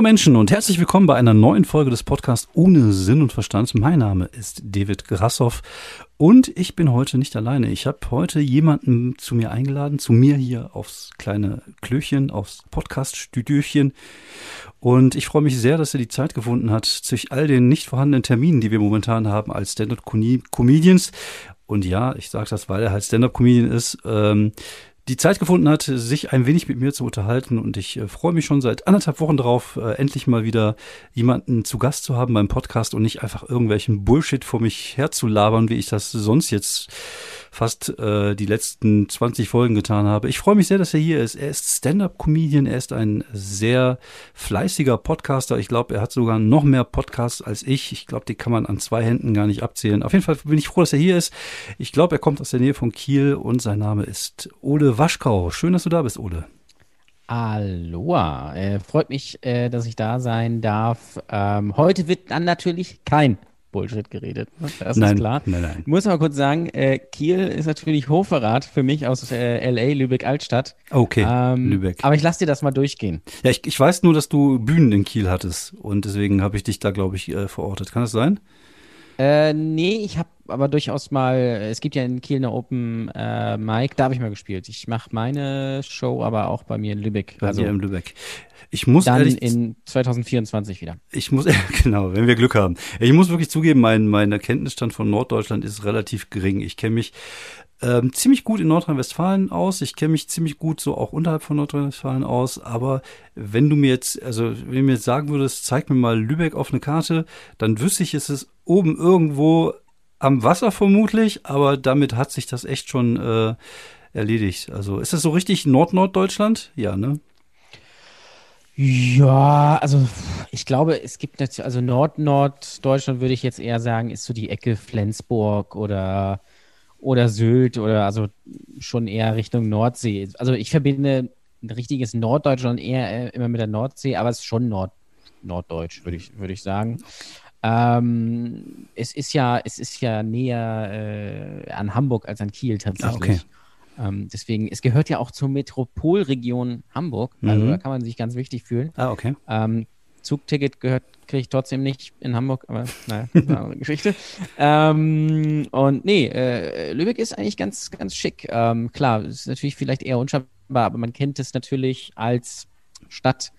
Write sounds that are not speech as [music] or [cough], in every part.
Hallo Menschen und herzlich willkommen bei einer neuen Folge des Podcasts Ohne Sinn und Verstand. Mein Name ist David Grassoff und ich bin heute nicht alleine. Ich habe heute jemanden zu mir eingeladen, zu mir hier aufs kleine Klöchen, aufs Podcast-Studiochen. Und ich freue mich sehr, dass er die Zeit gefunden hat, zwischen all den nicht vorhandenen Terminen, die wir momentan haben als Stand-Up-Comedians. Und ja, ich sage das, weil er halt Stand-Up-Comedian ist. Ähm, die Zeit gefunden hat, sich ein wenig mit mir zu unterhalten. Und ich äh, freue mich schon seit anderthalb Wochen darauf, äh, endlich mal wieder jemanden zu Gast zu haben beim Podcast und nicht einfach irgendwelchen Bullshit vor mich herzulabern, wie ich das sonst jetzt fast äh, die letzten 20 Folgen getan habe. Ich freue mich sehr, dass er hier ist. Er ist Stand-up-Comedian, er ist ein sehr fleißiger Podcaster. Ich glaube, er hat sogar noch mehr Podcasts als ich. Ich glaube, die kann man an zwei Händen gar nicht abzählen. Auf jeden Fall bin ich froh, dass er hier ist. Ich glaube, er kommt aus der Nähe von Kiel und sein Name ist Ole Waschkau. Schön, dass du da bist, Ole. Aloha, äh, freut mich, äh, dass ich da sein darf. Ähm, heute wird dann natürlich kein Bullshit geredet. Ne? Das nein, ist klar. Nein, nein. Ich muss mal kurz sagen, äh, Kiel ist natürlich Hochverrat für mich aus äh, LA, Lübeck-Altstadt. Okay, ähm, Lübeck. Aber ich lasse dir das mal durchgehen. Ja, ich, ich weiß nur, dass du Bühnen in Kiel hattest und deswegen habe ich dich da, glaube ich, äh, verortet. Kann das sein? Äh, nee, ich habe aber durchaus mal, es gibt ja in Kiel eine Open äh, Mic, da habe ich mal gespielt. Ich mache meine Show aber auch bei mir in Lübeck. Bei also, mir in Lübeck. Ich muss dann ehrlich, in 2024 wieder. Ich muss, [laughs] genau, wenn wir Glück haben. Ich muss wirklich zugeben, mein, mein Erkenntnisstand von Norddeutschland ist relativ gering. Ich kenne mich ähm, ziemlich gut in Nordrhein-Westfalen aus. Ich kenne mich ziemlich gut so auch unterhalb von Nordrhein-Westfalen aus. Aber wenn du mir jetzt, also wenn du mir jetzt sagen würdest, zeig mir mal Lübeck auf eine Karte, dann wüsste ich, es ist oben irgendwo am Wasser vermutlich, aber damit hat sich das echt schon äh, erledigt. Also ist das so richtig Nord-Norddeutschland? Ja, ne? Ja, also ich glaube, es gibt natürlich, also Nord-Norddeutschland würde ich jetzt eher sagen, ist so die Ecke Flensburg oder, oder Sylt oder also schon eher Richtung Nordsee. Also ich verbinde ein richtiges Norddeutschland eher äh, immer mit der Nordsee, aber es ist schon Nord, Norddeutsch, würde ich, würde ich sagen. Ähm, es ist ja, es ist ja näher äh, an Hamburg als an Kiel tatsächlich. Ah, okay. Ähm, deswegen, es gehört ja auch zur Metropolregion Hamburg. Also mhm. da kann man sich ganz wichtig fühlen. Ah, okay. Ähm, Zugticket gehört, kriege ich trotzdem nicht in Hamburg, aber naja, eine andere Geschichte. [laughs] Ähm, und nee, äh, Lübeck ist eigentlich ganz, ganz schick. Ähm, klar, ist natürlich vielleicht eher unscheinbar, aber man kennt es natürlich als Stadt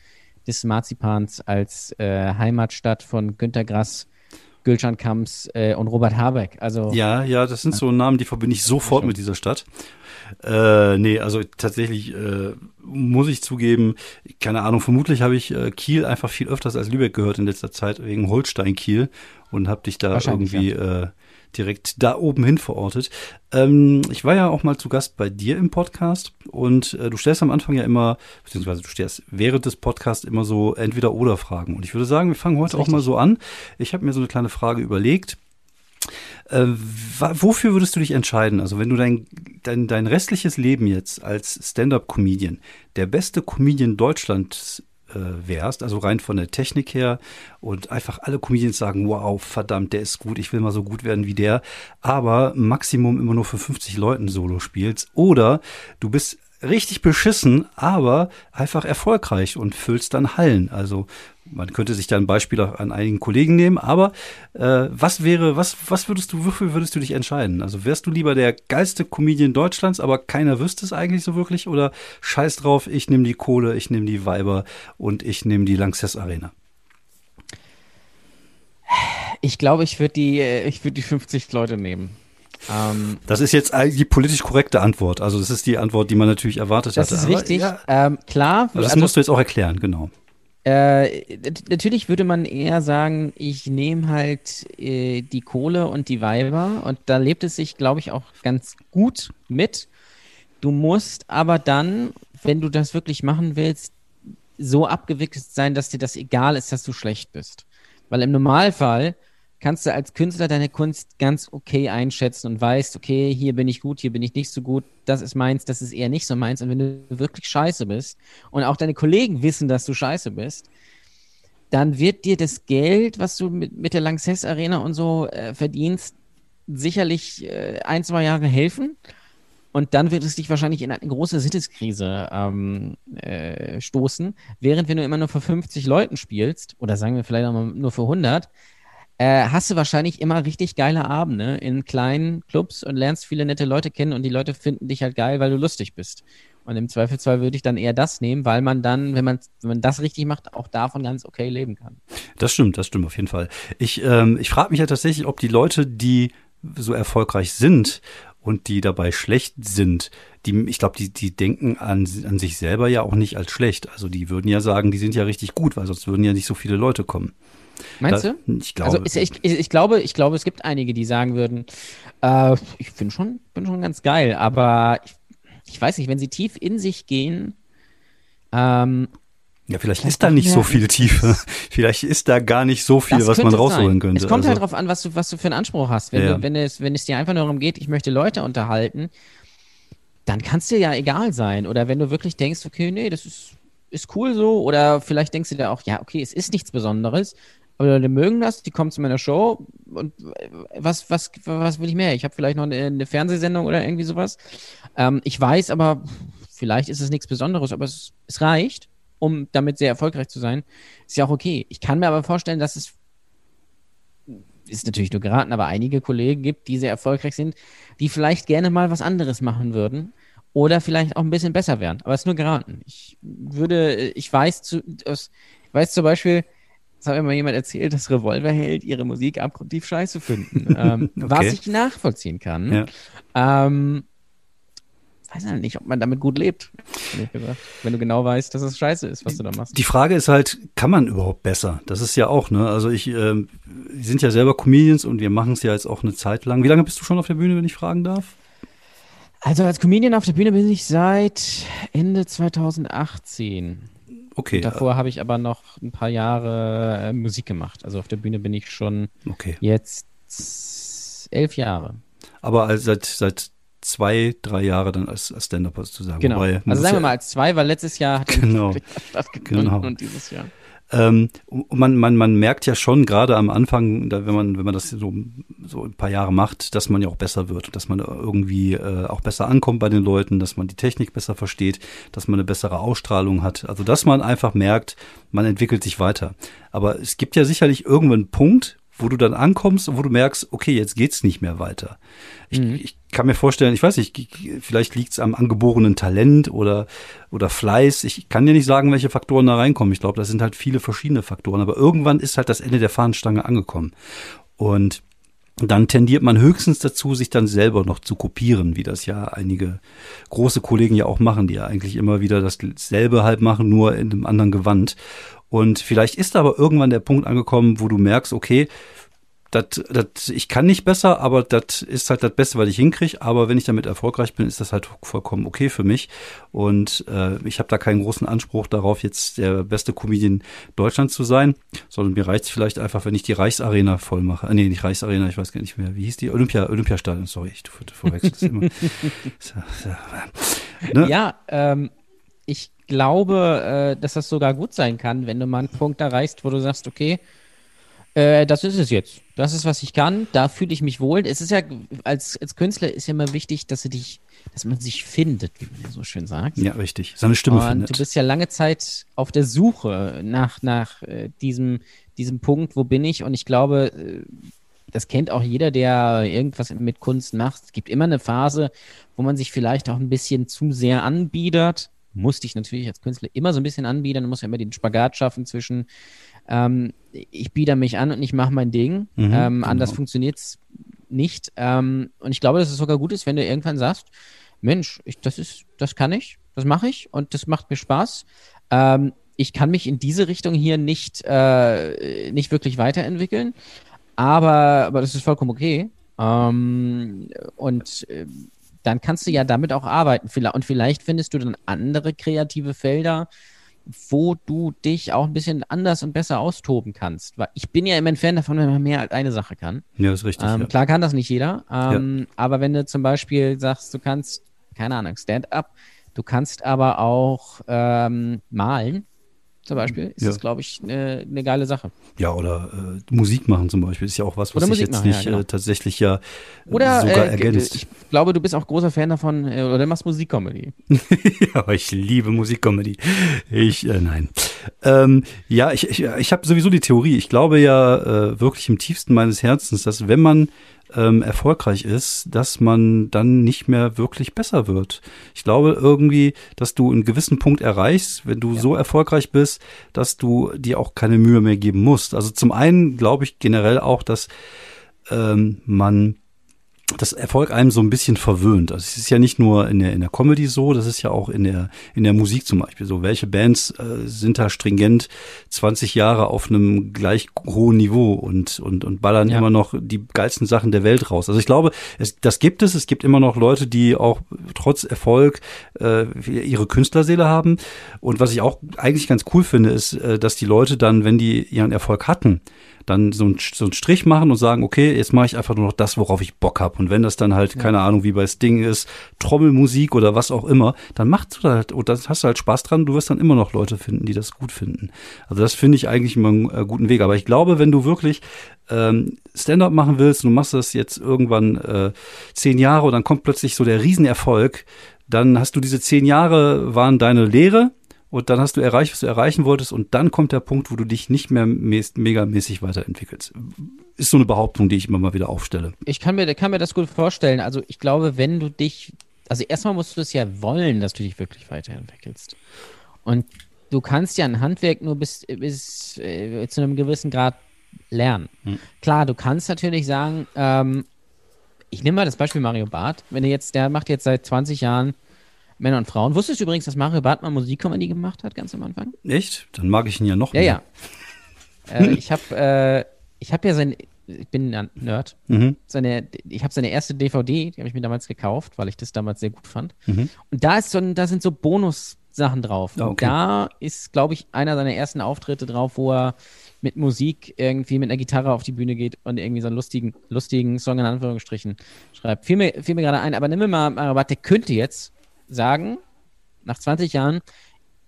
des Marzipans, als äh, Heimatstadt von Günter Grass Gülcan Kamps äh, und Robert Habeck. Also ja, ja, das sind so Namen, die verbinde ich sofort mit dieser Stadt. Äh, nee, also tatsächlich äh, muss ich zugeben, keine Ahnung, vermutlich habe ich äh, Kiel einfach viel öfters als Lübeck gehört in letzter Zeit wegen Holstein Kiel und habe dich da irgendwie ja. äh, direkt da oben hin verortet. Ähm, ich war ja auch mal zu Gast bei dir im Podcast und äh, du stellst am Anfang ja immer, beziehungsweise du stellst während des Podcasts immer so entweder oder Fragen. Und ich würde sagen, wir fangen heute auch mal so an. Ich habe mir so eine kleine Frage überlegt. Äh, wofür würdest du dich entscheiden? Also wenn du dein, dein, dein restliches Leben jetzt als Stand-up-Comedian der beste Comedian Deutschlands wärst, also rein von der Technik her und einfach alle Comedians sagen, wow, verdammt, der ist gut, ich will mal so gut werden wie der, aber Maximum immer nur für 50 Leuten Solo spielst oder du bist richtig beschissen, aber einfach erfolgreich und füllst dann Hallen. Also man könnte sich da ein Beispiel an einigen Kollegen nehmen, aber äh, was wäre, was, was würdest du, wofür würdest du dich entscheiden? Also wärst du lieber der geilste Comedian Deutschlands, aber keiner wüsste es eigentlich so wirklich? Oder scheiß drauf, ich nehme die Kohle, ich nehme die Weiber und ich nehme die Lanxess Arena? Ich glaube, ich würde die, äh, ich würde die 50 Leute nehmen. Ähm, das ist jetzt die politisch korrekte Antwort. Also das ist die Antwort, die man natürlich erwartet das hatte. Das ist richtig. Ja, ähm, klar. das also, musst du jetzt auch erklären, genau. Äh, natürlich würde man eher sagen, ich nehme halt äh, die Kohle und die Weiber und da lebt es sich, glaube ich, auch ganz gut mit. Du musst aber dann, wenn du das wirklich machen willst, so abgewickelt sein, dass dir das egal ist, dass du schlecht bist. Weil im Normalfall kannst du als Künstler deine Kunst ganz okay einschätzen und weißt, okay, hier bin ich gut, hier bin ich nicht so gut, das ist meins, das ist eher nicht so meins. Und wenn du wirklich scheiße bist und auch deine Kollegen wissen, dass du scheiße bist, dann wird dir das Geld, was du mit, mit der Lanxess Arena und so äh, verdienst, sicherlich äh, ein, zwei Jahre helfen. Und dann wird es dich wahrscheinlich in eine große Sitteskrise ähm, äh, stoßen. Während wenn du immer nur für 50 Leuten spielst, oder sagen wir vielleicht auch mal nur für 100, äh, hast du wahrscheinlich immer richtig geile Abende in kleinen Clubs und lernst viele nette Leute kennen und die Leute finden dich halt geil, weil du lustig bist. Und im Zweifelsfall würde ich dann eher das nehmen, weil man dann, wenn man, wenn man das richtig macht, auch davon ganz okay leben kann. Das stimmt, das stimmt auf jeden Fall. Ich, ähm, ich frage mich ja tatsächlich, ob die Leute, die so erfolgreich sind und die dabei schlecht sind, die, ich glaube, die, die denken an, an sich selber ja auch nicht als schlecht. Also die würden ja sagen, die sind ja richtig gut, weil sonst würden ja nicht so viele Leute kommen. Meinst da, du? Ich glaube. Also ich, ich, ich, glaube, ich glaube, es gibt einige, die sagen würden, äh, ich bin schon, bin schon ganz geil, aber ich, ich weiß nicht, wenn sie tief in sich gehen, ähm, ja, vielleicht ist da nicht so viel Tiefe. [laughs] Vielleicht ist da gar nicht so viel, was man rausholen sein. könnte. Es kommt halt also. halt drauf an, was du, was du für einen Anspruch hast. Wenn, ja. du, wenn, es, wenn es dir einfach nur darum geht, ich möchte Leute unterhalten, dann kann es dir ja egal sein. Oder wenn du wirklich denkst, okay, nee, das ist, ist cool so. Oder vielleicht denkst du dir auch, ja, okay, es ist nichts Besonderes aber Leute mögen das, die kommen zu meiner Show und was, was, was will ich mehr? Ich habe vielleicht noch eine, eine, Fernsehsendung oder irgendwie sowas. Ähm, ich weiß aber, vielleicht ist es nichts Besonderes, aber es, es reicht, um damit sehr erfolgreich zu sein. Ist ja auch okay. Ich kann mir aber vorstellen, dass es ist natürlich nur geraten, aber einige Kollegen gibt, die sehr erfolgreich sind, die vielleicht gerne mal was anderes machen würden oder vielleicht auch ein bisschen besser wären. Aber es ist nur geraten. Ich würde, ich weiß, zu, ich weiß zum Beispiel, das hat mir mal jemand erzählt, dass Revolverheld ihre Musik abgrundtief scheiße finden. [laughs] ähm, okay. Was ich nachvollziehen kann. Ja. Ähm, weiß ja nicht, ob man damit gut lebt. Wenn du genau weißt, dass es scheiße ist, was du da machst. Die Frage ist halt, kann man überhaupt besser? Das ist ja auch, ne? Also ich, äh, die sind ja selber Comedians und wir machen es ja jetzt auch eine Zeit lang. Wie lange bist du schon auf der Bühne, wenn ich fragen darf? Also als Comedian auf der Bühne bin ich seit Ende 2018. Okay. Davor habe ich aber noch ein paar Jahre äh, Musik gemacht. Also auf der Bühne bin ich schon okay. jetzt elf Jahre. Aber also seit, seit zwei, drei Jahre dann als, als Stand-Up zu sagen. Genau. Wobei, also sagen wir mal als zwei, weil letztes Jahr hat [laughs] genau. [laughs] stattgefunden genau. und dieses Jahr. Ähm, man, man, man merkt ja schon gerade am Anfang, da, wenn man wenn man das so, so ein paar Jahre macht, dass man ja auch besser wird, dass man irgendwie äh, auch besser ankommt bei den Leuten, dass man die Technik besser versteht, dass man eine bessere Ausstrahlung hat. Also dass man einfach merkt, man entwickelt sich weiter. Aber es gibt ja sicherlich irgendwann einen Punkt, wo du dann ankommst und wo du merkst, okay, jetzt geht's nicht mehr weiter. Ich, mhm. ich kann mir vorstellen, ich weiß nicht, vielleicht liegt's am angeborenen Talent oder, oder Fleiß. Ich kann dir nicht sagen, welche Faktoren da reinkommen. Ich glaube, das sind halt viele verschiedene Faktoren. Aber irgendwann ist halt das Ende der Fahnenstange angekommen. Und dann tendiert man höchstens dazu, sich dann selber noch zu kopieren, wie das ja einige große Kollegen ja auch machen, die ja eigentlich immer wieder dasselbe halt machen, nur in einem anderen Gewand. Und vielleicht ist aber irgendwann der Punkt angekommen, wo du merkst, okay, dat, dat, ich kann nicht besser, aber das ist halt das Beste, was ich hinkriege. Aber wenn ich damit erfolgreich bin, ist das halt vollkommen okay für mich. Und äh, ich habe da keinen großen Anspruch darauf, jetzt der beste Comedian Deutschlands zu sein, sondern mir reicht es vielleicht einfach, wenn ich die Reichsarena voll mache. Äh, nee, nicht Reichsarena, ich weiß gar nicht mehr. Wie hieß die? Olympia, Olympiastadion, sorry, ich verwechsel das immer. [laughs] ne? Ja, ähm, ich glaube, äh, dass das sogar gut sein kann, wenn du mal einen Punkt erreichst, wo du sagst, okay, äh, das ist es jetzt. Das ist, was ich kann. Da fühle ich mich wohl. Es ist ja, als, als Künstler ist ja immer wichtig, dass dich, dass man sich findet, wie man ja so schön sagt. Ja, richtig. Seine Stimme Und findet. Du bist ja lange Zeit auf der Suche nach, nach äh, diesem, diesem Punkt, wo bin ich? Und ich glaube, äh, das kennt auch jeder, der irgendwas mit Kunst macht. Es gibt immer eine Phase, wo man sich vielleicht auch ein bisschen zu sehr anbiedert musste ich natürlich als Künstler immer so ein bisschen anbiedern, muss ja immer den Spagat schaffen zwischen ähm, ich bieder mich an und ich mache mein Ding. Mhm, ähm, genau. Anders funktioniert es nicht. Ähm, und ich glaube, dass es sogar gut ist, wenn du irgendwann sagst, Mensch, ich, das ist, das kann ich, das mache ich und das macht mir Spaß. Ähm, ich kann mich in diese Richtung hier nicht, äh, nicht wirklich weiterentwickeln, aber, aber das ist vollkommen okay. Ähm, und äh, dann kannst du ja damit auch arbeiten. Und vielleicht findest du dann andere kreative Felder, wo du dich auch ein bisschen anders und besser austoben kannst. Weil ich bin ja immer ein Fan davon, wenn man mehr als eine Sache kann. Ja, ist richtig. Ähm, ja. Klar kann das nicht jeder. Ähm, ja. Aber wenn du zum Beispiel sagst, du kannst, keine Ahnung, Stand-up, du kannst aber auch ähm, malen. Zum Beispiel, ist Ja. das, glaube ich, eine ne geile Sache. Ja, oder äh, Musik machen zum Beispiel ist ja auch was, was sich jetzt machen, ja, nicht genau. äh, tatsächlich ja äh, Oder sogar äh, ergänzt. ich glaube, du bist auch großer Fan davon, äh, oder du machst Musikcomedy. [laughs] ja, ich liebe Musikcomedy. Ich, äh, nein. Ähm, ja, ich, ich, ich habe sowieso die Theorie. Ich glaube ja wirklich im tiefsten meines Herzens, dass wenn man ähm, erfolgreich ist, dass man dann nicht mehr wirklich besser wird. Ich glaube irgendwie, dass du einen gewissen Punkt erreichst, wenn du so erfolgreich bist, dass du dir auch keine Mühe mehr geben musst. Also zum einen glaube ich generell auch, dass ähm, man das Erfolg einem so ein bisschen verwöhnt. Also es ist ja nicht nur in der, in der Comedy so, das ist ja auch in der, in der Musik zum Beispiel so. Welche Bands äh, sind da stringent 20 Jahre auf einem gleich hohen Niveau und, und, und ballern Ja. immer noch die geilsten Sachen der Welt raus. Also ich glaube, es, das gibt es. Es gibt immer noch Leute, die auch trotz Erfolg äh, ihre Künstlerseele haben. Und was ich auch eigentlich ganz cool finde, ist, äh, dass die Leute dann, wenn die ihren Erfolg hatten, dann so einen, so einen Strich machen und sagen, okay, jetzt mache ich einfach nur noch das, worauf ich Bock habe. Und wenn das dann halt, keine Ahnung, wie bei Sting ist, Trommelmusik oder was auch immer, dann machst du da halt, und das hast du halt Spaß dran, du wirst dann immer noch Leute finden, die das gut finden. Also das finde ich eigentlich immer einen äh, guten Weg. Aber ich glaube, wenn du wirklich ähm, Stand-up machen willst und du machst das jetzt irgendwann äh, zehn Jahre und dann kommt plötzlich so der Riesenerfolg, dann hast du diese zehn Jahre waren deine Lehre und dann hast du erreicht, was du erreichen wolltest und dann kommt der Punkt, wo du dich nicht mehr megamäßig weiterentwickelst. Ist so eine Behauptung, die ich immer mal wieder aufstelle. Ich kann mir, kann mir das gut vorstellen. Also ich glaube, wenn du dich, also erstmal musst du es ja wollen, dass du dich wirklich weiterentwickelst. Und du kannst ja ein Handwerk nur bis, bis äh, zu einem gewissen Grad lernen. Klar, du kannst natürlich sagen, ähm, ich nehme mal das Beispiel Mario Barth. Wenn er jetzt, der macht jetzt seit 20 Jahren Männer und Frauen. Wusstest du übrigens, dass Mario Barth mal Musikkomödie gemacht hat, ganz am Anfang? Echt? Dann mag ich ihn ja noch Ja, mehr. ja. [laughs] äh, ich habe äh, ich hab ja sein, ich bin ein Nerd, Mhm. seine, ich habe seine erste DVD, die habe ich mir damals gekauft, weil ich das damals sehr gut fand. Mhm. Und da ist so da sind so Bonus-Sachen drauf. Und okay. da ist, glaube ich, einer seiner ersten Auftritte drauf, wo er mit Musik irgendwie mit einer Gitarre auf die Bühne geht und irgendwie so einen lustigen, lustigen Song in Anführungsstrichen schreibt. Fiel mir, fiel mir gerade ein, aber nimm mir mal Mario Barth, der könnte jetzt sagen, nach 20 Jahren,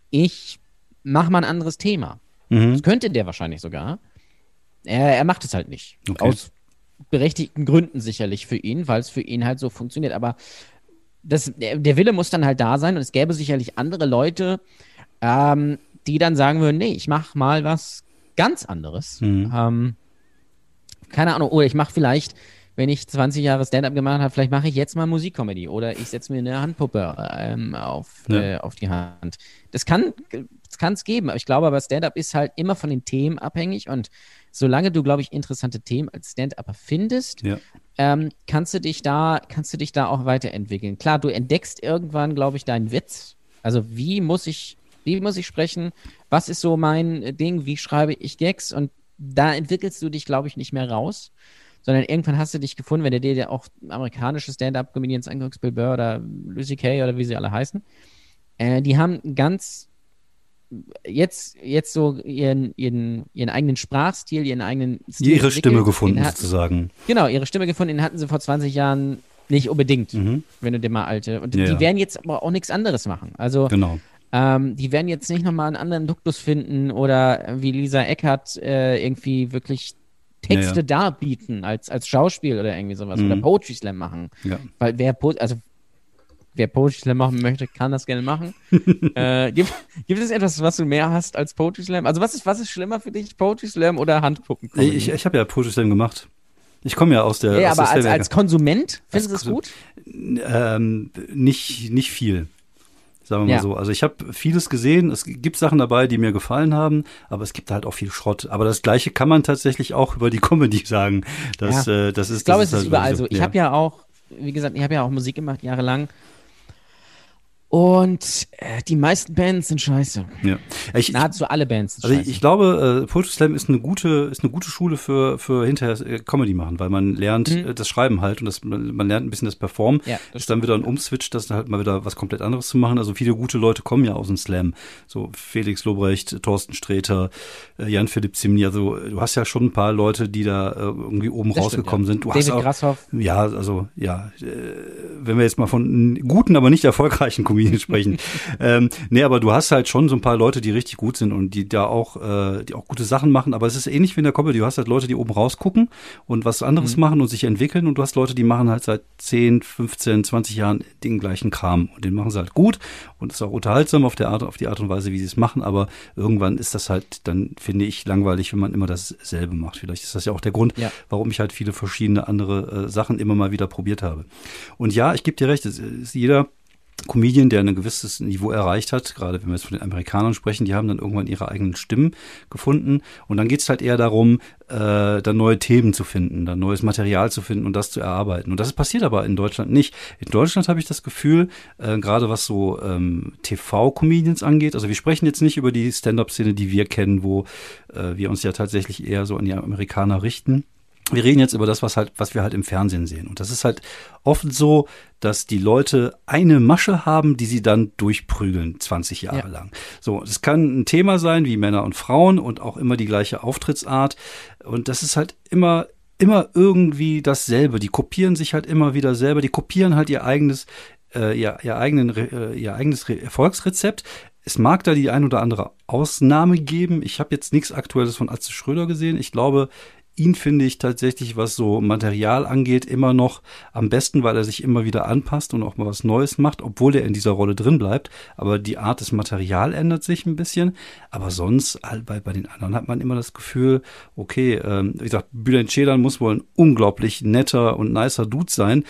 ich mache mal ein anderes Thema. Mhm. Das könnte der wahrscheinlich sogar. Er, er macht es halt nicht. Okay. Aus berechtigten Gründen sicherlich für ihn, weil es für ihn halt so funktioniert. Aber das, der, der Wille muss dann halt da sein und es gäbe sicherlich andere Leute, ähm, die dann sagen würden, nee, ich mache mal was ganz anderes. Mhm. Ähm, keine Ahnung, oder ich mache vielleicht, wenn ich 20 Jahre Stand-up gemacht habe, vielleicht mache ich jetzt mal Musikcomedy oder ich setze mir eine Handpuppe ähm, auf, Ja. äh, auf die Hand. Das kann es geben, aber ich glaube, aber Stand-up ist halt immer von den Themen abhängig und solange du, glaube ich, interessante Themen als Stand-Upper findest, Ja. ähm, kannst du dich da, kannst du dich da auch weiterentwickeln. Klar, du entdeckst irgendwann, glaube ich, deinen Witz. Also wie muss ich, wie muss ich sprechen? Was ist so mein Ding? Wie schreibe ich Gags? Und da entwickelst du dich, glaube ich, nicht mehr raus. Sondern irgendwann hast du dich gefunden, wenn du dir auch amerikanische Stand-Up-Comedians anguckst, Bill Burr oder Lucy Kay oder wie sie alle heißen, äh, die haben ganz jetzt, jetzt so ihren, ihren, ihren eigenen Sprachstil, ihren eigenen Stil Ihre. Stimme gefunden, Den hat- sozusagen. Genau, ihre Stimme gefunden, den hatten sie vor 20 Jahren nicht unbedingt, Mhm. wenn du dir mal alte. Und Ja, die ja. werden jetzt aber auch nichts anderes machen. Also Genau. ähm, die werden jetzt nicht nochmal einen anderen Duktus finden oder wie Lisa Eckert äh, irgendwie wirklich Texte Ja, darbieten als, als Schauspiel oder irgendwie sowas Mhm. oder Poetry Slam machen. Weil wer, Po- also wer Poetry Slam machen möchte, kann das gerne machen. [laughs] äh, gibt, gibt es etwas, was du mehr hast als Poetry Slam? Also was ist, was ist schlimmer für dich, Poetry Slam oder Handpuppen? Nee, Ich, ich habe ja Poetry Slam gemacht. Ich komme ja aus der. ja, aus aber der als, als Konsument findest du es gut? ähm, nicht, nicht viel. Sagen wir Ja. mal so. Also ich habe vieles gesehen. Es gibt Sachen dabei, die mir gefallen haben, aber es gibt halt auch viel Schrott. Aber das Gleiche kann man tatsächlich auch über die [laughs] Comedy sagen. Das, äh, das ist, Ich glaube, es ist halt überall wirklich so. Ich habe ja auch, wie gesagt, ich habe ja auch Musik gemacht, jahrelang. Und äh, die meisten Bands sind scheiße. Ja. Ich, Nahezu alle Bands sind Also scheiße. ich, ich glaube, äh, Poetry Slam ist eine gute, ist eine gute Schule für, für hinterher äh, Comedy machen, weil man lernt äh, das Schreiben halt und das, man man lernt ein bisschen das Performen. Mhm. Ja, das ist dann wieder ein Umswitch, das halt mal wieder was komplett anderes zu machen. Also viele gute Leute kommen ja aus dem Slam. So Felix Lobrecht, Thorsten Sträter, äh, Jan-Philipp Zimni. Also du hast ja schon ein paar Leute, die da irgendwie oben Das rausgekommen stimmt, sind. Du David hast auch, Grasshoff. ja, also ja, wenn wir jetzt mal von guten, aber nicht erfolgreichen Comedians Stand-up-Comedian sprechen. [laughs] ähm, nee, aber du hast halt schon so ein paar Leute, die richtig gut sind und die da auch, äh, die auch gute Sachen machen. Aber es ist ähnlich wie in der Comedy. Du hast halt Leute, die oben rausgucken und was anderes mhm. machen und sich entwickeln. Und du hast Leute, die machen halt seit 10, 15, 20 Jahren den gleichen Kram. Und den machen sie halt gut und ist auch unterhaltsam auf der Art, auf die Art und Weise, wie sie es machen. Aber irgendwann ist das halt dann, finde ich, langweilig, wenn man immer dasselbe macht. Vielleicht ist das ja auch der Grund, ja. warum ich halt viele verschiedene andere äh, Sachen immer mal wieder probiert habe. Und ja, ich gebe dir recht, es ist jeder Comedian, der ein gewisses Niveau erreicht hat, gerade wenn wir jetzt von den Amerikanern sprechen, die haben dann irgendwann ihre eigenen Stimmen gefunden. Und dann geht es halt eher darum, äh, dann neue Themen zu finden, dann neues Material zu finden und das zu erarbeiten. Und das passiert aber in Deutschland nicht. In Deutschland habe ich das Gefühl, äh, gerade was so ähm, TV-Comedians angeht, also wir sprechen jetzt nicht über die Stand-up-Szene, die wir kennen, wo äh, wir uns ja tatsächlich eher so an die Amerikaner richten wir reden jetzt über das, was halt, was wir halt im Fernsehen sehen. Und das ist halt oft so, dass die Leute eine Masche haben, die sie dann durchprügeln, 20 Jahre ja. lang. So, es kann ein Thema sein, wie Männer und Frauen und auch immer die gleiche Auftrittsart. Und das ist halt immer, immer irgendwie dasselbe. Die kopieren sich halt immer wieder selber. Die kopieren halt ihr eigenes, äh, ihr, ihr, eigenen, äh, ihr eigenes Erfolgsrezept. Es mag da die ein oder andere Ausnahme geben. Ich habe jetzt nichts Aktuelles von Atze Schröder gesehen. Ich glaube, ihn finde ich tatsächlich, was so Material angeht, immer noch am besten, weil er sich immer wieder anpasst und auch mal was Neues macht, obwohl er in dieser Rolle drin bleibt. Aber die Art des Material ändert sich ein bisschen. Aber sonst, bei, bei den anderen hat man immer das Gefühl, okay, ähm, wie gesagt, Bülent Ceylan muss wohl ein unglaublich netter und nicer Dude sein,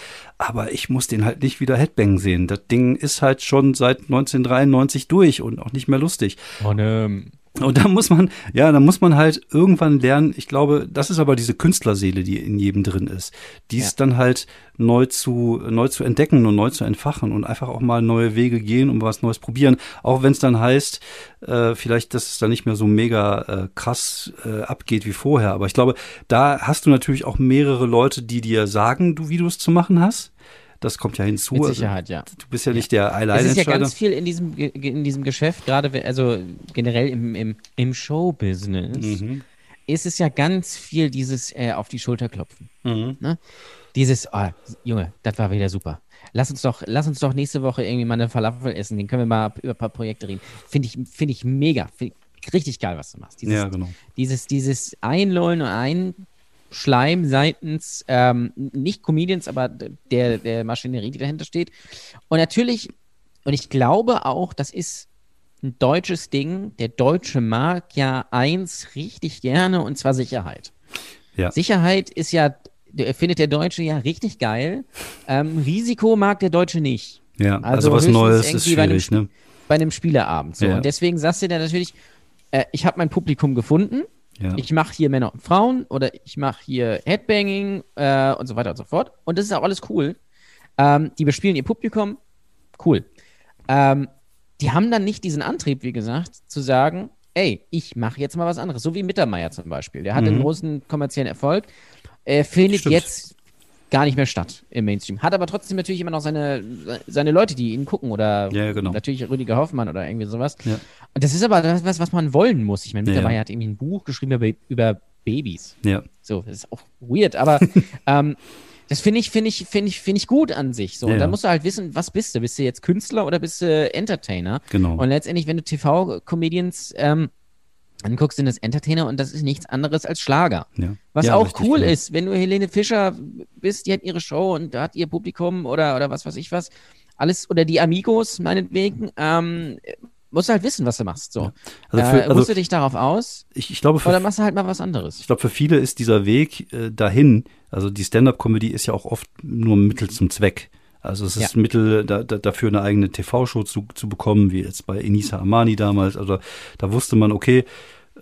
aber ich muss den halt nicht wieder Headbang sehen. Das Ding ist halt schon seit 1993 durch und auch nicht mehr lustig. Und ähm, und da muss man, ja, da muss man halt irgendwann lernen. Ich glaube, das ist aber diese Künstlerseele, die in jedem drin ist. Dies ja. dann halt neu zu, neu zu entdecken und neu zu entfachen und einfach auch mal neue Wege gehen und was Neues probieren. Auch wenn es dann heißt, äh, vielleicht, dass es dann nicht mehr so mega äh, krass äh, abgeht wie vorher. Aber ich glaube, da hast du natürlich auch mehrere Leute, die dir sagen, du, wie du es zu machen hast. Das kommt ja hinzu. Mit also Sicherheit, also, ja. Du bist ja nicht der Alleinentscheider. Es ist ja ganz viel in diesem, in diesem Geschäft, gerade also generell im, im, im Showbusiness, mhm. ist es ja ganz viel dieses äh, auf die Schulter klopfen. Mhm. Ne? Dieses, oh, Junge, das war wieder super. Lass uns doch, lass uns doch nächste Woche irgendwie mal eine Falafel essen. Den können wir mal über ein paar Projekte reden. Finde ich, finde ich mega. Find ich richtig geil, was du machst. Dieses, ja, genau. Dieses, dieses Einlullen und ein Schleim seitens ähm, nicht Comedians, aber der, der Maschinerie, die dahinter steht. Und natürlich, und ich glaube auch, das ist ein deutsches Ding. Der Deutsche mag ja eins richtig gerne, und zwar Sicherheit. Ja. Sicherheit ist ja, findet der Deutsche ja richtig geil. Ähm, Risiko mag der Deutsche nicht. Ja, also, also was Neues ist schwierig, bei einem, ne? Bei einem Spieleabend. So. Ja. Und deswegen sagst du dir natürlich, äh, ich habe mein Publikum gefunden ja. Ich mache hier Männer und Frauen oder ich mache hier Headbanging äh, und so weiter und so fort. Und das ist auch alles cool. Ähm, die bespielen ihr Publikum. Cool. Ähm, die haben dann nicht diesen Antrieb, wie gesagt, zu sagen, ey, ich mache jetzt mal was anderes. So wie Mittermeier zum Beispiel. Der hat mhm. einen großen kommerziellen Erfolg. Er findet Stimmt. jetzt gar nicht mehr statt im Mainstream. Hat aber trotzdem natürlich immer noch seine, seine Leute, die ihn gucken oder ja, genau. natürlich Rüdiger Hoffmann oder irgendwie sowas. Ja. Und das ist aber das, was, was man wollen muss. Ich meine, mittlerweile ja, hat irgendwie ein Buch geschrieben über, über Babys. Ja. So, das ist auch weird, aber [laughs] ähm, das finde ich, finde ich, finde ich, finde ich gut an sich. So. Und dann musst du halt wissen, was bist du? Bist du jetzt Künstler oder bist du Entertainer? Genau. Und letztendlich, wenn du TV-Comedians ähm, dann guckst du in das Entertainer und das ist nichts anderes als Schlager. Ja. Was ja, auch cool genau. ist, wenn du Helene Fischer bist, die hat ihre Show und da hat ihr Publikum oder, oder was weiß ich was, alles, oder die Amigos meinetwegen, ähm, musst du halt wissen, was du machst. So. Ja. Also für, äh, also, du dich darauf aus? Ich, ich glaube, für, oder machst du halt mal was anderes? Ich glaube, für viele ist dieser Weg äh, dahin, also die Stand-up-Comedy ist ja auch oft nur ein Mittel zum Zweck. Also es ist ja. Mittel da, da, dafür eine eigene TV-Show zu, zu bekommen, wie jetzt bei Enisa Amani damals. Also da wusste man, okay,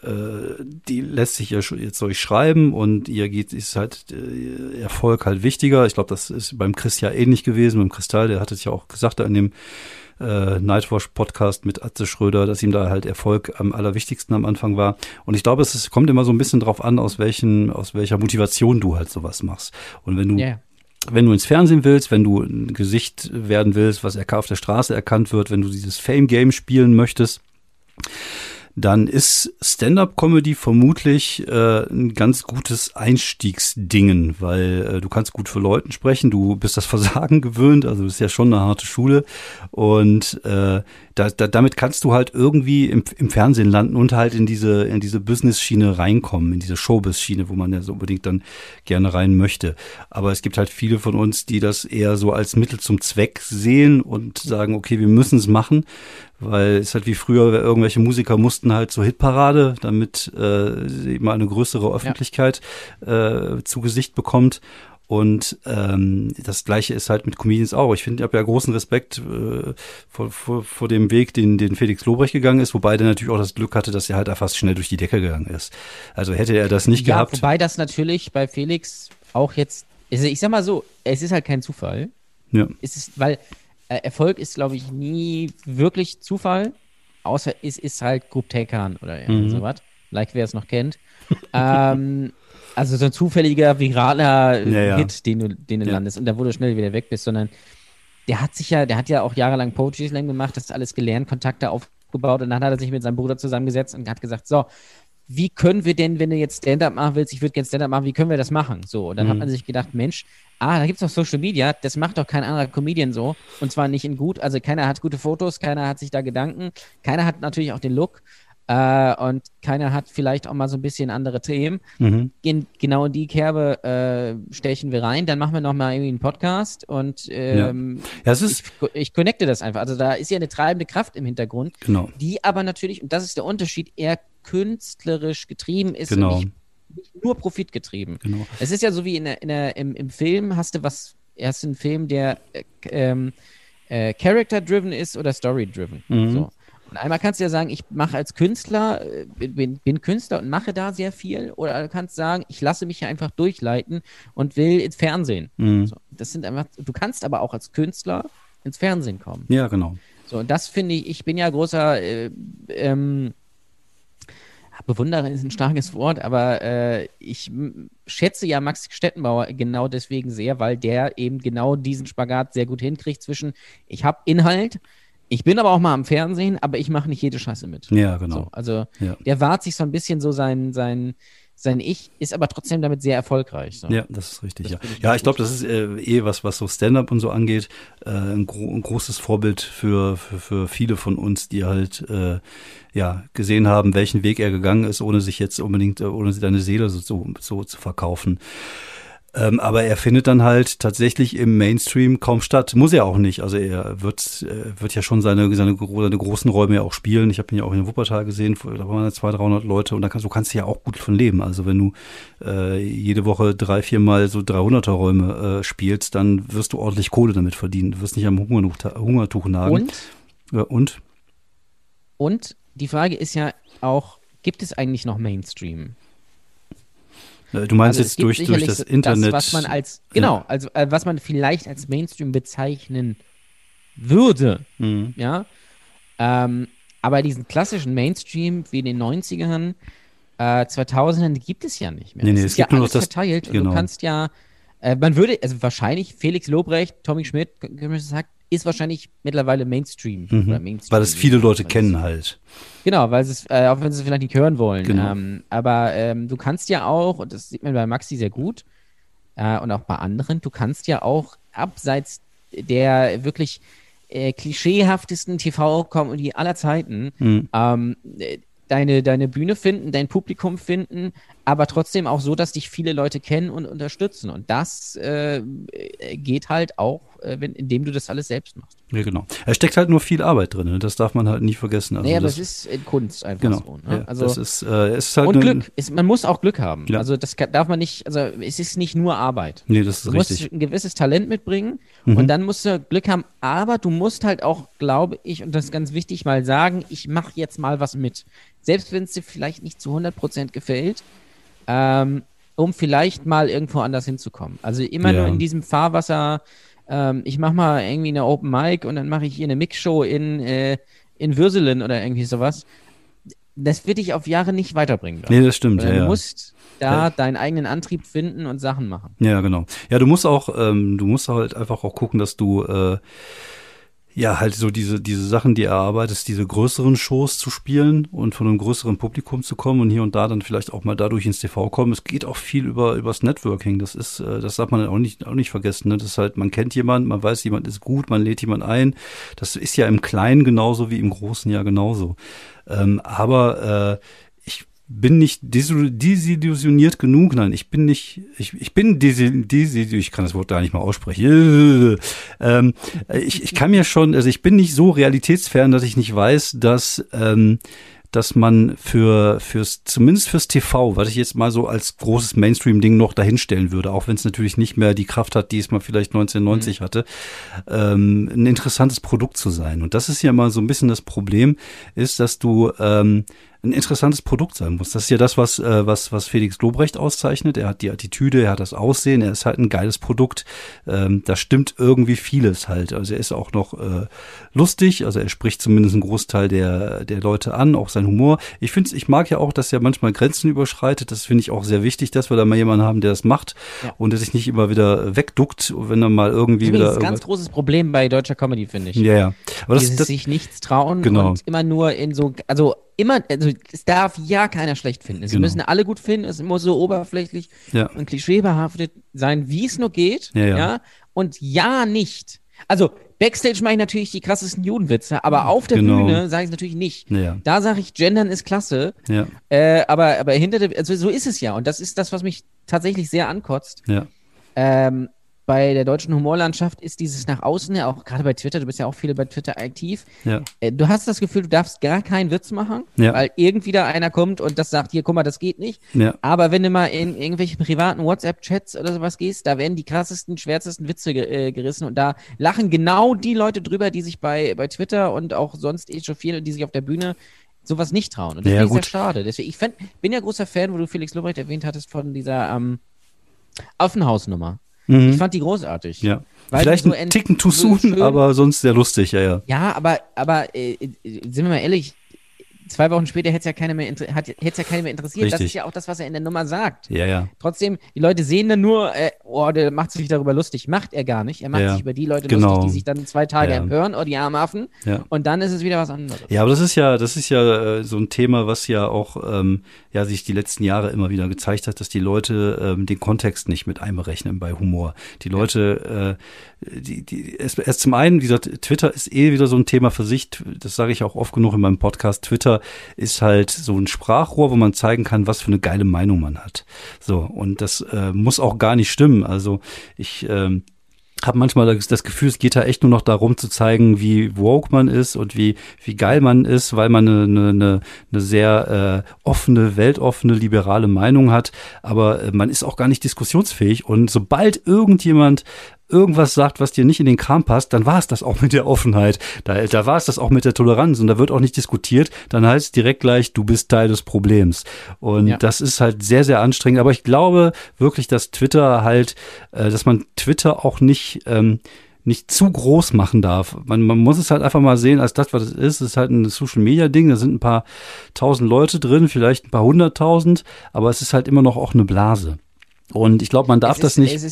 äh, die lässt sich ja jetzt durchschreiben und ihr geht ist halt äh, Erfolg halt wichtiger. Ich glaube, das ist beim Chris ja ähnlich gewesen, beim Kristall, der hat es ja auch gesagt da in dem äh, Nightwash Podcast mit Atze Schröder, dass ihm da halt Erfolg am allerwichtigsten am Anfang war. Und ich glaube, es ist, kommt immer so ein bisschen drauf an, aus welchen, aus welcher Motivation du halt sowas machst. Und wenn du yeah wenn du ins Fernsehen willst, wenn du ein Gesicht werden willst, was auf der Straße erkannt wird, wenn du dieses Fame-Game spielen möchtest, dann ist Stand-up-Comedy vermutlich äh, ein ganz gutes Einstiegsdingen, weil äh, du kannst gut für Leuten sprechen, du bist das [laughs] Versagen gewöhnt, also das ist ja schon eine harte Schule und äh, da, da, damit kannst du halt irgendwie im, im Fernsehen landen und halt in diese in diese Business-Schiene reinkommen, in diese Showbiz-Schiene, wo man ja so unbedingt dann gerne rein möchte. Aber es gibt halt viele von uns, die das eher so als Mittel zum Zweck sehen und sagen, okay, wir müssen es machen, weil es halt wie früher, irgendwelche Musiker mussten halt zur Hitparade, damit äh, sie mal eine größere Öffentlichkeit ja. äh, zu Gesicht bekommt. Und ähm, das gleiche ist halt mit Comedians auch. Ich finde, ich habe ja großen Respekt äh, vor, vor, vor dem Weg, den, den Felix Lobrecht gegangen ist, wobei der natürlich auch das Glück hatte, dass er halt einfach schnell durch die Decke gegangen ist. Also hätte er das nicht ja, gehabt. Wobei das natürlich bei Felix auch jetzt, also ich sag mal so, es ist halt kein Zufall. Ja. Es ist, weil Erfolg ist, glaube ich, nie wirklich Zufall, außer es ist halt Group Tekan oder mhm. sowas. Like wer es noch kennt. ähm, [laughs] also so ein zufälliger, viraler ja, ja. Hit, den du, den du ja. landest und da wo du schnell wieder weg bist, sondern der hat sich ja, der hat ja auch jahrelang Poetry Slam gemacht, das alles gelernt, Kontakte aufgebaut und dann hat er sich mit seinem Bruder zusammengesetzt und hat gesagt, so, wie können wir denn, wenn du jetzt Stand-up machen willst, ich würde gerne Stand-up machen, wie können wir das machen? So, und dann mhm. hat man sich gedacht, Mensch, ah, da gibt es doch Social Media, das macht doch kein anderer Comedian so. Und zwar nicht in gut, also keiner hat gute Fotos, keiner hat sich da Gedanken, keiner hat natürlich auch den Look. Äh, und keiner hat vielleicht auch mal so ein bisschen andere Themen. Mhm. In, genau in die Kerbe äh, stechen wir rein. Dann machen wir noch mal irgendwie einen Podcast und ähm, ja. Ja, ich, ich connecte das einfach. Also da ist ja eine treibende Kraft im Hintergrund, genau. die aber natürlich, und das ist der Unterschied, eher künstlerisch getrieben ist genau. und nicht, nicht nur profitgetrieben. Genau. Es ist ja so wie in der, in der, im, im Film hast du was, erst einen Film, der äh, ähm, äh, Character-driven ist oder Story-driven. Mhm. So. Und einmal kannst du ja sagen, ich mache als Künstler, äh, bin, bin, Künstler und mache da sehr viel. Oder du kannst sagen, ich lasse mich einfach durchleiten und will ins Fernsehen. Mhm. So, das sind einfach, du kannst aber auch als Künstler ins Fernsehen kommen. Ja, genau. So, und das finde ich, ich bin ja großer äh, ähm, Bewunderer ist ein starkes Wort, aber äh, ich schätze ja Max Stettenbauer genau deswegen sehr, weil der eben genau diesen Spagat sehr gut hinkriegt zwischen, ich habe Inhalt, ich bin aber auch mal am Fernsehen, aber ich mache nicht jede Scheiße mit. Ja, genau. So, also ja. der wahrt sich so ein bisschen so sein, sein, sein Ich, ist aber trotzdem damit sehr erfolgreich. So. Ja, das ist richtig. Das ja, ich ja, ich glaube, das ist äh, eh was, was so Stand-up und so angeht, äh, ein, gro ein, großes Vorbild für, für, für, viele von uns, die halt äh, ja gesehen haben, welchen Weg er gegangen ist, ohne sich jetzt unbedingt, ohne seine Seele so, so, so zu verkaufen. Ähm, aber er findet dann halt tatsächlich im Mainstream kaum statt. Muss er auch nicht. Also er wird, äh, wird ja schon seine, seine, seine großen Räume ja auch spielen. Ich habe ihn ja auch in Wuppertal gesehen, da waren ja 200, 300 Leute und da kannst, du kannst ja auch gut von leben. Also wenn du äh, jede Woche drei, vier Mal so 300er Räume äh, spielst, dann wirst du ordentlich Kohle damit verdienen. Du wirst nicht am Hungertuch, Hungertuch nagen. Und? Ja, und? Und die Frage ist ja auch, gibt es eigentlich noch Mainstream? Äh, du meinst also jetzt durch, durch das Internet. Das, was man als, genau, ja. also äh, was man vielleicht als Mainstream bezeichnen würde. Mhm. Ja. Ähm, aber diesen klassischen Mainstream wie in den 90ern, äh, 2000ern gibt es ja nicht mehr. Nee, nee, es, es gibt ja nur alles das, verteilt genau. und du genau. kannst ja, äh, man würde, also wahrscheinlich Felix Lobrecht, Tommy Schmidt, sagt, ist wahrscheinlich mittlerweile Mainstream. Mhm. Mainstream weil es viele Leute kennen halt. Genau, weil es, äh, auch wenn sie es vielleicht nicht hören wollen. Genau. Ähm, aber ähm, du kannst ja auch, und das sieht man bei Maxi sehr gut, äh, und auch bei anderen, du kannst ja auch abseits der wirklich äh, klischeehaftesten TV-Comedy aller Zeiten mhm. ähm, deine, deine Bühne finden, dein Publikum finden, aber trotzdem auch so, dass dich viele Leute kennen und unterstützen. Und das äh, geht halt auch, äh, wenn, indem du das alles selbst machst. Ja, genau. Es steckt halt nur viel Arbeit drin, ne? das darf man halt nie vergessen. Also naja, aber es ist in Kunst einfach genau. so. Ne? Ja, also, das ist, äh, es ist halt und Glück. Es, man muss auch Glück haben. Ja. Also das darf man nicht, also es ist nicht nur Arbeit. Nee, das ist du richtig. Du musst ein gewisses Talent mitbringen mhm. und dann musst du Glück haben, aber du musst halt auch, glaube ich, und das ist ganz wichtig, mal sagen, ich mache jetzt mal was mit. Selbst wenn es dir vielleicht nicht zu 100% gefällt, ähm, um vielleicht mal irgendwo anders hinzukommen. Also immer ja. nur in diesem Fahrwasser, ähm, ich mache mal irgendwie eine Open Mic und dann mache ich hier eine Mixshow in, äh, in Würselen oder irgendwie sowas. Das wird dich auf Jahre nicht weiterbringen. Nee, das stimmt. Ja, du musst da deinen eigenen Antrieb finden und Sachen machen. Ja, genau. Ja, du musst auch, ähm, du musst halt einfach auch gucken, dass du äh, Ja, halt so diese, diese Sachen, die er arbeitet, diese größeren Shows zu spielen und von einem größeren Publikum zu kommen und hier und da dann vielleicht auch mal dadurch ins TV kommen. Es geht auch viel über, übers Networking. Das ist, äh, das darf man auch nicht, auch nicht vergessen. Ne? Das ist halt, man kennt jemanden, man weiß, jemand ist gut, man lädt jemand ein. Das ist ja im Kleinen genauso wie im Großen ja genauso. Ähm, aber äh, bin nicht desillusioniert genug. Nein, ich bin nicht, ich, ich bin desillusioniert, ich kann das Wort gar nicht mal aussprechen. [laughs] Ähm, ich, ich kann mir schon, also ich bin nicht so realitätsfern, dass ich nicht weiß, dass, ähm, dass man für, fürs, zumindest fürs TV, was ich jetzt mal so als großes Mainstream-Ding noch dahinstellen würde, auch wenn es natürlich nicht mehr die Kraft hat, die es mal vielleicht 1990 mhm. hatte, ähm, ein interessantes Produkt zu sein. Und das ist ja mal so ein bisschen das Problem, ist, dass du, ähm, ein interessantes Produkt sein muss. Das ist ja das, was, äh, was, was Felix Lobrecht auszeichnet. Er hat die Attitüde, er hat das Aussehen, er ist halt ein geiles Produkt. Ähm, da stimmt irgendwie vieles halt. Also er ist auch noch äh, lustig, also er spricht zumindest einen Großteil der, der Leute an, auch sein Humor. Ich finde, ich mag ja auch, dass er manchmal Grenzen überschreitet. Das finde ich auch sehr wichtig, dass wir da mal jemanden haben, der das macht ja. und der sich nicht immer wieder wegduckt, wenn er mal irgendwie das wieder. Das ist ein ganz großes Problem bei deutscher Comedy, finde ich. Ja, ja. Aber das, das, sich nichts trauen genau. und immer nur in so, also immer, also es darf ja keiner schlecht finden. Sie genau. müssen alle gut finden, es muss so oberflächlich ja. und klischeebehaftet sein, wie es nur geht. Ja, ja. ja, Und ja nicht. Also Backstage mache ich natürlich die krassesten Judenwitze, aber auf der genau. Bühne sage ich es natürlich nicht. Da sage ich, Gendern ist klasse. Ja. Äh, aber, aber hinter der, also so ist es ja. Und das ist das, was mich tatsächlich sehr ankotzt. Ja. Ähm, bei der deutschen Humorlandschaft ist dieses nach außen ja auch gerade bei Twitter, du bist ja auch viele bei Twitter aktiv. Ja. Äh, du hast das Gefühl, du darfst gar keinen Witz machen, ja. weil irgendwie da einer kommt und das sagt, hier, guck mal, das geht nicht. Ja. Aber wenn du mal in irgendwelche privaten WhatsApp-Chats oder sowas gehst, da werden die krassesten, schwärzesten Witze äh, gerissen und da lachen genau die Leute drüber, die sich bei, bei Twitter und auch sonst echauffieren und die sich auf der Bühne sowas nicht trauen. Und das ja, ich sehr schade. Deswegen, ich fand, bin ja großer Fan, wo du Felix Lobrecht erwähnt hattest, von dieser ähm, Affenhausnummer. Mhm. Ich fand die großartig. Ja. Vielleicht so ein Ticken too soon, so aber sonst sehr lustig, ja, ja. Ja, aber, aber äh, äh sind wir mal ehrlich, zwei Wochen später hätte es ja keiner mehr, hat, ja keiner mehr interessiert. Richtig. Das ist ja auch das, was er in der Nummer sagt. Ja, ja. Trotzdem, die Leute sehen dann nur, äh, oh, der macht sich darüber lustig. Macht er gar nicht. Er macht ja. sich über die Leute genau. lustig, die sich dann zwei Tage ja. empören, oder oh, die armen Affen. Ja. Und dann ist es wieder was anderes. Ja, aber das ist ja, das ist ja äh, so ein Thema, was ja auch ähm, ja sich die letzten Jahre immer wieder gezeigt hat, dass die Leute ähm, den Kontext nicht mit einberechnen bei Humor. Die Leute, äh, die, die, erst, erst zum einen, wie gesagt, Twitter ist eh wieder so ein Thema für sich. Das sage ich auch oft genug in meinem Podcast. Twitter ist halt so ein Sprachrohr, wo man zeigen kann, was für eine geile Meinung man hat. So, und das äh, muss auch gar nicht stimmen. Also ich ähm, habe manchmal das Gefühl, es geht da echt nur noch darum zu zeigen, wie woke man ist und wie, wie geil man ist, weil man eine, eine, eine sehr äh, offene, weltoffene, liberale Meinung hat. Aber äh, man ist auch gar nicht diskussionsfähig. Und sobald irgendjemand irgendwas sagt, was dir nicht in den Kram passt, dann war es das auch mit der Offenheit. Da, da war es das auch mit der Toleranz und da wird auch nicht diskutiert. Dann heißt es direkt gleich, du bist Teil des Problems. Und ja. das ist halt sehr, sehr anstrengend. Aber ich glaube wirklich, dass Twitter halt, äh, dass man Twitter auch nicht, ähm, nicht zu groß machen darf. Man, man muss es halt einfach mal sehen als das, was es ist. Es ist halt ein Social-Media-Ding. Da sind ein paar tausend Leute drin, vielleicht ein paar hunderttausend, aber es ist halt immer noch auch eine Blase. Und ich glaube, man darf ist, das nicht.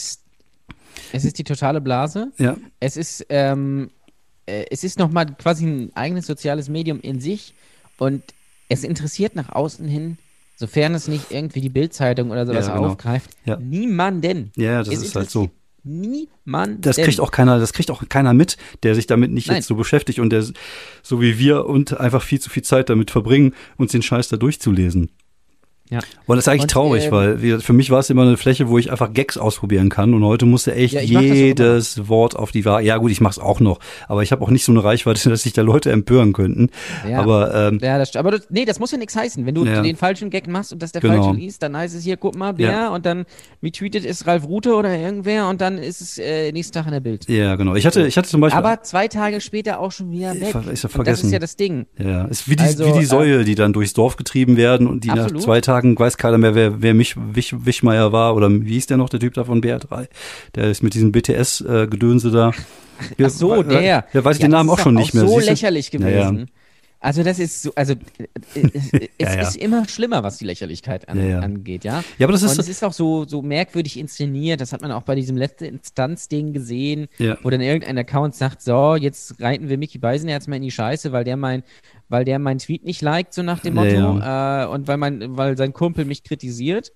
Es ist die totale Blase. Ja. Es ist, ähm, äh, es ist nochmal quasi ein eigenes soziales Medium in sich und es interessiert nach außen hin, sofern es nicht irgendwie die Bildzeitung oder sowas ja, genau. aufgreift, ja. niemanden. Ja, das es ist halt so. Niemand. Das kriegt auch keiner, das kriegt auch keiner mit, der sich damit nicht Nein. jetzt so beschäftigt und der so wie wir und einfach viel zu viel Zeit damit verbringen, uns den Scheiß da durchzulesen. Ja. Und das ist eigentlich und, traurig, äh, weil für mich war es immer eine Fläche, wo ich einfach Gags ausprobieren kann und heute musste echt ja, jedes Wort auf die Wahrheit. Ja gut, ich mach's auch noch, aber ich habe auch nicht so eine Reichweite, [laughs] dass sich da Leute empören könnten. Ja. Aber ähm, ja, das, aber das, nee, das muss ja nichts heißen. Wenn du ja. den falschen Gag machst und das der genau. falsche liest, dann heißt es hier, guck mal, Bär ja. und dann retweetet ist Ralf Rute oder irgendwer und dann ist es äh, nächsten Tag in der Bild. Ja, genau. Ich hatte, ich hatte zum Beispiel. Aber zwei Tage später auch schon wieder weg. Ist ja vergessen. Und das ist ja das Ding. Ja, ist wie die, also, wie die Säue, äh, die dann durchs Dorf getrieben werden und die absolut. nach zwei Tagen weiß keiner mehr, wer, wer mich Wich, Wichmeier war oder wie hieß der noch, der Typ da von BR3? Der ist mit diesem BTS-Gedönse äh, da. Ach so, der. Ja, weiß ich ja, den Namen auch schon nicht mehr. so lächerlich gewesen. Ja, Also das ist so, also äh, es, [laughs] es Ja, ja. ist immer schlimmer, was die Lächerlichkeit an, Ja, angeht, ja. Ja, aber das ist Und es ist auch so, so merkwürdig inszeniert, das hat man auch bei diesem letzte Instanz-Ding gesehen, wo dann irgendein Account sagt, so, jetzt reiten wir Mickey Beisenherz mal in die Scheiße, weil der mein, weil der mein Tweet nicht liked, so nach dem Ja, Motto, Äh, und weil mein, weil sein Kumpel mich kritisiert.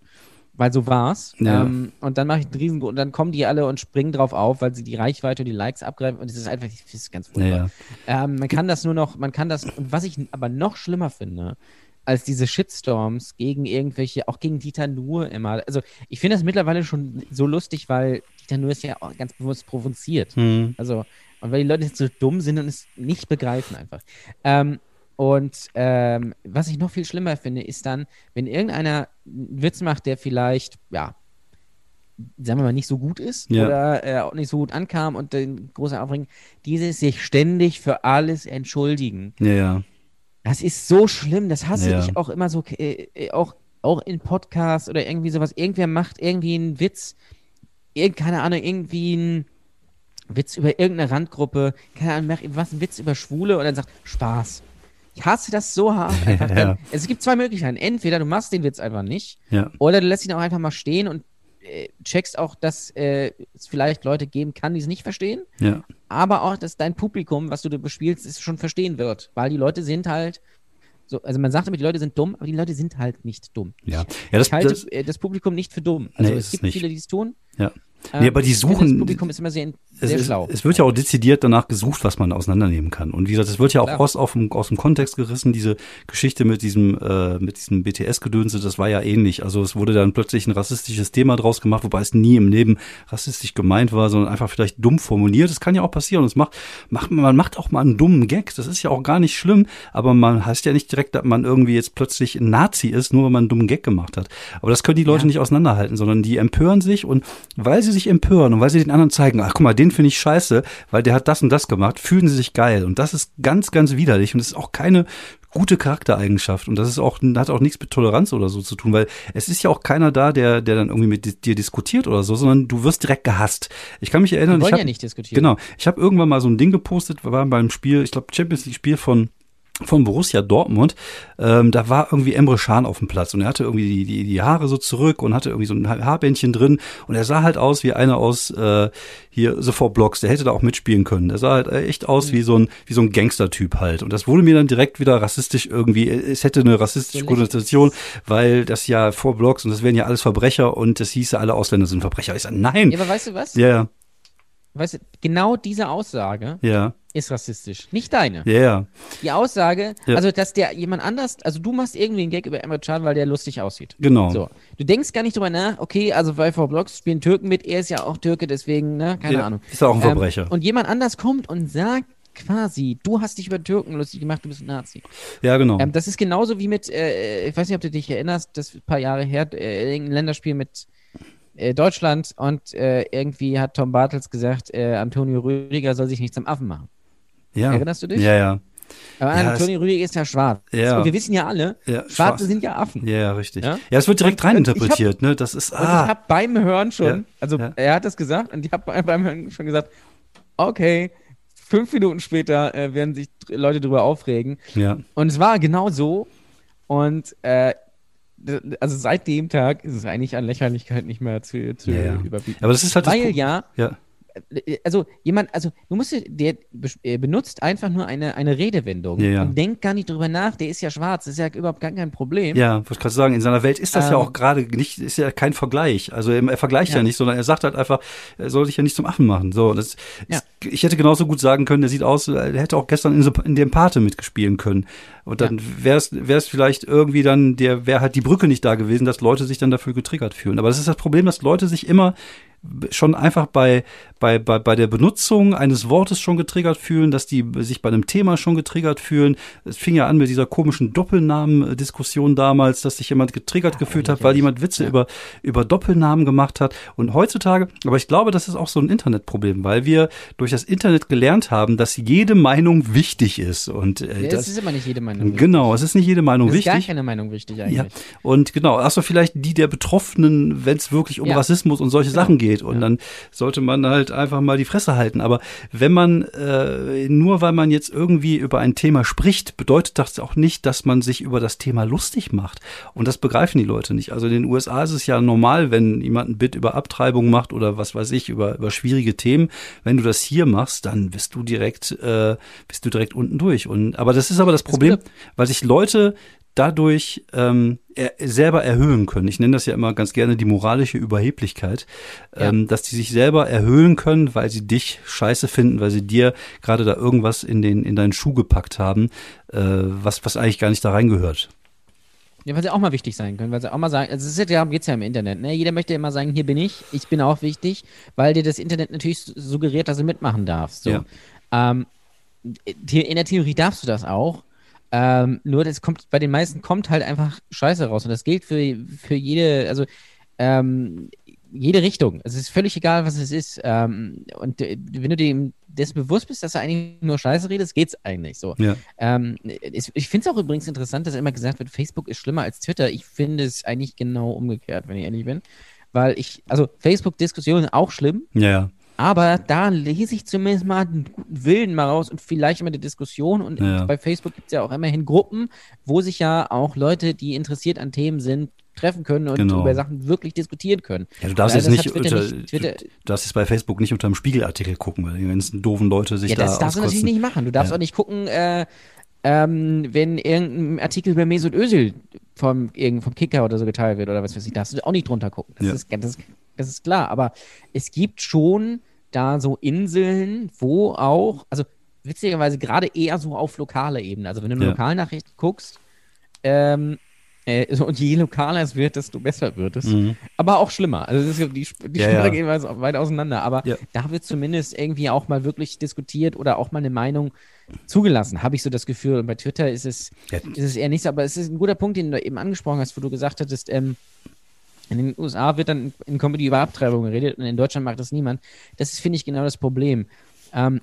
Weil so war's. Ja. Ähm, und dann mache ich einen riesen und dann kommen die alle und springen drauf auf, weil sie die Reichweite und die Likes abgreifen. Und es ist einfach, das ist ganz furchtbar. Ja, Ähm, man kann das nur noch, man kann das, und was ich aber noch schlimmer finde, als diese Shitstorms gegen irgendwelche, auch gegen Dieter Nuhr immer. Also ich finde das mittlerweile schon so lustig, weil Dieter Nuhr ist ja auch ganz bewusst provoziert. Hm. Also, und weil die Leute jetzt so dumm sind und es nicht begreifen einfach. Ähm, und ähm, was ich noch viel schlimmer finde, ist dann, wenn irgendeiner einen Witz macht, der vielleicht, ja, sagen wir mal, nicht so gut ist Ja. oder äh, auch nicht so gut ankam und den großen Aufregen, dieses sich ständig für alles entschuldigen. ja, ja. Das ist so schlimm, das hasse Ja. ich auch immer so, äh, äh, auch, auch in Podcasts oder irgendwie sowas. Irgendwer macht irgendwie einen Witz, irgend, keine Ahnung, irgendwie einen Witz über irgendeine Randgruppe, keine Ahnung, macht was, einen Witz über Schwule und dann sagt, Spaß. Ich hasse das so hart. [laughs] Ja. dann, es gibt zwei Möglichkeiten. Entweder du machst den Witz einfach nicht ja. oder du lässt ihn auch einfach mal stehen und äh, checkst auch, dass äh, es vielleicht Leute geben kann, die es nicht verstehen ja. aber auch, dass dein Publikum, was du da bespielst, es schon verstehen wird. Weil die Leute sind halt, so, also man sagt immer, die Leute sind dumm, aber die Leute sind halt nicht dumm. Ja, ja das, Ich halte das, äh, das Publikum nicht für dumm. Also Nee, es gibt es viele, die es tun. ja. Ähm, Nee, aber die suchen- Das Publikum ist immer sehr, Es, sehr schlau. es wird ja auch dezidiert danach gesucht, was man auseinandernehmen kann. Und wie gesagt, es wird ja auch Klar. aus, auf dem, aus dem Kontext gerissen, diese Geschichte mit diesem, äh, mit diesem BTS-Gedönse, das war ja ähnlich. Also es wurde dann plötzlich ein rassistisches Thema draus gemacht, wobei es nie im Leben rassistisch gemeint war, sondern einfach vielleicht dumm formuliert. Das kann ja auch passieren. Und es macht, macht, man macht auch mal einen dummen Gag. Das ist ja auch gar nicht schlimm, aber man heißt ja nicht direkt, dass man irgendwie jetzt plötzlich ein Nazi ist, nur weil man einen dummen Gag gemacht hat. Aber das können die Leute Ja. nicht auseinanderhalten, sondern die empören sich und weil sie sich empören und weil sie den anderen zeigen, ach guck mal, den finde ich scheiße, weil der hat das und das gemacht, fühlen sie sich geil. Und das ist ganz, ganz widerlich und das ist auch keine gute Charaktereigenschaft und das ist auch hat auch nichts mit Toleranz oder so zu tun, weil es ist ja auch keiner da, der der dann irgendwie mit di- dir diskutiert oder so, sondern du wirst direkt gehasst. Ich kann mich erinnern, Wir ich wollen hab, ja nicht diskutieren. Genau, ich habe irgendwann mal so ein Ding gepostet, war beim Spiel, ich glaube Champions League Spiel von von Borussia Dortmund, ähm, da war irgendwie Emre Can auf dem Platz und er hatte irgendwie die, die, die Haare so zurück und hatte irgendwie so ein Ha- Haarbändchen drin und er sah halt aus wie einer aus äh, hier sofort Blocks, der hätte da auch mitspielen können. Der sah halt echt aus wie so ein wie so ein Gangster-Typ halt und das wurde mir dann direkt wieder rassistisch irgendwie, es hätte eine rassistische Konnotation, weil das ja vor Blocks und das wären ja alles Verbrecher und das hieße alle Ausländer sind Verbrecher. Ich sag, nein. Ja, aber weißt du was? Ja, ja, Weißt du, genau diese Aussage ja, ist rassistisch. Nicht deine. ja, ja, Die Aussage, Ja. also dass der jemand anders, also du machst irgendwie einen Gag über Emre Can, weil der lustig aussieht. genau. So. Du denkst gar nicht drüber nach, okay, also bei V Blocks spielen Türken mit, er ist ja auch Türke, deswegen, ne, keine Ja, Ahnung. ist auch ein Verbrecher. Ähm, und jemand anders kommt und sagt quasi, du hast dich über Türken lustig gemacht, du bist ein Nazi. Ja, genau. Ähm, das ist genauso wie mit, äh, ich weiß nicht, ob du dich erinnerst, das ist ein paar Jahre her, äh, irgendein Länderspiel mit äh, Deutschland und äh, irgendwie hat Tom Bartels gesagt, äh, Antonio Rüdiger soll sich nicht zum Affen machen. ja. erinnerst du dich? Ja, ja. Aber Ja, Antonio Rüdiger ist ja schwarz. Ja. Und wir wissen ja alle, Ja, Schwarze schwarz. sind ja Affen. Ja, ja, richtig. Ja? Es wird direkt reininterpretiert, ne? Das ist, Und ich ah, habe beim Hören schon, also er hat das gesagt und ich habe beim, Hören schon gesagt, okay, fünf Minuten später äh, werden sich Leute drüber aufregen. ja. Und es war genau so. Und äh, also seit dem Tag ist es eigentlich an Lächerlichkeit nicht mehr zu, zu Ja, ja. überbieten. Aber das ist halt das Weil Pro- ja, Ja, also jemand, also du musst, der äh, benutzt einfach nur eine, eine Redewendung Ja, ja. und denkt gar nicht drüber nach, der ist ja schwarz, das ist ja überhaupt gar kein Problem. ja, wollte ich gerade sagen, in seiner Welt ist das ja Ähm, auch gerade nicht, ist ja kein Vergleich. Also er vergleicht ja. Ja. nicht, sondern er sagt halt einfach, er soll sich ja nicht zum Affen machen. So, das Ja. ist, ich hätte genauso gut sagen können, der sieht aus, er hätte auch gestern in, in dem Pate mitgespielen können. Und dann wäre es wäre es vielleicht irgendwie dann, der wäre halt die Brücke nicht da gewesen, dass Leute sich dann dafür getriggert fühlen. Aber das ist das Problem, dass Leute sich immer schon einfach bei, bei, bei, bei der Benutzung eines Wortes schon getriggert fühlen, dass die sich bei einem Thema schon getriggert fühlen. Es fing ja an mit dieser komischen Doppelnamen-Diskussion damals, dass sich jemand getriggert gefühlt hat, weil jemand Witze Ja. über, über Doppelnamen gemacht hat. Und heutzutage, aber ich glaube, das ist auch so ein Internetproblem, weil wir durch das Internet gelernt haben, dass jede Meinung wichtig ist. Und äh, Ja, das, ist immer nicht jede Meinung wichtig. genau, es ist nicht jede Meinung Es ist gar wichtig. keine Meinung wichtig eigentlich. Ja, und genau, achso, vielleicht die der Betroffenen, wenn es wirklich um Ja. Rassismus und solche Genau. Sachen geht. Geht. Und ja. dann sollte man halt einfach mal die Fresse halten. Aber wenn man, äh, nur weil man jetzt irgendwie über ein Thema spricht, bedeutet das auch nicht, dass man sich über das Thema lustig macht. Und das begreifen die Leute nicht. Also in den USA ist es ja normal, wenn jemand ein Bit über Abtreibung macht oder was weiß ich, über, über schwierige Themen. Wenn du das hier machst, dann bist du direkt, äh, bist du direkt unten durch. Und, aber das ist aber das Problem, weil sich Leute dadurch ähm, er, selber erhöhen können. Ich nenne das ja immer ganz gerne die moralische Überheblichkeit, ja. ähm, dass die sich selber erhöhen können, weil sie dich scheiße finden, weil sie dir gerade da irgendwas in den in deinen Schuh gepackt haben, äh, was was eigentlich gar nicht da reingehört. Ja, weil sie auch mal wichtig sein können, weil sie auch mal sagen, also es ist ja, geht's ja im Internet, ne? Jeder möchte immer sagen, hier bin ich, ich bin auch wichtig, weil dir das Internet natürlich suggeriert, dass du mitmachen darfst. So. Ja. Ähm, in der Theorie darfst du das auch, ähm, nur das kommt, bei den meisten kommt halt einfach Scheiße raus. Und das gilt für, für jede, also ähm, jede Richtung. Es ist völlig egal, was es ist. Ähm, und äh, wenn du dir dessen bewusst bist, dass du eigentlich nur Scheiße redest, geht's eigentlich so. Ja. Ähm, es, ich finde es auch übrigens interessant, dass immer gesagt wird, Facebook ist schlimmer als Twitter. Ich finde es eigentlich genau umgekehrt, wenn ich ehrlich bin. Weil ich, also Facebook-Diskussionen auch schlimm. Ja. Aber da lese ich zumindest mal einen guten Willen mal raus und vielleicht immer eine Diskussion. Und ja. bei Facebook gibt es ja auch immerhin Gruppen, wo sich ja auch Leute, die interessiert an Themen sind, treffen können und genau. über Sachen wirklich diskutieren können. Ja, du darfst jetzt nicht, unter, nicht Twitter, du darfst jetzt bei Facebook nicht unter einem Spiegelartikel gucken, weil die ganzen doofen Leute sich ja, da das darfst du natürlich nicht machen. Du darfst ja. auch nicht gucken, äh, ähm, wenn irgendein Artikel über Mesut Özil vom, vom Kicker oder so geteilt wird oder was weiß ich, darfst du auch nicht drunter gucken. Das, ja. ist, das, das ist klar. Aber es gibt schon da so Inseln, wo auch, also witzigerweise gerade eher so auf lokaler Ebene. Also wenn du ja. Lokalnachrichten guckst, ähm, äh, [laughs] und je lokaler es wird, desto besser wird es. Mhm. Aber auch schlimmer. Also ist, die, die ja, ja. gehen weit auseinander. Aber ja. da wird zumindest irgendwie auch mal wirklich diskutiert oder auch mal eine Meinung zugelassen, habe ich so das Gefühl. Und bei Twitter ist es, ist es eher nicht so. Aber es ist ein guter Punkt, den du eben angesprochen hast, wo du gesagt hattest, ähm, in den USA wird dann in Comedy über Abtreibung geredet und in Deutschland macht das niemand. Das ist, finde ich, genau das Problem. Ähm,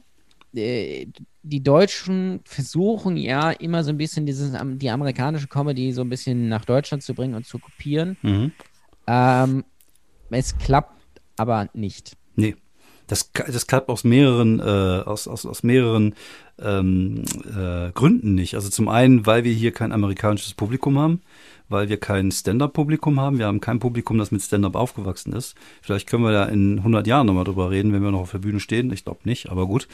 äh, die Deutschen versuchen ja immer so ein bisschen dieses, die amerikanische Comedy so ein bisschen nach Deutschland zu bringen und zu kopieren. Mhm. Ähm, es klappt aber nicht. Nee. Das, das klappt aus mehreren, äh, aus, aus, aus mehreren ähm, äh, Gründen nicht. Also zum einen, weil wir hier kein amerikanisches Publikum haben weil wir kein Stand-up-Publikum haben. Wir haben kein Publikum, das mit Stand-up aufgewachsen ist. Vielleicht können wir da in 100 Jahren nochmal drüber reden, wenn wir noch auf der Bühne stehen. Ich glaube nicht, aber gut.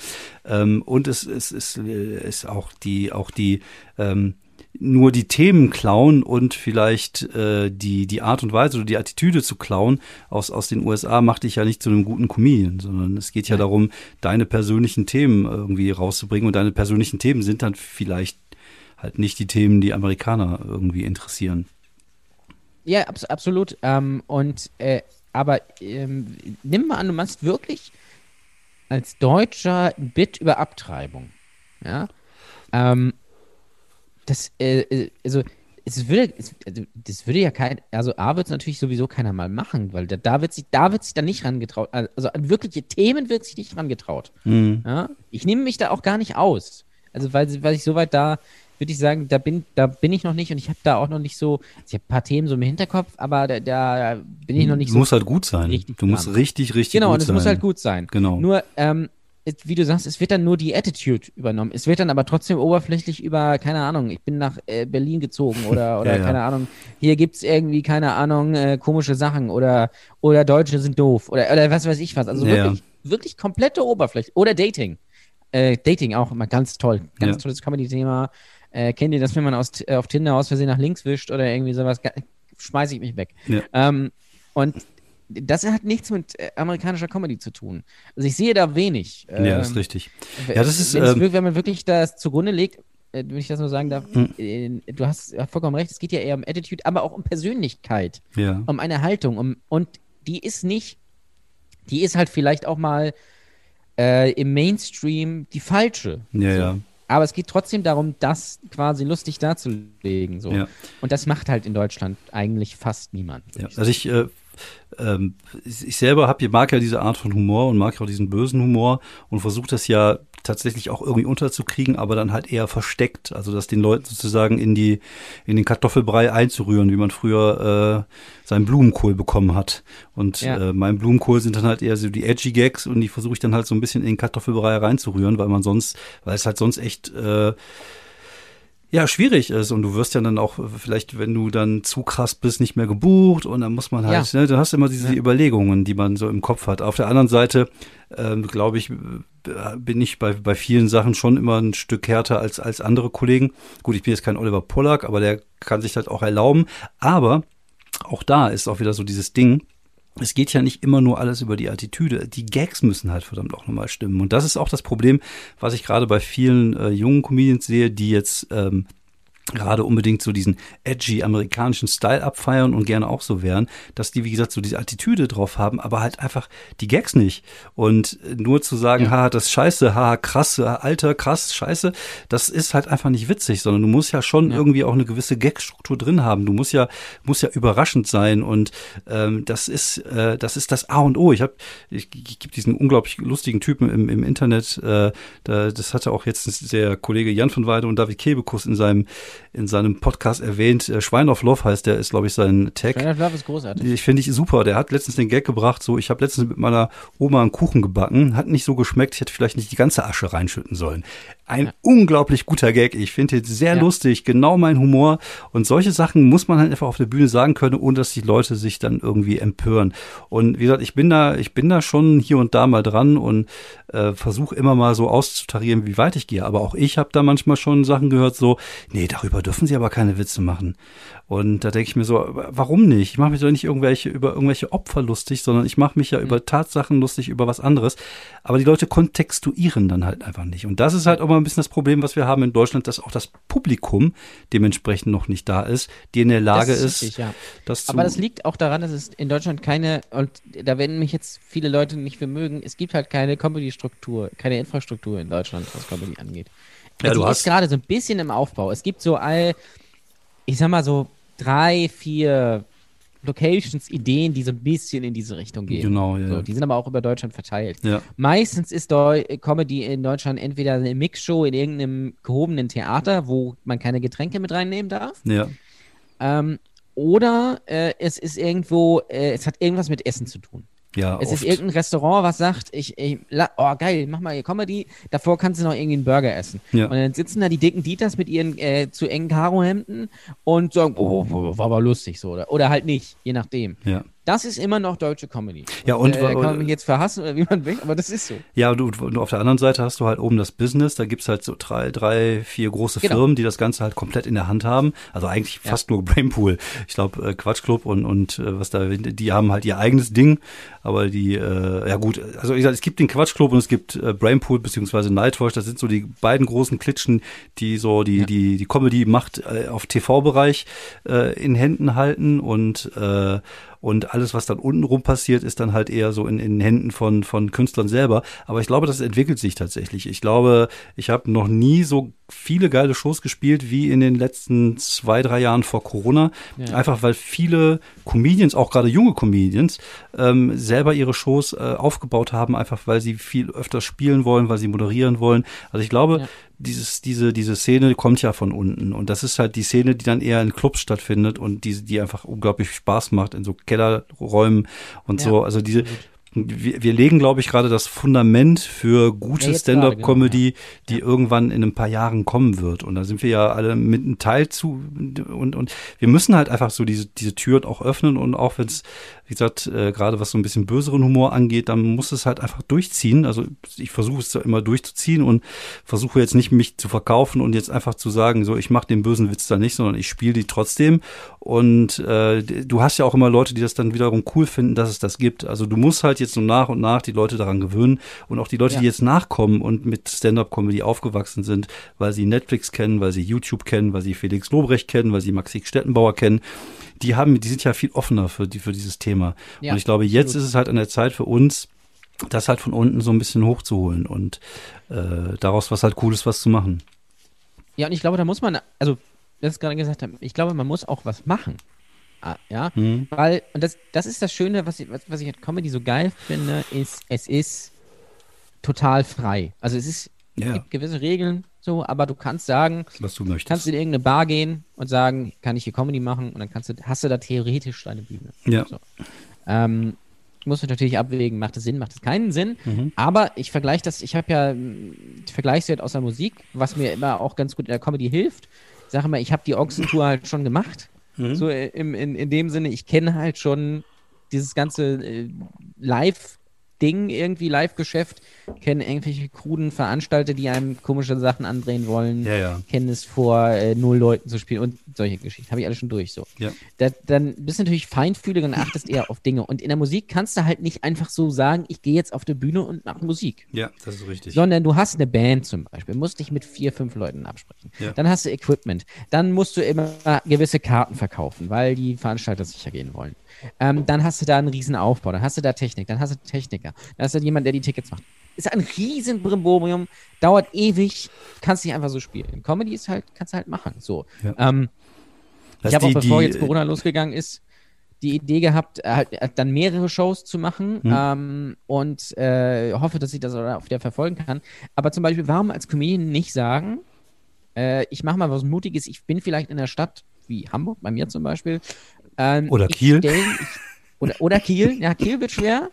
Ähm, und es, es, es ist auch die, auch die, ähm, nur die Themen klauen und vielleicht äh, die, die Art und Weise oder die Attitüde zu klauen aus, aus den USA macht dich ja nicht zu einem guten Comedian, sondern es geht ja, ja darum, deine persönlichen Themen irgendwie rauszubringen und deine persönlichen Themen sind dann vielleicht halt nicht die Themen, die Amerikaner irgendwie interessieren. Ja, abs absolut. Ähm, und äh, aber ähm, nimm mal an, du machst wirklich als Deutscher ein Bit über Abtreibung. Ja. Ähm, das, äh, äh also es würde, es, also, das würde ja kein, also A wird es natürlich sowieso keiner mal machen, weil da, da wird sich, da wird sich dann nicht rangetraut, also an wirkliche Themen wird sich nicht rangetraut. Mhm. Ja? Ich nehme mich da auch gar nicht aus. Also weil, weil ich soweit da würde ich sagen, da bin, da bin ich noch nicht und ich habe da auch noch nicht so, ich habe ein paar Themen so im Hinterkopf, aber da, da bin ich noch nicht du so. Du musst halt gut sein. Du musst richtig, richtig genau, gut sein. Genau, und es muss halt gut sein. Genau. Nur, ähm, wie du sagst, es wird dann nur die Attitude übernommen. Es wird dann aber trotzdem oberflächlich über, keine Ahnung, ich bin nach äh, Berlin gezogen oder, [laughs] oder ja, ja. keine Ahnung, hier gibt es irgendwie, keine Ahnung, äh, komische Sachen oder, oder Deutsche sind doof oder, oder was weiß ich was. Also ja, wirklich, wirklich komplette Oberfläche. Oder Dating. Äh, Dating auch immer ganz toll. Ganz tolles Comedy-Thema. Äh, kennt ihr das, wenn man aus, äh, auf Tinder aus Versehen nach links wischt oder irgendwie sowas? Schmeiße ich mich weg. Ja. Ähm, und das hat nichts mit äh, amerikanischer Comedy zu tun. Also ich sehe da wenig. Ähm, ja, das ist richtig. Ja, das ist, ähm, wenn man wirklich das zugrunde legt, äh, wenn ich das nur sagen darf, hm. du hast vollkommen recht, es geht ja eher um Attitude, aber auch um Persönlichkeit, ja. um eine Haltung. Um, und die ist nicht, die ist halt vielleicht auch mal äh, im Mainstream die falsche. Ja, so. ja. Aber es geht trotzdem darum, das quasi lustig darzulegen. So. Ja. Und das macht halt in Deutschland eigentlich fast niemand. Ja. Also ich äh, ähm, ich selber hab, mag ja diese Art von Humor und mag auch diesen bösen Humor und versuche das ja tatsächlich auch irgendwie unterzukriegen, aber dann halt eher versteckt. Also das den Leuten sozusagen in die, in den Kartoffelbrei einzurühren, wie man früher äh, seinen Blumenkohl bekommen hat. Und ja. äh, mein Blumenkohl sind dann halt eher so die edgy Gags und die versuche ich dann halt so ein bisschen in den Kartoffelbrei reinzurühren, weil man sonst, weil es halt sonst echt äh, ja, schwierig ist und du wirst ja dann auch vielleicht, wenn du dann zu krass bist, nicht mehr gebucht und dann muss man halt, ja. ne, du hast immer diese ja. Überlegungen, die man so im Kopf hat. Auf der anderen Seite, ähm, glaube ich, bin ich bei, bei vielen Sachen schon immer ein Stück härter als, als andere Kollegen. Gut, ich bin jetzt kein Oliver Pollack, aber der kann sich das auch erlauben. Aber auch da ist auch wieder so dieses Ding, es geht ja nicht immer nur alles über die Attitüde. Die Gags müssen halt verdammt auch nochmal stimmen. Und das ist auch das Problem, was ich gerade bei vielen äh, jungen Comedians sehe, die jetzt ähm, gerade unbedingt so diesen edgy amerikanischen Style abfeiern und gerne auch so wären, dass die, wie gesagt, so diese Attitüde drauf haben, aber halt einfach die Gags nicht. Und nur zu sagen, ja. haha, das ist scheiße, haha, krass, alter, krass, scheiße, das ist halt einfach nicht witzig, sondern du musst ja schon ja. irgendwie auch eine gewisse Gagstruktur drin haben. Du musst ja, musst ja überraschend sein und ähm, das ist, äh, das ist das A und O. Ich habe, ich, ich gibt diesen unglaublich lustigen Typen im, im Internet, äh, da, das hatte auch jetzt der Kollege Jan von Weide und David Kebekus in seinem in seinem Podcast erwähnt. Äh, Schwein of Love heißt der, ist, glaube ich, sein Tag. Schwein of Love ist großartig. Ich finde ich super. Der hat letztens den Gag gebracht, so, ich habe letztens mit meiner Oma einen Kuchen gebacken, hat nicht so geschmeckt, ich hätte vielleicht nicht die ganze Asche reinschütten sollen. Ein ja. unglaublich guter Gag. Ich finde ihn sehr ja. lustig, genau mein Humor. Und solche Sachen muss man halt einfach auf der Bühne sagen können, ohne dass die Leute sich dann irgendwie empören. Und wie gesagt, ich bin da, ich bin da schon hier und da mal dran und äh, versuche immer mal so auszutarieren, wie weit ich gehe. Aber auch ich habe da manchmal schon Sachen gehört, so, nee, darüber dürfen sie aber keine Witze machen. Und da denke ich mir so, warum nicht? Ich mache mich doch nicht irgendwelche über irgendwelche Opfer lustig, sondern ich mache mich ja mhm. über Tatsachen lustig, über was anderes. Aber die Leute kontextuieren dann halt einfach nicht. Und das ist halt auch mal ein bisschen das Problem, was wir haben in Deutschland, dass auch das Publikum dementsprechend noch nicht da ist, die in der Lage das ist, richtig, ja. das zu Aber das liegt auch daran, dass es in Deutschland keine, und da werden mich jetzt viele Leute nicht für mögen, es gibt halt keine Comedy-Struktur, keine Infrastruktur in Deutschland, was Comedy angeht. Ja, also du hast gerade so ein bisschen im Aufbau. Es gibt so all, ich sag mal so drei, vier Locations, Ideen, die so ein bisschen in diese Richtung gehen. Genau, ja. So, die sind aber auch über Deutschland verteilt. Ja. Meistens ist Deu Comedy in Deutschland entweder eine Mixshow in irgendeinem gehobenen Theater, wo man keine Getränke mit reinnehmen darf. Ja. Ähm, oder äh, es ist irgendwo, äh, es hat irgendwas mit Essen zu tun. Ja, es oft. ist irgendein Restaurant, was sagt, ich, ich, oh geil, mach mal hier Comedy, davor kannst du noch irgendwie einen Burger essen. Ja. Und dann sitzen da die dicken Dieters mit ihren äh, zu engen Karohemden und sagen, oh, war aber lustig so, oder, oder halt nicht, je nachdem. Ja. Das ist immer noch deutsche Comedy. Ja, und, äh, kann man mich jetzt verhassen oder wie man will, aber das ist so. Ja, und, und auf der anderen Seite hast du halt oben das Business, da gibt's halt so drei, drei, vier große genau. Firmen, die das Ganze halt komplett in der Hand haben. Also eigentlich ja. fast nur Brainpool. Ich glaube, äh, Quatschclub und, und äh, was da, die haben halt ihr eigenes Ding, aber die, äh, ja gut, also ich sag, es gibt den Quatschclub und es gibt äh, Brainpool beziehungsweise Nightwatch, das sind so die beiden großen Klitschen, die so die, ja. die, die Comedy-Macht äh, auf TV-Bereich äh, in Händen halten und äh, und alles, was dann untenrum passiert, ist dann halt eher so in, in Händen von, von Künstlern selber. Aber ich glaube, das entwickelt sich tatsächlich. Ich glaube, ich habe noch nie so viele geile Shows gespielt wie in den letzten zwei, drei Jahren vor Corona. Ja. Einfach weil viele Comedians, auch gerade junge Comedians, ähm, selber ihre Shows äh, aufgebaut haben, einfach weil sie viel öfter spielen wollen, weil sie moderieren wollen. Also ich glaube, ja dieses, diese, diese Szene kommt ja von unten. Und das ist halt die Szene, die dann eher in Clubs stattfindet und die, die einfach unglaublich Spaß macht in so Kellerräumen und ja, so. Also diese, wir, wir legen, glaube ich, gerade das Fundament für gute ja, Stand-up-Comedy, genau, ja. die irgendwann in ein paar Jahren kommen wird. Und da sind wir ja alle mit einem Teil zu und und wir müssen halt einfach so diese diese Türen auch öffnen und auch wenn es wie gesagt, äh, gerade was so ein bisschen böseren Humor angeht, dann muss es halt einfach durchziehen. Also ich versuche es immer durchzuziehen und versuche jetzt nicht mich zu verkaufen und jetzt einfach zu sagen, so ich mache den bösen Witz da nicht, sondern ich spiele die trotzdem. Und äh, du hast ja auch immer Leute, die das dann wiederum cool finden, dass es das gibt. Also du musst halt jetzt so nach und nach die Leute daran gewöhnen und auch die Leute, ja. die jetzt nachkommen und mit Stand-up-Comedy aufgewachsen sind, weil sie Netflix kennen, weil sie YouTube kennen, weil sie Felix Lobrecht kennen, weil sie Maxi Stettenbauer kennen die haben, die sind ja viel offener für, die, für dieses Thema. Ja, und ich glaube, jetzt absolut. ist es halt an der Zeit für uns, das halt von unten so ein bisschen hochzuholen und äh, daraus was halt Cooles was zu machen. Ja, und ich glaube, da muss man, also, das ist gerade gesagt haben, ich glaube, man muss auch was machen. Ah, ja, mhm. weil, und das, das ist das Schöne, was ich, was, was ich an Comedy so geil finde, ist, es ist total frei. Also es ist, ja. gibt gewisse Regeln, so, aber du kannst sagen, was du möchtest. Kannst in irgendeine Bar gehen und sagen, kann ich hier Comedy machen? Und dann kannst du, hast du da theoretisch deine Bühne. Ja. So. Ähm, muss man natürlich abwägen, macht es Sinn, macht es keinen Sinn. Mhm. Aber ich vergleiche das, ich habe ja Vergleichswert aus der Musik, was mir immer auch ganz gut in der Comedy hilft. Ich sage mal, ich habe die Ochsentour halt schon gemacht. Mhm. So im, in, in dem Sinne, ich kenne halt schon dieses ganze äh, Live- Ding irgendwie Live-Geschäft, kennen irgendwelche kruden Veranstalter, die einem komische Sachen andrehen wollen, ja, ja. kennen es vor äh, null Leuten zu spielen und solche Geschichten. Habe ich alles schon durch so. Ja. Da, dann bist du natürlich feinfühlig und achtest eher auf Dinge. Und in der Musik kannst du halt nicht einfach so sagen, ich gehe jetzt auf die Bühne und mache Musik. Ja, das ist richtig. Sondern du hast eine Band zum Beispiel, musst dich mit vier, fünf Leuten absprechen. Ja. Dann hast du Equipment. Dann musst du immer gewisse Karten verkaufen, weil die Veranstalter sicher gehen wollen. Ähm, dann hast du da einen riesen Aufbau, dann hast du da Technik, dann hast du Techniker, dann hast du jemand, der die Tickets macht. Ist ein riesen Brimborium, dauert ewig, kannst nicht einfach so spielen. Comedy ist halt, kannst du halt machen. So. Ja. Ähm, ich habe auch, bevor die, jetzt Corona losgegangen ist, die Idee gehabt, halt, äh, dann mehrere Shows zu machen hm. ähm, und äh, hoffe, dass ich das auch wieder verfolgen kann. Aber zum Beispiel, warum als Comedian nicht sagen, äh, ich mache mal was Mutiges, ich bin vielleicht in einer Stadt wie Hamburg, bei mir zum Beispiel, ähm, oder Kiel. Ich, oder, oder Kiel. Ja, Kiel wird schwer.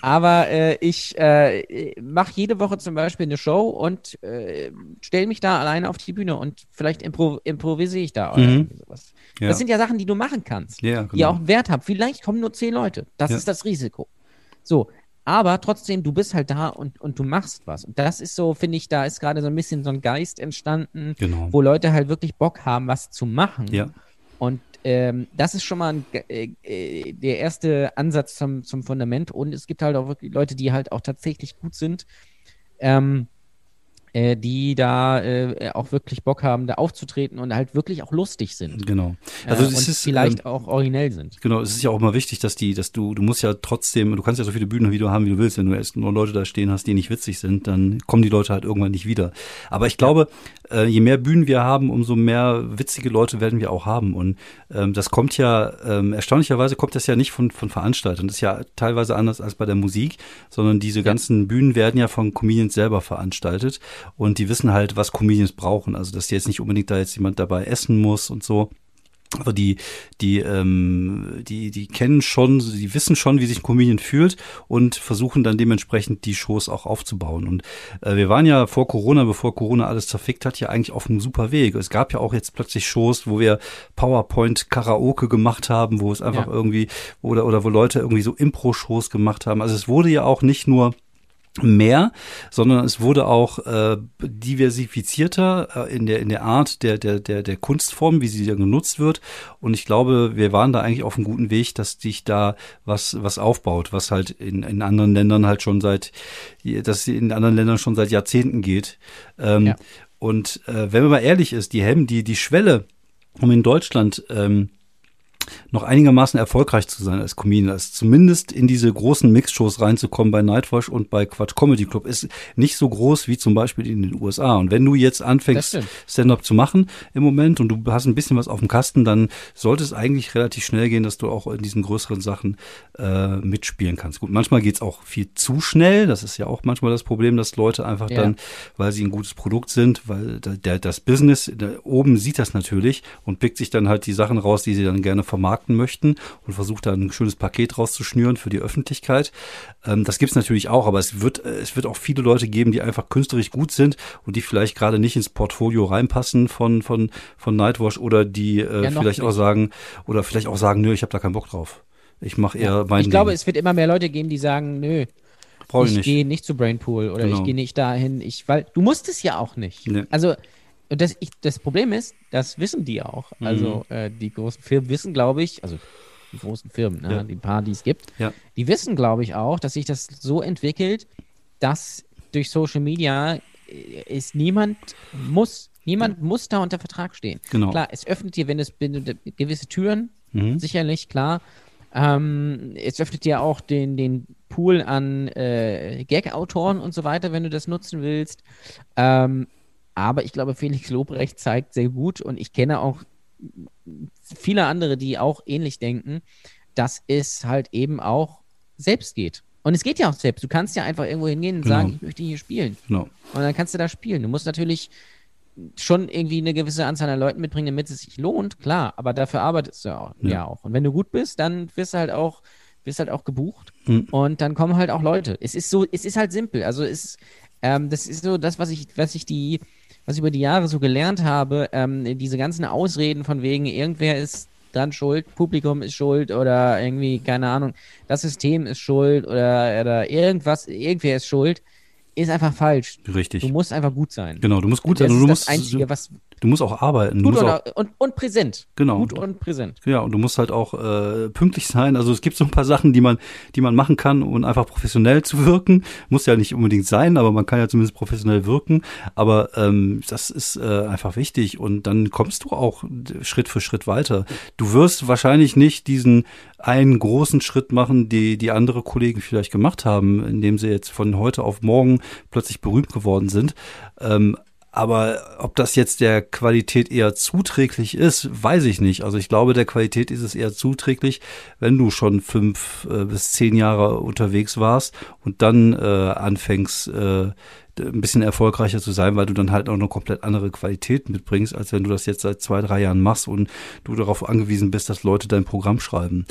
Aber äh, ich äh, mache jede Woche zum Beispiel eine Show und äh, stelle mich da alleine auf die Bühne und vielleicht impro improvisiere ich da oder mhm. sowas. Ja. Das sind ja Sachen, die du machen kannst, ja, genau. die auch einen Wert haben. Vielleicht kommen nur zehn Leute. Das ja. ist das Risiko. So, aber trotzdem, du bist halt da und, und du machst was. Und das ist so, finde ich, da ist gerade so ein bisschen so ein Geist entstanden, genau. wo Leute halt wirklich Bock haben, was zu machen. Ja. Und ähm, das ist schon mal ein, äh, äh, der erste Ansatz zum, zum Fundament. Und es gibt halt auch wirklich Leute, die halt auch tatsächlich gut sind. Ähm, äh, die da äh, auch wirklich Bock haben, da aufzutreten und halt wirklich auch lustig sind. Genau. Also äh, es ist vielleicht ähm, auch originell sind. Genau, es ist ja auch immer wichtig, dass die, dass du, du musst ja trotzdem, du kannst ja so viele Bühnen wie du haben, wie du willst. Wenn du erst nur Leute da stehen hast, die nicht witzig sind, dann kommen die Leute halt irgendwann nicht wieder. Aber ich glaube, äh, je mehr Bühnen wir haben, umso mehr witzige Leute werden wir auch haben. Und ähm, das kommt ja, ähm, erstaunlicherweise kommt das ja nicht von, von Veranstaltern. Das ist ja teilweise anders als bei der Musik, sondern diese ja. ganzen Bühnen werden ja von Comedians selber veranstaltet und die wissen halt, was Comedians brauchen. Also, dass jetzt nicht unbedingt da jetzt jemand dabei essen muss und so. Aber die, die, ähm, die, die kennen schon, die wissen schon, wie sich ein Comedian fühlt und versuchen dann dementsprechend die Shows auch aufzubauen. Und äh, wir waren ja vor Corona, bevor Corona alles zerfickt hat, ja eigentlich auf einem super Weg. Es gab ja auch jetzt plötzlich Shows, wo wir PowerPoint Karaoke gemacht haben, wo es einfach ja. irgendwie, oder, oder wo Leute irgendwie so Impro-Shows gemacht haben. Also es wurde ja auch nicht nur mehr, sondern es wurde auch äh, diversifizierter äh, in der in der Art der der der der Kunstform, wie sie da genutzt wird. Und ich glaube, wir waren da eigentlich auf einem guten Weg, dass sich da was was aufbaut, was halt in in anderen Ländern halt schon seit, dass in anderen Ländern schon seit Jahrzehnten geht. Ähm, ja. Und äh, wenn man mal ehrlich ist, die Hemmen, die die Schwelle, um in Deutschland ähm, noch einigermaßen erfolgreich zu sein als Comedian, als zumindest in diese großen Mixshows reinzukommen bei Nightwash und bei Quatsch Comedy Club ist nicht so groß wie zum Beispiel in den USA. Und wenn du jetzt anfängst, Stand-up zu machen im Moment und du hast ein bisschen was auf dem Kasten, dann sollte es eigentlich relativ schnell gehen, dass du auch in diesen größeren Sachen äh, mitspielen kannst. Gut, manchmal geht's auch viel zu schnell. Das ist ja auch manchmal das Problem, dass Leute einfach ja. dann, weil sie ein gutes Produkt sind, weil der, das Business der, oben sieht das natürlich und pickt sich dann halt die Sachen raus, die sie dann gerne vermarkten möchten und versucht da ein schönes Paket rauszuschnüren für die Öffentlichkeit. Ähm, das gibt's natürlich auch, aber es wird, äh, es wird auch viele Leute geben, die einfach künstlerisch gut sind und die vielleicht gerade nicht ins Portfolio reinpassen von, von, von Nightwash oder die äh, ja, vielleicht nicht. auch sagen, oder vielleicht auch sagen, nö, ich habe da keinen Bock drauf. Ich mache eher ja, mein Ich Ding. glaube, es wird immer mehr Leute geben, die sagen, nö, Brauch ich, ich gehe nicht zu Brainpool oder genau. ich gehe nicht dahin. Ich, weil du musst es ja auch nicht. Nee. Also und das, ich, das Problem ist, das wissen die auch. Mhm. Also äh, die großen Firmen wissen, glaube ich, also die großen Firmen, ne, ja. die paar, die es gibt, ja. die wissen, glaube ich, auch, dass sich das so entwickelt, dass durch Social Media ist niemand muss, niemand ja. muss da unter Vertrag stehen. Genau. Klar, es öffnet dir, wenn es gewisse Türen, mhm. sicherlich, klar. Ähm, es öffnet dir auch den, den Pool an äh, Gag-Autoren und so weiter, wenn du das nutzen willst. Ähm, aber ich glaube, Felix Lobrecht zeigt sehr gut und ich kenne auch viele andere, die auch ähnlich denken, dass es halt eben auch selbst geht. Und es geht ja auch selbst. Du kannst ja einfach irgendwo hingehen und Genau. sagen, ich möchte hier spielen. Genau. Und dann kannst du da spielen. Du musst natürlich schon irgendwie eine gewisse Anzahl an Leuten mitbringen, damit es sich lohnt, klar, aber dafür arbeitest du ja auch. Ja. Ja. auch. Und wenn du gut bist, dann wirst du halt auch, wirst halt auch gebucht Mhm. und dann kommen halt auch Leute. Es ist so, es ist halt simpel. Also es, ähm, das ist so das, was ich, was ich die, was ich über die Jahre so gelernt habe, ähm, diese ganzen Ausreden von wegen, irgendwer ist dran schuld, Publikum ist schuld oder irgendwie, keine Ahnung, das System ist schuld oder, oder irgendwas, irgendwer ist schuld, ist einfach falsch. Richtig. Du musst einfach gut sein. Genau, du musst gut das sein. ist Du das musst, Einzige, was du musst auch arbeiten. Gut und, auch, und, und präsent. Genau. Gut und präsent. ja, und du musst halt auch äh, pünktlich sein. Also es gibt so ein paar Sachen, die man, die man machen kann, um einfach professionell zu wirken. Muss ja nicht unbedingt sein, aber man kann ja zumindest professionell wirken. Aber ähm, das ist äh, einfach wichtig. Und dann kommst du auch Schritt für Schritt weiter. Du wirst wahrscheinlich nicht diesen einen großen Schritt machen, die die andere Kollegen vielleicht gemacht haben, indem sie jetzt von heute auf morgen plötzlich berühmt geworden sind. Ähm, aber ob das jetzt der Qualität eher zuträglich ist, weiß ich nicht. Also ich glaube, der Qualität ist es eher zuträglich, wenn du schon fünf äh, bis zehn Jahre unterwegs warst und dann äh, anfängst, äh, ein bisschen erfolgreicher zu sein, weil du dann halt auch eine komplett andere Qualität mitbringst, als wenn du das jetzt seit zwei, drei Jahren machst und du darauf angewiesen bist, dass Leute dein Programm schreiben.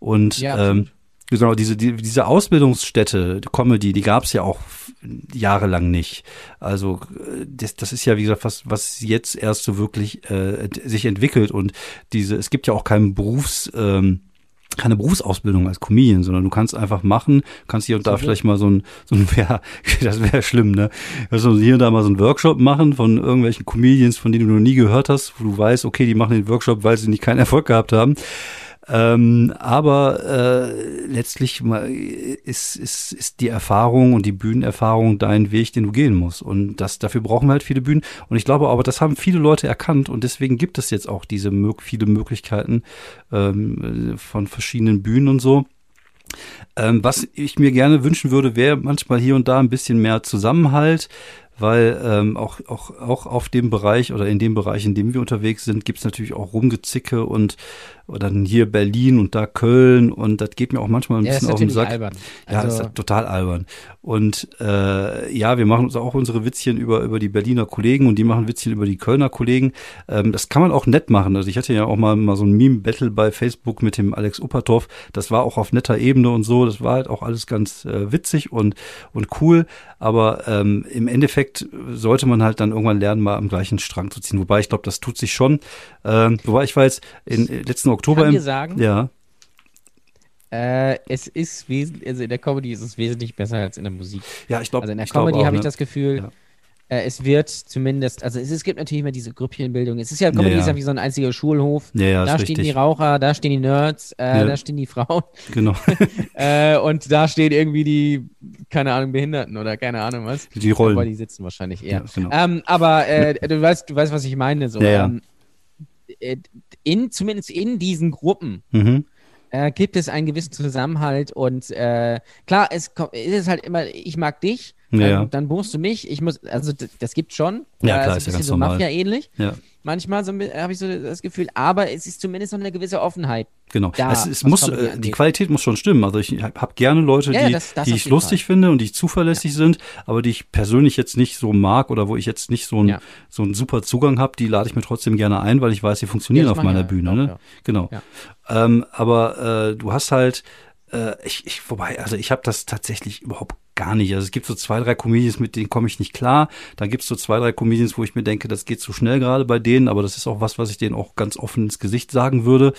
Und Ja, ähm. Genau, diese, die, diese Ausbildungsstätte, Comedy, die gab es ja auch jahrelang nicht. Also das, das ist ja, wie gesagt, was, was jetzt erst so wirklich äh, sich entwickelt. Und diese, es gibt ja auch keinen Berufs, ähm, keine Berufsausbildung als Comedian, sondern du kannst einfach machen, kannst hier und da Absolut. vielleicht mal so ein, so ein [laughs] ja, das wäre schlimm, ne? Also hier und da mal so einen Workshop machen von irgendwelchen Comedians, von denen du noch nie gehört hast, wo du weißt, okay, die machen den Workshop, weil sie nicht keinen Erfolg gehabt haben. Ähm, aber äh, letztlich ist, ist, ist die Erfahrung und die Bühnenerfahrung dein Weg, den du gehen musst. Und das, dafür brauchen wir halt viele Bühnen. Und ich glaube aber, das haben viele Leute erkannt und deswegen gibt es jetzt auch diese viele Möglichkeiten ähm, von verschiedenen Bühnen und so. Ähm, was ich mir gerne wünschen würde, wäre manchmal hier und da ein bisschen mehr Zusammenhalt, weil ähm, auch, auch, auch auf dem Bereich oder in dem Bereich, in dem wir unterwegs sind, gibt's natürlich auch Rumgezicke und oder dann hier Berlin und da Köln und das geht mir auch manchmal ein Ja, bisschen auf den Sack. albern. Ja, das Also- ist total albern. Und äh, ja, wir machen uns auch unsere Witzchen über, über die Berliner Kollegen und die machen Witzchen über die Kölner Kollegen. Ähm, das kann man auch nett machen. Also ich hatte ja auch mal, mal so ein Meme-Battle bei Facebook mit dem Alex Uppertorf. Das war auch auf netter Ebene und so. Das war halt auch alles ganz äh, witzig und, und cool. Aber ähm, im Endeffekt sollte man halt dann irgendwann lernen, mal am gleichen Strang zu ziehen. Wobei ich glaube, das tut sich schon. Ähm, wobei ich war jetzt in, äh, letzten Oktober Kann im, sagen, ja, äh, es ist wesentlich, also in der Comedy ist es wesentlich besser als in der Musik. ja, ich glaube, Also in der ich Comedy habe ich ne? das Gefühl, Ja. Äh, es wird zumindest, also es, es gibt natürlich immer diese Grüppchenbildung. Es ist ja, Comedy Ja, ja. ist ja wie so ein einziger Schulhof. Ja, da stehen richtig. die Raucher, da stehen die Nerds, äh, da stehen die Frauen Genau. [laughs] äh, und da stehen irgendwie die, keine Ahnung, Behinderten oder keine Ahnung was. Die Rollen. Aber die sitzen wahrscheinlich eher. Genau. ähm, aber äh, du weißt, du weißt, was ich meine. So. Ähm, äh, in, zumindest in diesen Gruppen Mhm. äh, gibt es einen gewissen Zusammenhalt und klar, es, ko- es ist halt immer, ich mag dich, Ja, dann, ja. dann buchst du mich, ich muss, also das gibt schon. Ja, klar, ist ist ja ganz so normal. Mafia-ähnlich. Ja. Manchmal so, habe ich so das Gefühl, aber es ist zumindest noch eine gewisse Offenheit. Genau. Da, es, es muss, äh, die. Qualität muss schon stimmen. Also ich habe gerne Leute, Ja, ja, die, das- das die ich lustig finde und die zuverlässig sind, aber die ich persönlich jetzt nicht so mag oder wo ich jetzt nicht so, ein, Ja. so einen super Zugang habe, die lade ich mir trotzdem gerne ein, weil ich weiß, sie funktionieren Ja, auf meiner ja Bühne. auch, ne? ja. Genau. Ja. Ähm, aber äh, du hast halt, äh, ich, ich, wobei, also ich habe das tatsächlich überhaupt gar nicht. Also es gibt so zwei, drei Comedians, mit denen komme ich nicht klar. Dann gibt es so zwei, drei Comedians, wo ich mir denke, das geht zu schnell gerade bei denen, aber das ist auch was, was ich denen auch ganz offen ins Gesicht sagen würde.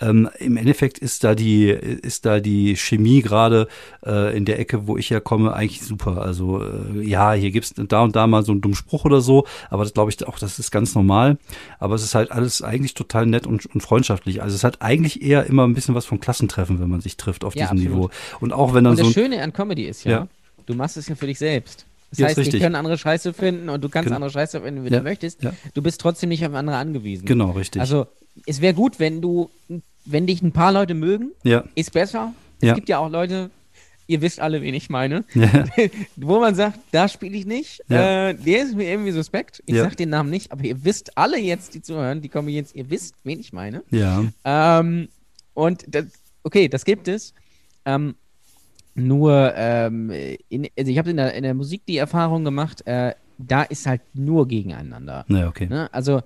Ähm, Im Endeffekt ist da die, ist da die Chemie gerade äh, in der Ecke, wo ich herkomme, eigentlich super. Also äh, ja, hier gibt's da und da mal so einen dummen Spruch oder so, aber das glaube ich auch, das ist ganz normal. Aber es ist halt alles eigentlich total nett und, und freundschaftlich. Also es hat eigentlich eher immer ein bisschen was von Klassentreffen, wenn man sich trifft auf Ja, diesem absolut. Niveau. Und auch wenn dann Und so das Schöne an Comedy ist ja, Ja. Du machst es ja für dich selbst. Das Ja, heißt, die richtig. können andere Scheiße finden und du kannst Genau. andere Scheiße finden, wie Ja, du möchtest. ja. Du bist trotzdem nicht auf andere angewiesen. genau, richtig. Also, es wäre gut, wenn du, wenn dich ein paar Leute mögen, ja, ist besser. Es gibt ja auch Leute, ihr wisst alle, wen ich meine, ja. [laughs] wo man sagt, da spiele ich nicht, äh, der ist mir irgendwie suspekt. Ich ja. sag den Namen nicht, aber ihr wisst alle jetzt, die zuhören, die kommen jetzt, ihr wisst, wen ich meine. Ja. Ähm, und das, okay, das gibt es. Ähm, nur, ähm, in, also ich habe in der, in der Musik die Erfahrung gemacht, äh, da ist halt nur gegeneinander. Ja, okay. Ne? Also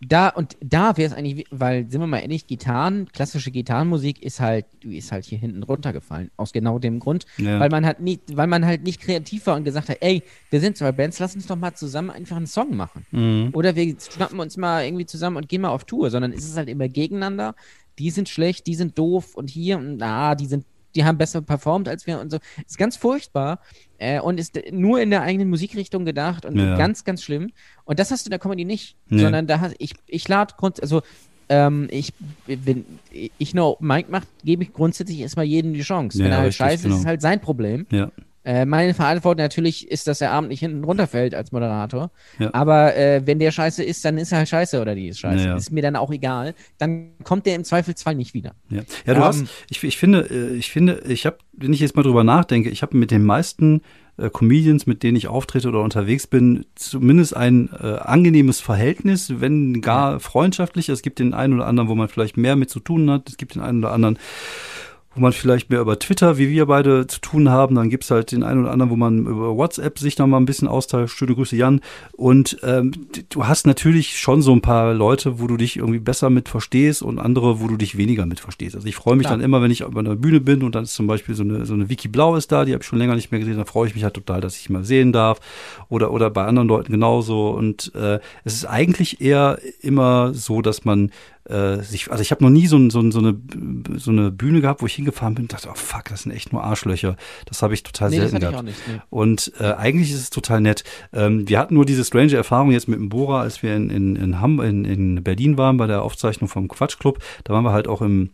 da und da wäre es eigentlich, weil sind wir mal ehrlich, Gitarren, klassische Gitarrenmusik ist halt, ist halt hier hinten runtergefallen aus genau dem Grund, ja. weil man halt nicht, weil man halt nicht kreativ war und gesagt hat, ey, wir sind zwei Bands, lass uns doch mal zusammen einfach einen Song machen. Mhm. Oder wir schnappen uns mal irgendwie zusammen und gehen mal auf Tour, sondern ist es halt immer gegeneinander. Die sind schlecht, die sind doof und hier und na, die sind die haben besser performt als wir und so. Ist ganz furchtbar äh, und ist nur in der eigenen Musikrichtung gedacht und ja. ganz, ganz schlimm. Und das hast du in der Comedy nicht, nee. sondern da hast ich, ich lade Grund, also ähm, ich, wenn ich nur Mike macht, gebe ich grundsätzlich erstmal jedem die Chance. Ja, wenn er halt scheiße genau. ist, ist halt sein Problem. Ja. Äh, meine Verantwortung natürlich ist, dass der Abend nicht hinten runterfällt als Moderator. Ja. Aber äh, wenn der scheiße ist, dann ist er halt scheiße oder die ist scheiße. Ja, Ist mir dann auch egal. Dann kommt der im Zweifelsfall nicht wieder. Ja, ja du um, hast, ich, ich finde, äh, ich finde, ich habe, wenn ich jetzt mal drüber nachdenke, ich habe mit den meisten äh, Comedians, mit denen ich auftrete oder unterwegs bin, zumindest ein äh, angenehmes Verhältnis, wenn gar freundschaftlich. Es gibt den einen oder anderen, wo man vielleicht mehr mit zu tun hat. Es gibt den einen oder anderen, wo man vielleicht mehr über Twitter, wie wir beide, zu tun haben. Dann gibt's halt den einen oder anderen, wo man über WhatsApp sich noch mal ein bisschen austauscht. Schöne Grüße, Jan. Und ähm, du hast natürlich schon so ein paar Leute, wo du dich irgendwie besser mit verstehst und andere, wo du dich weniger mit verstehst. Also ich freue mich Klar. dann immer, wenn ich auf einer Bühne bin und dann ist zum Beispiel so eine, so eine Wiki Blau ist da, die habe ich schon länger nicht mehr gesehen, dann freue ich mich halt total, dass ich mal sehen darf. Oder, oder bei anderen Leuten genauso. Und äh, es ist eigentlich eher immer so, dass man äh, sich, also ich habe noch nie so, so, so, eine, so eine Bühne gehabt, wo ich hingefahren bin und dachte, oh fuck, das sind echt nur Arschlöcher. Das habe ich total nee, selten gehabt. Nicht, nee. Und äh, eigentlich ist es total nett. Ähm, wir hatten nur diese strange Erfahrung jetzt mit dem Bora, als wir in, in, in, Ham in, in Berlin waren bei der Aufzeichnung vom Quatschclub. Da waren wir halt auch im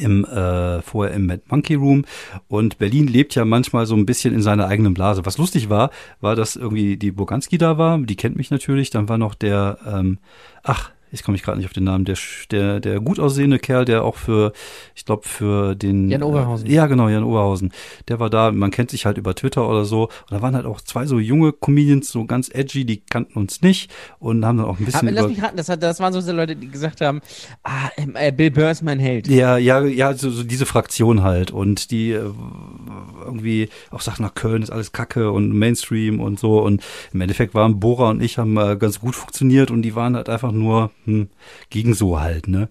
im äh, vorher im Mad Monkey Room und Berlin lebt ja manchmal so ein bisschen in seiner eigenen Blase. Was lustig war, war, dass irgendwie die Boganski da war, die kennt mich natürlich, dann war noch der ähm, ach, ich komme mich gerade nicht auf den Namen, der, der, der gut aussehende Kerl, der auch für, ich glaube, für den. Jan Oberhausen. Äh, ja, genau, Jan Oberhausen. Der war da, man kennt sich halt über Twitter oder so. Und da waren halt auch zwei so junge Comedians, so ganz edgy, die kannten uns nicht und haben dann auch ein bisschen. Aber lass mich raten, das, hat, das waren so Leute, die gesagt haben, ah, ähm, äh, Bill Burr ist mein Held. Ja, ja, ja, so, so diese Fraktion halt. Und die äh, irgendwie auch sagt, nach Köln ist alles Kacke und Mainstream und so. Und im Endeffekt waren Bora und ich haben äh, ganz gut funktioniert und die waren halt einfach nur hm, ging so halt, ne?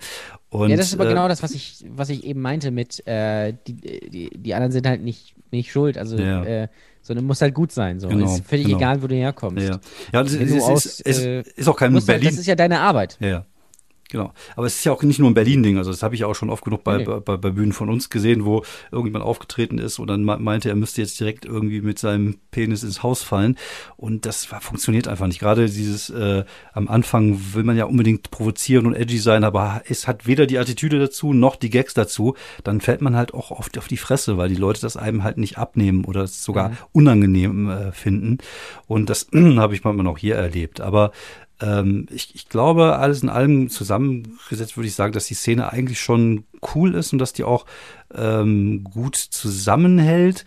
Und, ja, das ist aber äh, genau das, was ich, was ich eben meinte mit, äh, die, die, die anderen sind halt nicht, nicht schuld. Also, ja. äh, sondern muss halt gut sein. So. Genau, ist völlig genau. egal, wo du herkommst. Ja, ja das, ist, aus, ist, ist, äh, ist, auch kein Berlin. Halt, das ist ja deine Arbeit. Ja, Genau. Aber es ist ja auch nicht nur ein Berlin-Ding. Also das habe ich auch schon oft genug bei, nee. bei, bei, Bühnen von uns gesehen, wo irgendjemand aufgetreten ist und dann meinte, er müsste jetzt direkt irgendwie mit seinem Penis ins Haus fallen. Und das war, funktioniert einfach nicht. Gerade dieses äh, am Anfang will man ja unbedingt provozieren und edgy sein, aber es hat weder die Attitüde dazu noch die Gags dazu. Dann fällt man halt auch oft auf die Fresse, weil die Leute das einem halt nicht abnehmen oder es sogar mhm. unangenehm äh, finden. Und das [clears throat] habe ich manchmal noch hier erlebt. Aber ähm, ich, ich glaube, alles in allem zusammengesetzt würde ich sagen, dass die Szene eigentlich schon cool ist und dass die auch ähm, gut zusammenhält.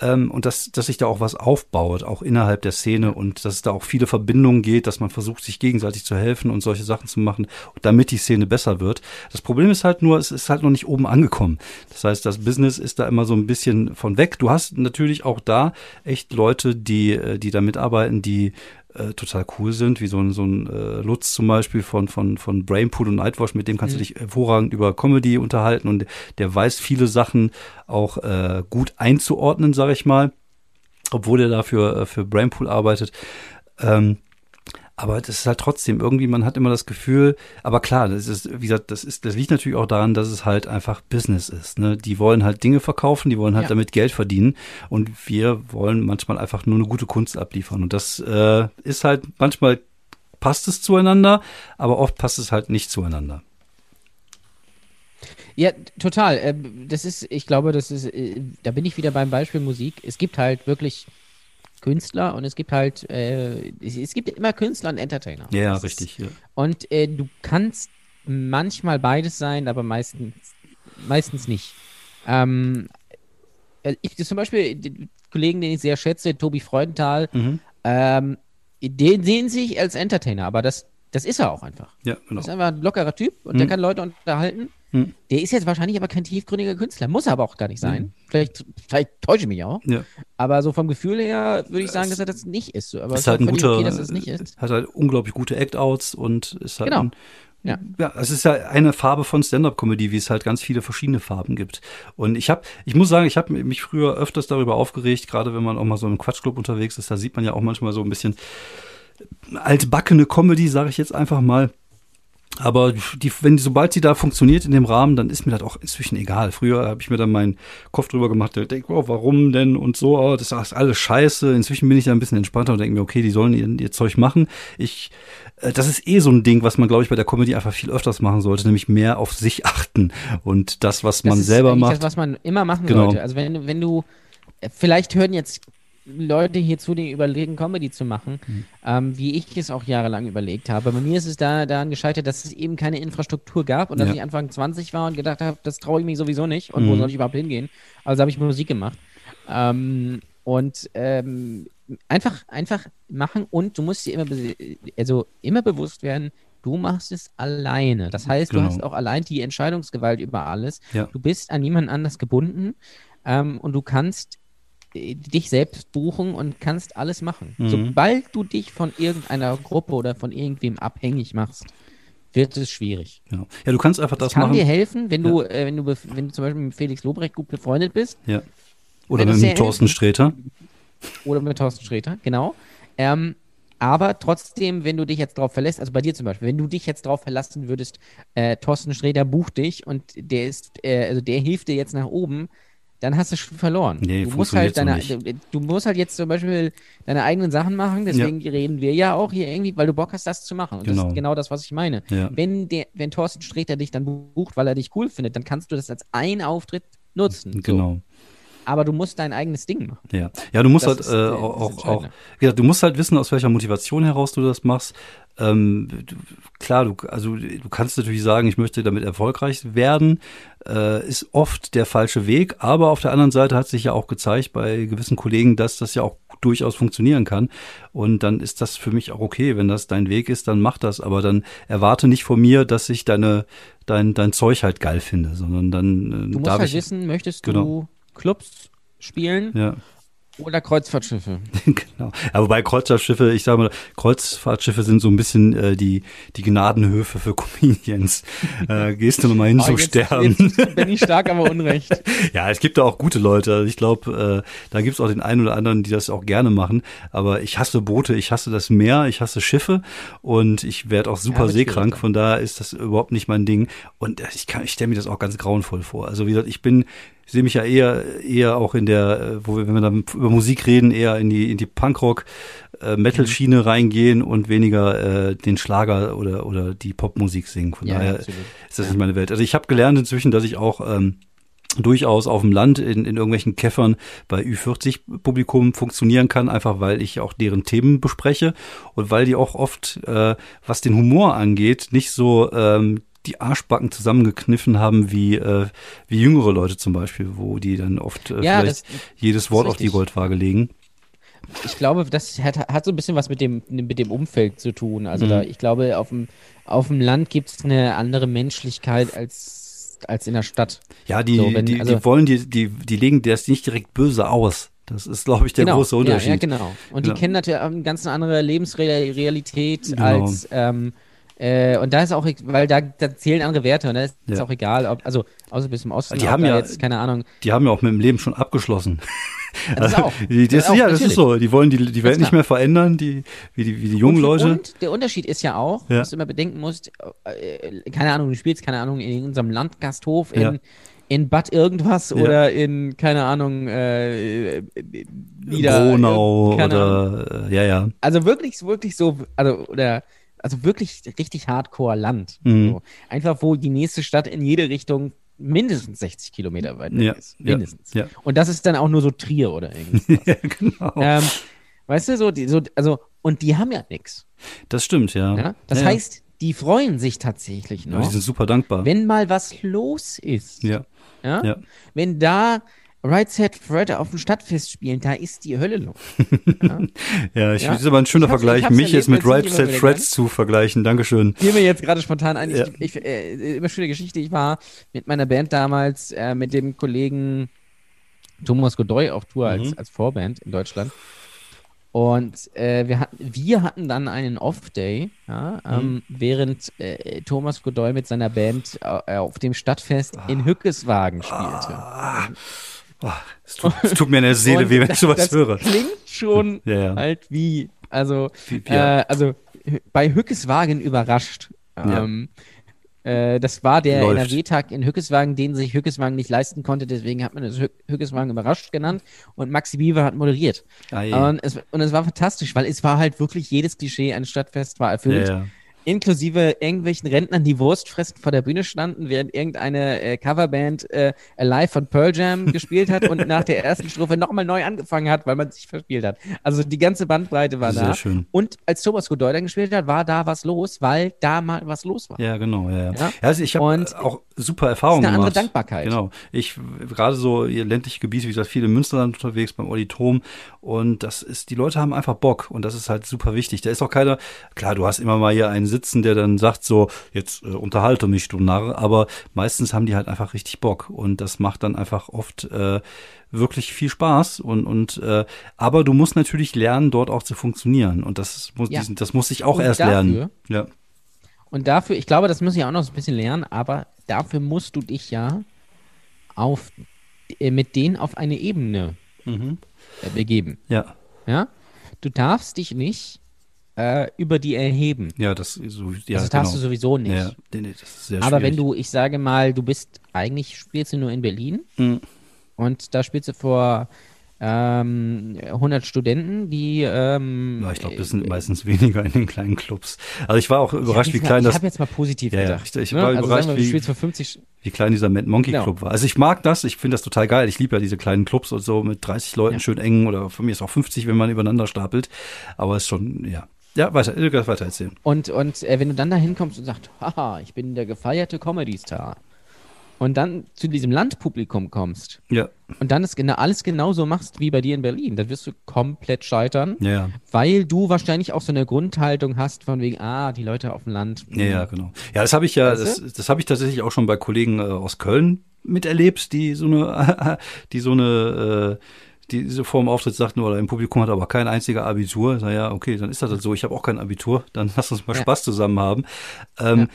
Ähm, und dass, dass sich da auch was aufbaut, auch innerhalb der Szene und dass es da auch viele Verbindungen geht, dass man versucht, sich gegenseitig zu helfen und solche Sachen zu machen, damit die Szene besser wird. Das Problem ist halt nur, es ist halt noch nicht oben angekommen. Das heißt, das Business ist da immer so ein bisschen von weg. Du hast natürlich auch da echt Leute, die, äh, die da mitarbeiten, die äh, total cool sind, wie so ein, so ein äh, Lutz zum Beispiel von, von, von Brainpool und Nightwash, mit dem kannst mhm. du dich hervorragend über Comedy unterhalten und der weiß viele Sachen auch äh, gut einzuordnen, sage ich mal, obwohl er dafür äh, für Brainpool arbeitet. Ähm, aber das ist halt trotzdem irgendwie, man hat immer das Gefühl, aber klar, das ist, wie gesagt, das ist, das liegt natürlich auch daran, dass es halt einfach Business ist. Ne? Die wollen halt Dinge verkaufen, die wollen halt ja. damit Geld verdienen und wir wollen manchmal einfach nur eine gute Kunst abliefern. Und das äh, ist halt, manchmal passt es zueinander, aber oft passt es halt nicht zueinander. Ja, total. Ähm, das ist, ich glaube, das ist, äh, da bin ich wieder beim Beispiel Musik. Es gibt halt wirklich Künstler und es gibt halt, äh, es, es, gibt immer Künstler und Entertainer. Ja, das richtig. Ist, ja. Und äh, du kannst manchmal beides sein, aber meistens, meistens nicht. Ähm, ich zum Beispiel, den Kollegen, den ich sehr schätze, Tobi Freudenthal, mhm. ähm, den sehen sich als Entertainer, aber das, das ist er auch einfach. Ja, genau. Das ist einfach ein lockerer Typ und mhm. der kann Leute unterhalten. Mhm. Der ist jetzt wahrscheinlich aber kein tiefgründiger Künstler, muss er aber auch gar nicht sein. Mhm. Vielleicht, vielleicht täusche ich mich auch. Ja. Aber so vom Gefühl her würde ich sagen, dass er das nicht ist. Aber ist halt ein guter, okay, dass es nicht ist. hat halt unglaublich gute Act-Outs und ist halt genau. ein, ja. ja, es ist ja eine Farbe von Stand-up-Comedy, wie es halt ganz viele verschiedene Farben gibt. Und ich habe, ich muss sagen, ich habe mich früher öfters darüber aufgeregt, gerade wenn man auch mal so im Quatschclub unterwegs ist, da sieht man ja auch manchmal so ein bisschen altbackene Comedy, sage ich jetzt einfach mal. Aber die, wenn sobald sie da funktioniert in dem Rahmen, dann ist mir das auch inzwischen egal. Früher habe ich mir dann meinen Kopf drüber gemacht, denke, oh, warum denn und so, oh, das ist alles scheiße. Inzwischen bin ich da ein bisschen entspannter und denke mir, okay, die sollen ihr, ihr Zeug machen. Ich, äh, das ist eh so ein Ding, was man, glaube ich, bei der Comedy einfach viel öfters machen sollte, nämlich mehr auf sich [laughs] achten und das, was das man selber macht. Das, was man immer machen genau. sollte. Also wenn, wenn du, äh, vielleicht hören jetzt Leute hierzu, die überlegen, Comedy zu machen, mhm. ähm, wie ich es auch jahrelang überlegt habe. Bei mir ist es da daran gescheitert, dass es eben keine Infrastruktur gab und dass ich Anfang 20 war und gedacht habe, das traue ich mich sowieso nicht und mhm. wo soll ich überhaupt hingehen? Also habe ich Musik gemacht. Ähm, und ähm, einfach, einfach machen und du musst dir immer, also immer bewusst werden, du machst es alleine. Das heißt, genau. du hast auch allein die Entscheidungsgewalt über alles. Ja. Du bist an niemanden anders gebunden ähm, und du kannst dich selbst buchen und kannst alles machen. Mhm. Sobald du dich von irgendeiner Gruppe oder von irgendwem abhängig machst, wird es schwierig. Ja, ja du kannst einfach das, das kann machen. dir helfen, wenn du, äh, wenn du, wenn du zum Beispiel mit Felix Lobrecht gut befreundet bist. Ja. Oder mit Thorsten Sträter. Oder mit Thorsten Sträter, genau. Ähm, aber trotzdem, wenn du dich jetzt darauf verlässt, also bei dir zum Beispiel, wenn du dich jetzt darauf verlassen würdest, äh, Thorsten Sträter bucht dich und der ist, äh, also der hilft dir jetzt nach oben, dann hast du schon verloren. Nee, du musst halt deine, du musst halt jetzt zum Beispiel deine eigenen Sachen machen, deswegen ja. reden wir ja auch hier irgendwie, weil du Bock hast, das zu machen. Und genau. das ist genau das, was ich meine. Ja. Wenn der, wenn Thorsten Sträter dich dann bucht, weil er dich cool findet, dann kannst du das als ein Auftritt nutzen. Genau. So aber du musst dein eigenes Ding machen. Ja, ja du musst das halt äh, auch, auch, ja, du musst halt wissen, aus welcher Motivation heraus du das machst. Ähm, du, klar, du, also du kannst natürlich sagen, ich möchte damit erfolgreich werden, äh, ist oft der falsche Weg, aber auf der anderen Seite hat sich ja auch gezeigt bei gewissen Kollegen, dass das ja auch durchaus funktionieren kann. Und dann ist das für mich auch okay, wenn das dein Weg ist, dann mach das. Aber dann erwarte nicht von mir, dass ich deine, dein, dein Zeug halt geil finde, sondern dann. Äh, du musst halt wissen, möchtest du genau. Clubs spielen. Ja. Oder Kreuzfahrtschiffe. [laughs] genau. Aber bei Kreuzfahrtschiffe, ich sage mal, Kreuzfahrtschiffe sind so ein bisschen äh, die, die Gnadenhöfe für Comedians. äh, gehst du nochmal hin oh, zum jetzt, Sterben. Jetzt bin ich stark, aber unrecht. [laughs] ja, es gibt da auch gute Leute. Also ich glaube, äh, da gibt es auch den einen oder anderen, die das auch gerne machen. Aber ich hasse Boote, ich hasse das Meer, ich hasse Schiffe und ich werde auch super ja, seekrank. Von daher ist das überhaupt nicht mein Ding. Und ich, kann, ich stelle mir das auch ganz grauenvoll vor. Also wie gesagt, ich bin ich sehe mich ja eher, eher auch in der, äh, wo wir, wenn wir dann über Musik reden, eher in die, in die Punkrock, äh, Metal-Schiene reingehen und weniger äh, den Schlager oder, oder die Popmusik singen. Von ja, daher absolut. ist das ja. nicht meine Welt. Also ich habe gelernt inzwischen, dass ich auch ähm, durchaus auf dem Land in, in irgendwelchen Käffern bei Ü40-Publikum funktionieren kann, einfach weil ich auch deren Themen bespreche und weil die auch oft, äh, was den Humor angeht, nicht so ähm, die Arschbacken zusammengekniffen haben wie, äh, wie jüngere Leute zum Beispiel, wo die dann oft äh, ja, vielleicht das, jedes Wort auf die Goldwaage legen. Ich glaube, das hat, hat so ein bisschen was mit dem, mit dem Umfeld zu tun. Also mhm. da, ich glaube, auf dem, auf dem Land gibt es eine andere Menschlichkeit als, als in der Stadt. Ja, die, so, wenn, die, also, die wollen, die, die, die legen das nicht direkt böse aus. Das ist, glaube ich, der genau, große Unterschied. Ja, ja genau. Und genau. die kennen natürlich eine ganz andere Lebensrealität genau. als ähm, äh, und da ist auch, weil da, da zählen andere Werte und da ist ja. auch egal, ob, also außer bis zum Osten, die haben ja jetzt, keine Ahnung. Die haben ja auch mit dem Leben schon abgeschlossen. Das [laughs] auch. die, das, das ja, das ist so. Die wollen die, die Welt nicht mehr verändern, die, wie, die, wie die jungen und, Leute. Und der Unterschied ist ja auch, ja. was du immer bedenken musst, äh, keine Ahnung, du spielst, keine Ahnung, in unserem Landgasthof in, ja. in Bad irgendwas oder in, keine Ahnung, äh, wieder. Bronau oder, ja, ja. Also wirklich, wirklich so, also, oder also wirklich richtig hardcore Land. Mhm. So. Einfach, wo die nächste Stadt in jede Richtung mindestens 60 Kilometer weit ja, ist. Mindestens. Ja, ja. Und das ist dann auch nur so Trier oder irgendwas. [laughs] ja, genau. Ähm, weißt du, so, die, so, also, und die haben ja nichts. Das stimmt, ja. ja? Das heißt, die freuen sich tatsächlich noch. die sind super dankbar. Wenn mal was los ist. Ja. Ja. Wenn da Right Set Fred auf dem Stadtfest spielen, da ist die Hölle los. Ja, [laughs] ja ich ja. ist aber ein schöner Vergleich, mich jetzt mit Right Set Freds zu vergleichen. Dankeschön. Fiel mir jetzt gerade spontan ein. Ja. Ich, ich, äh, immer schöne Geschichte. Ich war mit meiner Band damals äh, mit dem Kollegen Thomas Godoy auf Tour mhm. als, als Vorband in Deutschland. Und äh, wir, hatten, wir hatten dann einen Off-Day, ja, ähm, mhm. während äh, Thomas Godoy mit seiner Band äh, auf dem Stadtfest ah. in Hückeswagen spielte. Ah. Oh, es, tut, es, tut, mir in der Seele weh, wenn ich sowas das höre. Klingt schon [laughs] ja, ja. halt wie, also, wie, ja. Äh, also bei Hückeswagen überrascht. Ähm, äh, das war der NRW-Tag in Hückeswagen, den sich Hückeswagen nicht leisten konnte, deswegen hat man es Hückeswagen überrascht genannt und Maxi Bieber hat moderiert. Ah, und, es, und es war fantastisch, weil es war halt wirklich jedes Klischee eines Stadtfest war erfüllt. Inklusive irgendwelchen Rentnern, die Wurst fressen vor der Bühne standen, während irgendeine äh, Coverband äh, Alive von Pearl Jam gespielt hat und nach der ersten Strophe nochmal neu angefangen hat, weil man sich verspielt hat. Also die ganze Bandbreite war Sehr da. Schön. Und als Thomas Godoy gespielt hat, war da was los, weil da mal was los war. Ja, genau. Ja, ja. ja? also ich habe auch super Erfahrungen gemacht. Eine andere Dankbarkeit. Genau. Ich gerade so ihr ländliche Gebiete, wie gesagt, viele im Münsterland unterwegs beim Auditom und das ist, die Leute haben einfach Bock und das ist halt super wichtig. Da ist auch keiner, klar, du hast immer mal hier einen sitzen, der dann sagt so, jetzt äh, unterhalte mich, du Narr, aber meistens haben die halt einfach richtig Bock und das macht dann einfach oft äh, wirklich viel Spaß und und äh, aber du musst natürlich lernen, dort auch zu funktionieren und das muss ja. diesen, das muss ich auch und erst dafür, lernen. Ja. Und dafür, ich glaube, das muss ich auch noch so ein bisschen lernen, aber dafür musst du dich ja auf äh, mit denen auf eine Ebene mhm. Äh, begeben. Ja. Ja? Du darfst dich nicht äh, über die erheben. Ja, das, so, ja, das darfst genau. du sowieso nicht. Ja, nee, nee, Aber wenn du, ich sage mal, du bist, eigentlich spielst du nur in Berlin mhm. und da spielst du vor ähm, 100 Studenten, die. Ähm, ja, ich glaube, das sind äh, meistens weniger in den kleinen Clubs. Also ich war auch überrascht, wie klein ich das. Ich habe jetzt mal positiv ja, gedacht. Ich, ich ne? war also überrascht, wie, wie klein dieser Mad Monkey genau. Club war. Also ich mag das, ich finde das total geil. Ich liebe ja diese kleinen Clubs und so mit 30 Leuten ja. schön eng oder von mir ist auch 50, wenn man übereinander stapelt. Aber es ist schon, ja. Ja, weiter, du kannst weiter erzählen. Und, und äh, wenn du dann da hinkommst und sagst, haha, ich bin der gefeierte Comedy-Star und dann zu diesem Landpublikum kommst ja. und dann ist genau, alles genauso machst wie bei dir in Berlin, dann wirst du komplett scheitern, ja. weil du wahrscheinlich auch so eine Grundhaltung hast von wegen, ah, die Leute auf dem Land. Ja, ja, genau. Ja, das habe ich ja, weißt das, das habe ich tatsächlich auch schon bei Kollegen äh, aus Köln miterlebt, die so eine, [laughs] die so eine äh, die so vor dem Auftritt sagten, oder im Publikum hat aber kein einziger Abitur. Naja, okay, dann ist das halt so. Ich habe auch kein Abitur. Dann [laughs] lass uns mal ja. Spaß zusammen haben. Ähm,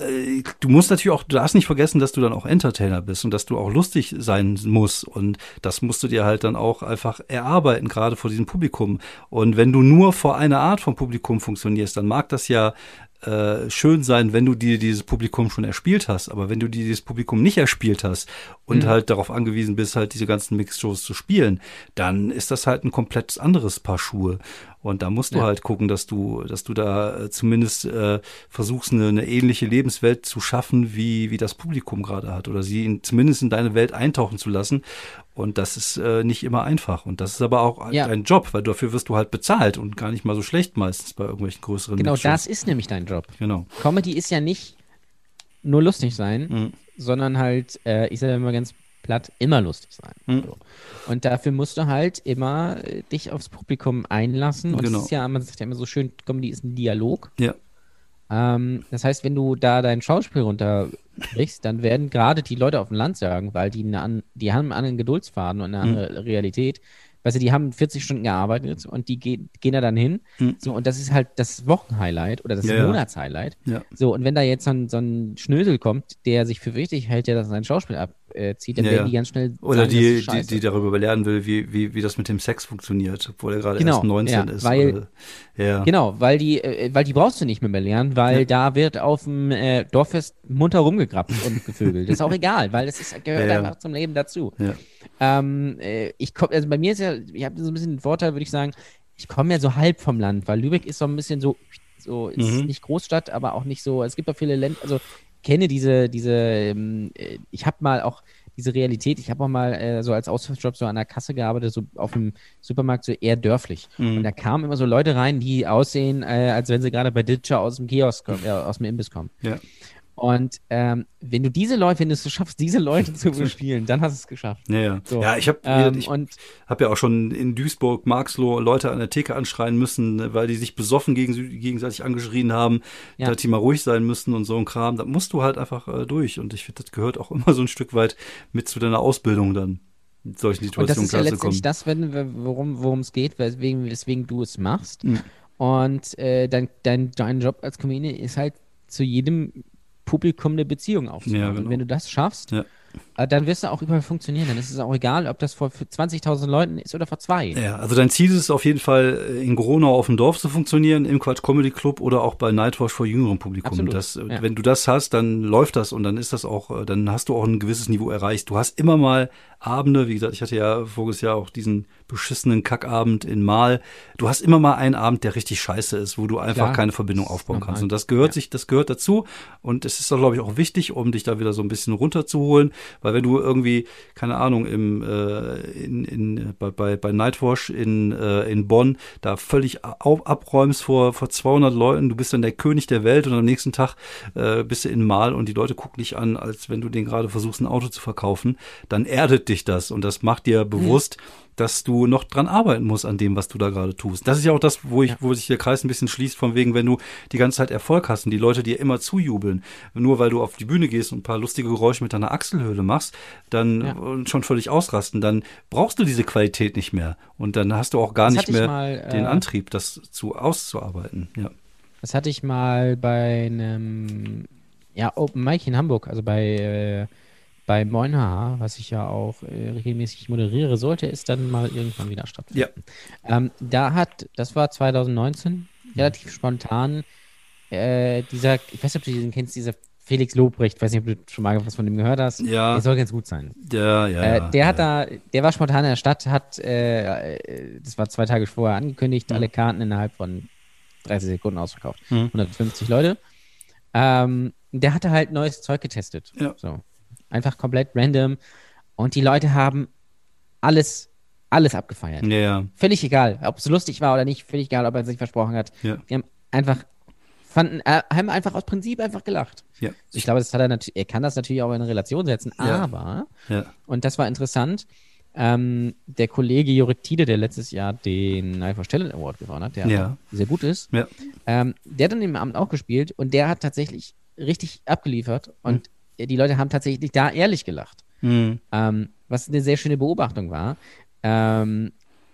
äh, du musst natürlich auch, du darfst nicht vergessen, dass du dann auch Entertainer bist und dass du auch lustig sein musst. Und das musst du dir halt dann auch einfach erarbeiten, gerade vor diesem Publikum. Und wenn du nur vor einer Art von Publikum funktionierst, dann mag das ja äh, schön sein, wenn du dir dieses Publikum schon erspielt hast. Aber wenn du dir dieses Publikum nicht erspielt hast und mhm. halt darauf angewiesen bist, halt diese ganzen Mixshows zu spielen, dann ist das halt ein komplett anderes Paar Schuhe. Und da musst du ja. halt gucken, dass du, dass du da äh, zumindest äh, versuchst, eine, eine ähnliche Lebenswelt zu schaffen, wie, wie das Publikum gerade hat. Oder sie in, zumindest in deine Welt eintauchen zu lassen. Und das ist äh, nicht immer einfach. Und das ist aber auch ja. dein Job, weil dafür wirst du halt bezahlt und gar nicht mal so schlecht meistens bei irgendwelchen größeren Genau, Mixshows. das ist nämlich dein Job. Genau. Comedy ist ja nicht nur lustig sein, mhm. sondern halt, äh, ich sage immer ganz platt, immer lustig sein. So. Und dafür musst du halt immer äh, dich aufs Publikum einlassen. Und genau. es ist ja, man sagt ja immer so schön, Comedy ist ein Dialog. Ja. Ähm, das heißt, wenn du da dein Schauspiel runterbrichst, dann werden gerade die Leute auf dem Land sagen, weil die, eine, die haben einen anderen Geduldsfaden und eine mhm. andere Realität. Weißt du, die haben 40 Stunden gearbeitet und die ge gehen da dann hin. Mhm. So, und das ist halt das Wochenhighlight oder das ja, Monatshighlight. Ja. So, und wenn da jetzt so ein, so ein Schnösel kommt, der sich für wichtig hält, der das sein Schauspiel ab, äh, zieht, dann ja, werden die ganz schnell. Oder sagen, die, die, die darüber lernen will, wie, wie, wie das mit dem Sex funktioniert, obwohl er gerade genau, erst 19 ja, ist. Weil, oder, ja. Genau, weil die, äh, weil die brauchst du nicht mehr, lernen, weil da wird auf dem äh, Dorffest munter rumgegrappt und gevögelt. Das ist auch [laughs] egal, weil das ist, gehört einfach zum Leben dazu. Ähm, äh, ich komm, also bei mir ist ja, ich habe so ein bisschen den Vorteil, würde ich sagen, ich komme ja so halb vom Land, weil Lübeck ist so ein bisschen so, so ist mhm. nicht Großstadt, aber auch nicht so, es gibt auch viele Länder, also kenne diese, diese, ähm, äh, ich habe mal auch diese Realität, ich habe auch mal äh, so als Aushilfsjob so an der Kasse gearbeitet, so auf dem Supermarkt, so eher dörflich. Mhm. Und da kamen immer so Leute rein, die aussehen, äh, als wenn sie gerade bei Ditcher aus dem Kiosk kommen, äh, aus dem Imbiss kommen. Ja. Und ähm, wenn du diese Leute, wenn du es schaffst, diese Leute zu [laughs] bespielen, dann hast du es geschafft. Ja, ja. So. ja ich habe Ähm, hab ja auch schon in Duisburg, Marxloh Leute an der Theke anschreien müssen, weil die sich besoffen gegen, gegenseitig angeschrien haben, Ja. dass die mal ruhig sein müssen und so ein Kram. Da musst du halt einfach äh, durch. Und ich finde, das gehört auch [laughs] immer so ein Stück weit mit zu deiner Ausbildung dann, in solchen Und das Situationen ist ja letztendlich das, wenn, wir- worum worum es geht, weswegen, weswegen du es machst. Mhm. Und äh, dein, dein, dein Job als Comedian ist halt zu jedem Publikum eine Beziehung aufzubauen. Ja, genau. Und wenn du das schaffst, Ja. Dann wirst du auch überall funktionieren. Dann ist es auch egal, ob das vor 20.000 Leuten ist oder vor zwei. Ja, also dein Ziel ist es auf jeden Fall, äh, in Gronau auf dem Dorf zu funktionieren, im Quatsch Comedy Club oder auch bei Nightwatch vor jüngerem Publikum. Absolut, Das, äh, ja. Wenn du das hast, dann läuft das und dann ist das auch, äh, dann hast du auch ein gewisses Niveau erreicht. Du hast immer mal Abende, wie gesagt, ich hatte ja voriges Jahr auch diesen beschissenen Kackabend in Mal. Du hast immer mal einen Abend, der richtig scheiße ist, wo du einfach Klar, keine Verbindung aufbauen normal. kannst. Und das gehört Ja. sich, das gehört dazu. Und es ist doch, glaube ich, auch wichtig, um dich da wieder so ein bisschen runterzuholen, weil wenn du irgendwie, keine Ahnung, im äh, in, in, bei, bei, bei Nightwash in, äh, in Bonn da völlig auf, abräumst vor, vor 200 Leuten, du bist dann der König der Welt und am nächsten Tag äh, bist du in Mal und die Leute gucken dich an, als wenn du denen gerade versuchst, ein Auto zu verkaufen, dann erdet dich das und das macht dir bewusst, dass du noch dran arbeiten musst an dem, was du da gerade tust. Das ist ja auch das, wo ich, Ja. wo sich der Kreis ein bisschen schließt, von wegen, wenn du die ganze Zeit Erfolg hast und die Leute dir immer zujubeln, nur weil du auf die Bühne gehst und ein paar lustige Geräusche mit deiner Achselhöhle machst, dann Ja. und schon völlig ausrasten, dann brauchst du diese Qualität nicht mehr und dann hast du auch gar Das nicht mehr mal, den äh, Antrieb, das zu auszuarbeiten. Ja. Das hatte ich mal bei einem ja, Open Mic in Hamburg, also bei, äh, bei Moinhaha, was ich ja auch äh, regelmäßig moderiere, sollte es dann mal irgendwann wieder stattfinden. Ja. Ähm, da hat, das war 2019, relativ spontan, äh, dieser, ich weiß nicht, ob du den kennst, dieser Felix Lobrecht, ich weiß nicht, ob du schon mal was von dem gehört hast. Ja. Der soll ganz gut sein. Ja, ja, Äh, ja, der hat ja. da, der war spontan in der Stadt, hat, äh, das war zwei Tage vorher angekündigt, Mhm. alle Karten innerhalb von 30 Sekunden ausverkauft. Mhm. 150 Leute. Ähm, der hatte halt neues Zeug getestet. Ja. So. Einfach komplett random. Und die Leute haben alles, alles abgefeiert. Ja, ja. Völlig egal, ob es lustig war oder nicht, völlig egal, ob er sich versprochen hat. Ja. Die haben einfach, fanden, äh, haben einfach aus Prinzip einfach gelacht. Ja. Ich glaube, das hat er natürlich, er kann das natürlich auch in Relation setzen, Ja. aber ja. und das war interessant. Ähm, der Kollege Jorik Tiede, der letztes Jahr den Nightwatch Talent Award gewonnen hat, der sehr gut ist, ähm, der hat dann im Abend auch gespielt und der hat tatsächlich richtig abgeliefert und die Leute haben tatsächlich da ehrlich gelacht. Mhm. Ähm, was eine sehr schöne Beobachtung war. Ähm,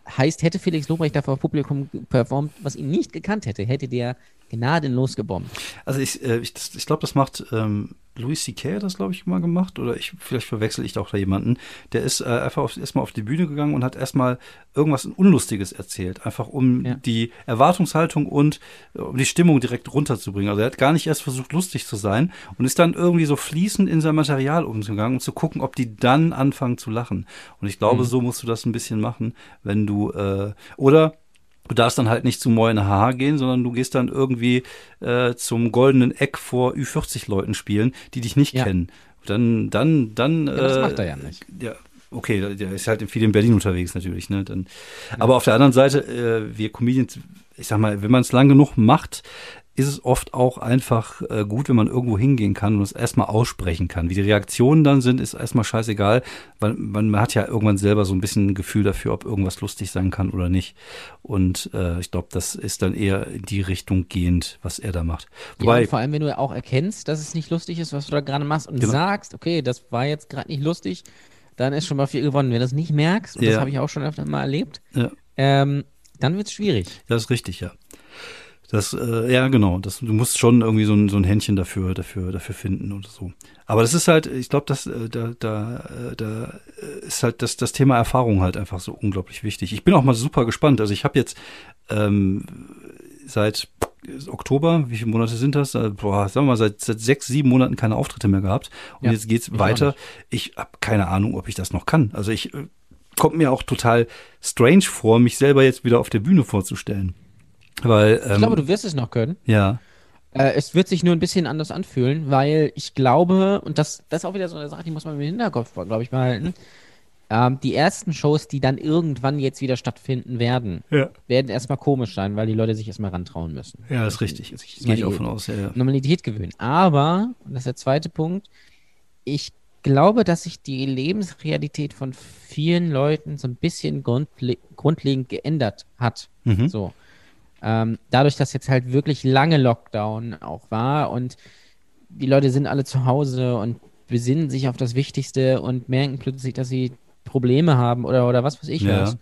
heißt, hätte Felix Lobrecht da vor Publikum performt, was ihn nicht gekannt hätte, hätte der gnadenlos gebombt. Also ich, äh, ich, ich glaube, das macht ähm, Louis C.K. das, glaube ich, mal gemacht. Oder ich, vielleicht verwechsel ich da auch da jemanden. Der ist äh, einfach auf, erstmal auf die Bühne gegangen und hat erstmal irgendwas Unlustiges erzählt. Einfach um Ja. die Erwartungshaltung und äh, um die Stimmung direkt runterzubringen. Also er hat gar nicht erst versucht, lustig zu sein und ist dann irgendwie so fließend in sein Material umgegangen, um zu gucken, ob die dann anfangen zu lachen. Und ich glaube, Mhm. so musst du das ein bisschen machen, wenn du, äh, oder Du darfst dann halt nicht zu Moin Haha gehen, sondern du gehst dann irgendwie äh, zum goldenen Eck vor Ü40 Leuten spielen, die dich nicht Ja. kennen. Dann, dann, dann. Ja, das äh, macht er ja nicht. Ja, okay, der ist halt viel in Berlin unterwegs natürlich. Ne? Dann, Aber auf der anderen Seite, äh, wir Comedians, ich sag mal, wenn man es lang genug macht, ist es oft auch einfach äh, gut, wenn man irgendwo hingehen kann und es erstmal aussprechen kann. Wie die Reaktionen dann sind, ist erstmal scheißegal, weil man, man hat ja irgendwann selber so ein bisschen ein Gefühl dafür, ob irgendwas lustig sein kann oder nicht. Und äh, ich glaube, das ist dann eher in die Richtung gehend, was er da macht. Ja, Wobei, und vor allem, wenn du auch erkennst, dass es nicht lustig ist, was du da gerade machst und Genau. sagst, okay, das war jetzt gerade nicht lustig, dann ist schon mal viel gewonnen. Wenn du das nicht merkst, und das Ja. habe ich auch schon öfter mal erlebt, ja, ähm, dann wird es schwierig. das ist richtig, ja. Das, äh, ja, genau. Das, du musst schon irgendwie so ein, so ein Händchen dafür, dafür, dafür finden oder so. Aber das ist halt, ich glaube, dass äh, da, da, äh, da äh, ist halt das, das Thema Erfahrung halt einfach so unglaublich wichtig. Ich bin auch mal super gespannt. Also ich habe jetzt ähm, seit Oktober, wie viele Monate sind das? Äh, Boah, sagen wir mal, seit, seit sechs, sieben Monaten keine Auftritte mehr gehabt. Und Ja, jetzt geht's ich weiter. Ich habe keine Ahnung, ob ich das noch kann. Also ich äh, kommt mir auch total strange vor, mich selber jetzt wieder auf der Bühne vorzustellen. Weil, ähm, Ich glaube, du wirst es noch können. ja, Äh, es wird sich nur ein bisschen anders anfühlen, weil ich glaube, und das, das ist auch wieder so eine Sache, die muss man im Hinterkopf, glaube ich, behalten. ähm, die ersten Shows, die dann irgendwann jetzt wieder stattfinden werden, Ja. werden erstmal komisch sein, weil die Leute sich erstmal rantrauen müssen. Ja, ist richtig. Sich Gehe ich auch von aus. Ja, ja. Normalität gewöhnen. Aber, und das ist der zweite Punkt, ich glaube, dass sich die Lebensrealität von vielen Leuten so ein bisschen grundle grundlegend geändert hat. Mhm. So. Ähm, dadurch, dass jetzt halt wirklich lange Lockdown auch war und die Leute sind alle zu Hause und besinnen sich auf das Wichtigste und merken plötzlich, dass sie Probleme haben oder, oder was weiß ich Ja. was.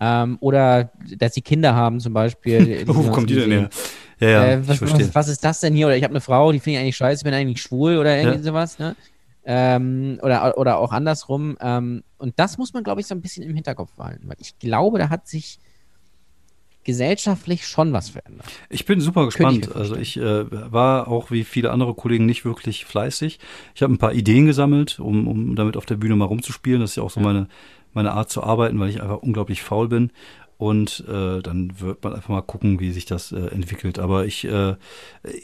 Ähm, oder dass sie Kinder haben zum Beispiel. [laughs] Wo sie kommt die denn her? Ja, ja, äh, ich was, verstehe. was, was ist das denn hier? Oder ich habe eine Frau, die finde ich eigentlich scheiße, bin eigentlich schwul oder irgendwie Ja. sowas, ne? Ähm, oder, oder auch andersrum. Ähm, und das muss man, glaube ich, so ein bisschen im Hinterkopf behalten, weil ich glaube, da hat sich gesellschaftlich schon was verändert. Ich bin super ich gespannt. mir also ich äh, war auch wie viele andere Kollegen nicht wirklich fleißig. Ich habe ein paar Ideen gesammelt, um, um damit auf der Bühne mal rumzuspielen. Das ist ja auch so Ja. meine, meine Art zu arbeiten, weil ich einfach unglaublich faul bin. Und äh, dann wird man einfach mal gucken, wie sich das äh, entwickelt. Aber ich, äh,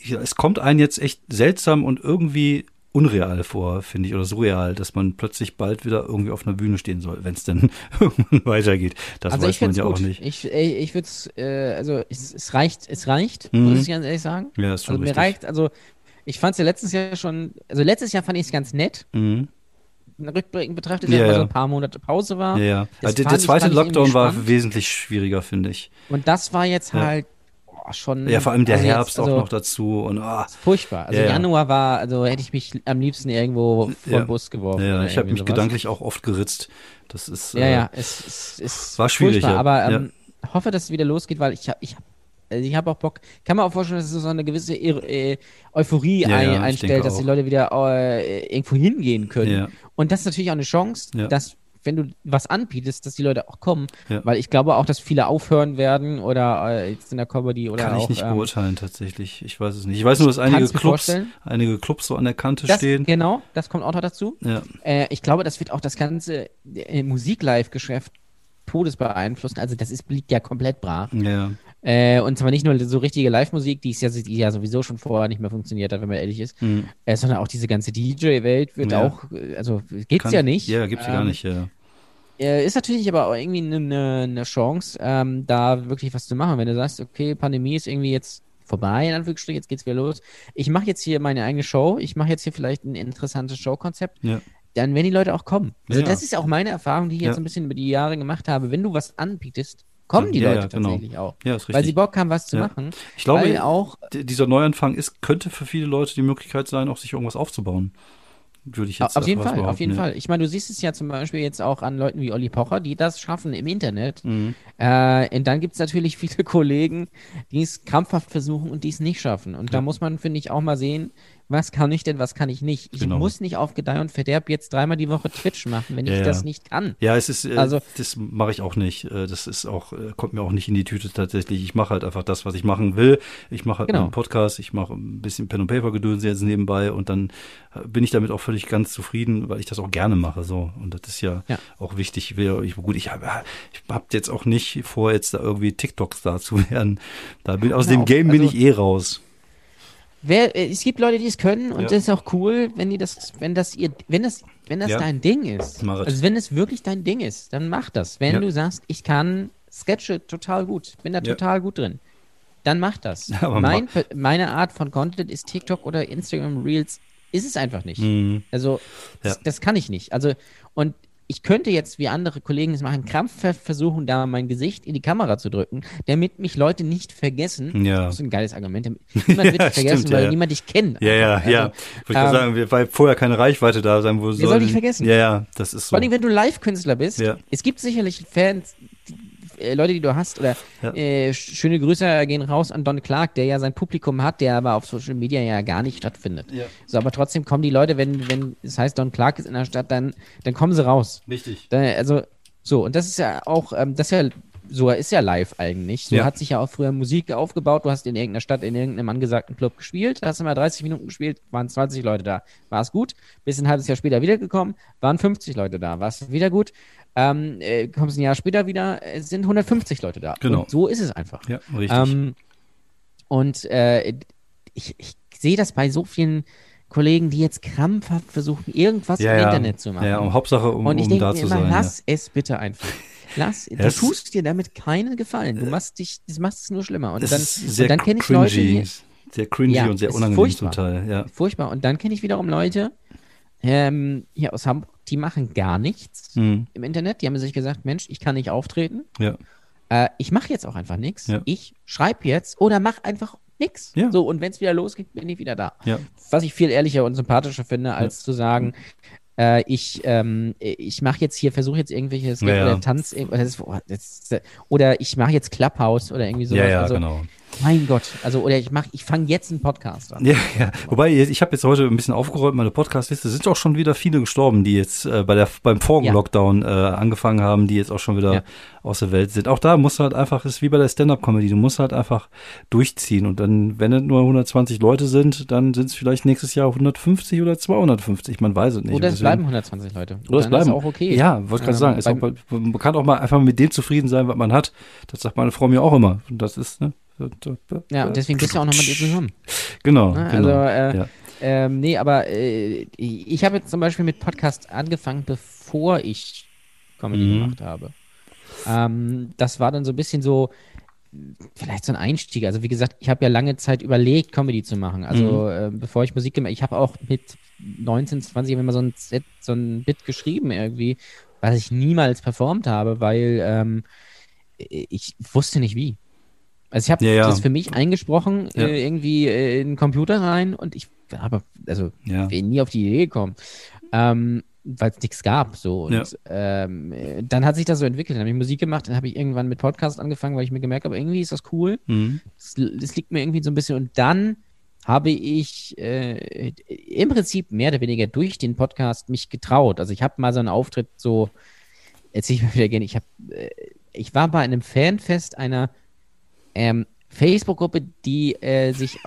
ich, es kommt einen jetzt echt seltsam und irgendwie unreal vor, finde ich, oder surreal, dass man plötzlich bald wieder irgendwie auf einer Bühne stehen soll, wenn es denn [laughs] irgendwann weitergeht. Das also weiß man ja es auch gut. nicht. Ich, ich, ich würde es, äh, also es, es reicht, es reicht, Mhm. muss ich ganz ehrlich sagen. Ja, ist schon Also mir richtig. reicht, also ich fand es ja letztes Jahr schon, also letztes Jahr fand ich es ganz nett, Mhm. rückblickend betrachtet, Ja, mal so ja. ein paar Monate Pause war. Ja, ja. Also der, zweite Lockdown war wesentlich schwieriger, finde ich. Und das war jetzt Ja. halt boah, schon. Ja, vor allem der also jetzt- Herbst also, auch noch dazu und ah, Furchtbar. Also Ja, ja. Januar war, also hätte ich mich am liebsten irgendwo vor den Bus geworfen. ja, ich habe mich sowas. gedanklich auch oft geritzt. Das ist Ja, äh, ja, es, es, es war schwierig, aber ähm, hoffe, dass es wieder losgeht, weil ich habe ich hab, also ich habe auch Bock. Kann man auch vorstellen, dass es so eine gewisse Eu- äh, Euphorie Ja, ein, einstellt, dass die. Leute wieder äh, irgendwo hingehen können. Ja. Und das ist natürlich auch eine Chance, dass wenn du was anbietest, dass die Leute auch kommen, Ja. weil ich glaube auch, dass viele aufhören werden oder äh, jetzt in der Comedy oder kann auch ich nicht ähm, beurteilen tatsächlich. Ich weiß es nicht. Ich weiß nur, dass einige Clubs, vorstellen. einige Clubs so an der Kante das, stehen. Genau, das kommt auch noch dazu. Ja, Äh, ich glaube, das wird auch das ganze äh, Musik-Live-Geschäft Todes beeinflussen. Also das ist, liegt ja komplett brach. ja, Äh, und zwar nicht nur so richtige Live-Musik, die, ist ja, die ja sowieso schon vorher nicht mehr funktioniert hat, wenn man ehrlich ist, Mhm. äh, sondern auch diese ganze DJ-Welt wird Ja. auch, äh, also gibt's Kann- ja nicht. Ja, gibt's ja gar Ähm, nicht. Ja. Äh, ist natürlich aber auch irgendwie eine ne, ne Chance, ähm, da wirklich was zu machen. Wenn du sagst, okay, Pandemie ist irgendwie jetzt vorbei, in Anführungsstrichen, jetzt geht's wieder los. Ich mache jetzt hier meine eigene Show, ich mache jetzt hier vielleicht ein interessantes Showkonzept, Ja. dann werden die Leute auch kommen. Also Ja. das ist auch meine Erfahrung, die ich Ja. jetzt ein bisschen über die Jahre gemacht habe. Wenn du was anbietest, kommen die Leute genau. tatsächlich auch. ja, ist Weil sie. Bock haben, was zu machen. Ich glaube, auch dieser Neuanfang ist, könnte für viele Leute die Möglichkeit sein, auch sich irgendwas aufzubauen. Würde ich jetzt auf jeden Fall, auf jeden ja. Fall. Ich meine, du siehst es ja zum Beispiel jetzt auch an Leuten wie Olli Pocher, die das schaffen im Internet. Mhm. Äh, und dann gibt es natürlich viele [laughs] Kollegen, die es krampfhaft versuchen und die es nicht schaffen. Und da Ja. muss man, finde ich, auch mal sehen, was kann ich denn, was kann ich nicht. Ich Genau. muss nicht auf Gedeih und Verderb jetzt dreimal die Woche Twitch machen, wenn Ja, ich das nicht kann. Ja, es ist, äh, Also- das mache ich auch nicht. Äh, Das ist auch, äh, kommt mir auch nicht in die Tüte tatsächlich. Ich mache halt einfach das, was ich machen will. Ich mache halt Genau. meinen Podcast, ich mache ein bisschen Pen und Paper Gedöns jetzt nebenbei und dann äh, bin ich damit auch völlig ganz zufrieden, weil ich das auch gerne mache. So und das ist ja, Ja. auch wichtig. Ich will ich, gut, ich habe, ich hab jetzt auch nicht vor, jetzt da irgendwie TikTok-Star zu [laughs] werden. Da bin aus Hör dem Game bin also- ich eh raus. Wer, äh, es gibt Leute, die es können und Ja. das ist auch cool, wenn die das, wenn das ihr, wenn das, wenn das Ja. dein Ding ist. Also wenn es wirklich dein Ding ist, dann mach das. Wenn Ja. du sagst, ich kann Sketche total gut, bin da total gut drin, dann mach das. [laughs] Mein, meine Art von Content ist TikTok oder Instagram Reels, ist es einfach nicht. Mhm. Also das, das kann ich nicht. Also und ich könnte jetzt, wie andere Kollegen es machen, krampfhaft versuchen, da mein Gesicht in die Kamera zu drücken, damit mich Leute nicht vergessen. Ja. Das ist ein geiles Argument. [laughs] Niemand wird Ja, dich vergessen, stimmt, weil ja. niemand dich kennt. Ja, ja, Also, ja. Wollte ich ähm, sagen, wir- weil vorher keine Reichweite da sein, wo soll nicht vergessen. Ja, ja, das ist so. Vor allem, wenn du Live-Künstler bist, Ja. es gibt sicherlich Fans, die, äh, Leute, die du hast, oder Ja. äh, sch- schöne Grüße gehen raus an Don Clark, der ja sein Publikum hat, der aber auf Social Media ja gar nicht stattfindet. Ja. So, aber trotzdem kommen die Leute, wenn, wenn es heißt, Don Clark ist in der Stadt, dann, dann kommen sie raus. Richtig. Da, also, so, und das ist ja auch, ähm, das ist ja, so ist ja live eigentlich. So Ja. hat sich ja auch früher Musik aufgebaut. Du hast in irgendeiner Stadt, in irgendeinem angesagten Club gespielt, hast mal 30 Minuten gespielt, waren 20 Leute da. War es gut. Bis ein halbes Jahr später wiedergekommen, waren 50 Leute da. War es wieder gut. Ähm, äh, kommst ein Jahr später wieder, es sind 150 Leute da. Genau. Und so ist es einfach. Ja, richtig. Ähm, und äh, ich, ich sehe das bei so vielen Kollegen, die jetzt krampfhaft versuchen, irgendwas Ja, im ja. Internet zu machen. Ja, um Hauptsache, um, und ich um denke da mir zu immer, sein. lass es bitte einfach. Lass, [laughs] du tust dir damit keinen Gefallen. Du machst dich, das machst es nur schlimmer. Und ja. Dann, und dann kenne ich cringy, Leute, die, sehr cringy Ja, und sehr unangenehm furchtbar. zum Teil. Ja. furchtbar. Und dann kenne ich wiederum Leute ähm, hier aus Hamburg, die machen gar nichts Hm. im Internet. Die haben sich gesagt, Mensch, ich kann nicht auftreten. ja. Äh, ich mache jetzt auch einfach nichts. Ja. Ich schreibe jetzt oder mach einfach nichts. Ja. So, und wenn es wieder losgeht, bin ich wieder da. Was ich viel ehrlicher und sympathischer finde, als zu sagen, äh, ich, ähm, ich mache jetzt hier, versuche jetzt irgendwelche Sketch Ja, ja. oder Tanz oder, das, oh, das, oder ich mache jetzt Clubhouse oder irgendwie sowas. Ja, ja, also, genau. Mein Gott, also oder ich mache, ich fange jetzt einen Podcast an. Ja, ja. Wobei, ich habe jetzt heute ein bisschen aufgeräumt, meine Podcast-Liste. Es sind auch schon wieder viele gestorben, die jetzt äh, bei der, beim vorigen Ja. Lockdown äh, angefangen haben, die jetzt auch schon wieder Ja. aus der Welt sind. Auch da musst du halt einfach, ist wie bei der Stand-Up-Comedy, du musst halt einfach durchziehen. Und dann, wenn es nur 120 Leute sind, dann sind es vielleicht nächstes Jahr 150 oder 250. Man weiß es nicht. Oder es bleiben 120 Leute. Oder es bleiben. Ist auch okay. Ja, wollte gerade Ähm, sagen. Auch, man kann auch mal einfach mit dem zufrieden sein, was man hat. Das sagt meine Frau mir auch immer. Und das ist, ne? Ja, und deswegen bist du auch noch mit ihr zusammen. Genau, Ne? genau. Also, äh, ja. ähm, nee, aber äh, ich habe jetzt zum Beispiel mit Podcast angefangen, bevor ich Comedy Mhm. gemacht habe. Ähm, das war dann so ein bisschen so, vielleicht so ein Einstieg. Also wie gesagt, ich habe ja lange Zeit überlegt, Comedy zu machen. Also äh, bevor ich Musik gemacht ich habe auch mit 19, 20 hab ich immer so ein Set, so ein Bit geschrieben irgendwie, was ich niemals performt habe, weil ähm, ich wusste nicht wie. Also ich habe Ja, ja. das für mich eingesprochen, Ja. äh, irgendwie äh, in den Computer rein und ich habe, also bin nie auf die Idee gekommen, ähm, weil es nichts gab. So. Und ähm, äh, dann hat sich das so entwickelt. Dann habe ich Musik gemacht, dann habe ich irgendwann mit Podcast angefangen, weil ich mir gemerkt habe, irgendwie ist das cool. Mhm. Das, das liegt mir irgendwie so ein bisschen. Und dann habe ich äh, im Prinzip mehr oder weniger durch den Podcast mich getraut. Also ich habe mal so einen Auftritt so, erzähle ich mal wieder gerne, ich habe, äh, ich war bei einem Fanfest einer ähm, Facebook-Gruppe, die äh, sich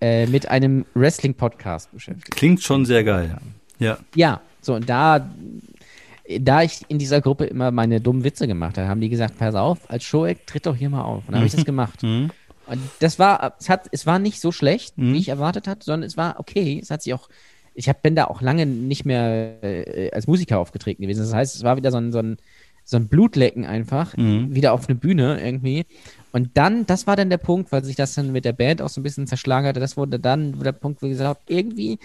äh, mit einem Wrestling-Podcast beschäftigt. Klingt schon sehr geil. Ja. Ja, so und da, da ich in dieser Gruppe immer meine dummen Witze gemacht habe, haben die gesagt, pass auf, als Showack tritt doch hier mal auf. Und dann habe ich das [laughs] gemacht. Mhm. Und das war, es hat, es war nicht so schlecht, Mhm. wie ich erwartet hatte, sondern es war okay. Es hat sich auch, ich hab, bin da auch lange nicht mehr äh, als Musiker aufgetreten gewesen. Das heißt, es war wieder so ein, so ein, so ein Blutlecken einfach, Mhm. wieder auf eine Bühne irgendwie. Und dann, das war dann der Punkt, weil sich das dann mit der Band auch so ein bisschen zerschlagerte, das wurde dann der Punkt, wo ich gesagt habe, irgendwie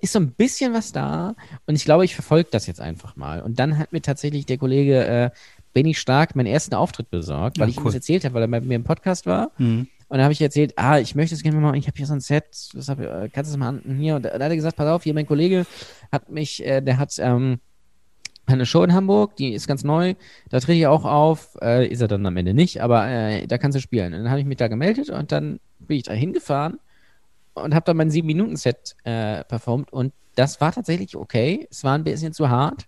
ist so ein bisschen was da und ich glaube, ich verfolge das jetzt einfach mal. Und dann hat mir tatsächlich der Kollege äh, Benny Stark meinen ersten Auftritt besorgt, weil Ja, ich ihm cool. das erzählt habe, weil er bei mir im Podcast war. Mhm. Und dann habe ich erzählt, ah, ich möchte es gerne mal machen, ich habe hier so ein Set, das hab, äh, kannst du es mal an, hier. Und da, da hat er gesagt, pass auf, hier mein Kollege hat mich, äh, der hat ähm, eine Show in Hamburg, die ist ganz neu, da trete ich auch auf, äh, ist er dann am Ende nicht, aber äh, da kannst du spielen. Und dann habe ich mich da gemeldet und dann bin ich da hingefahren und habe dann mein 7-Minuten-Set äh, performt und das war tatsächlich okay. Es war ein bisschen zu hart,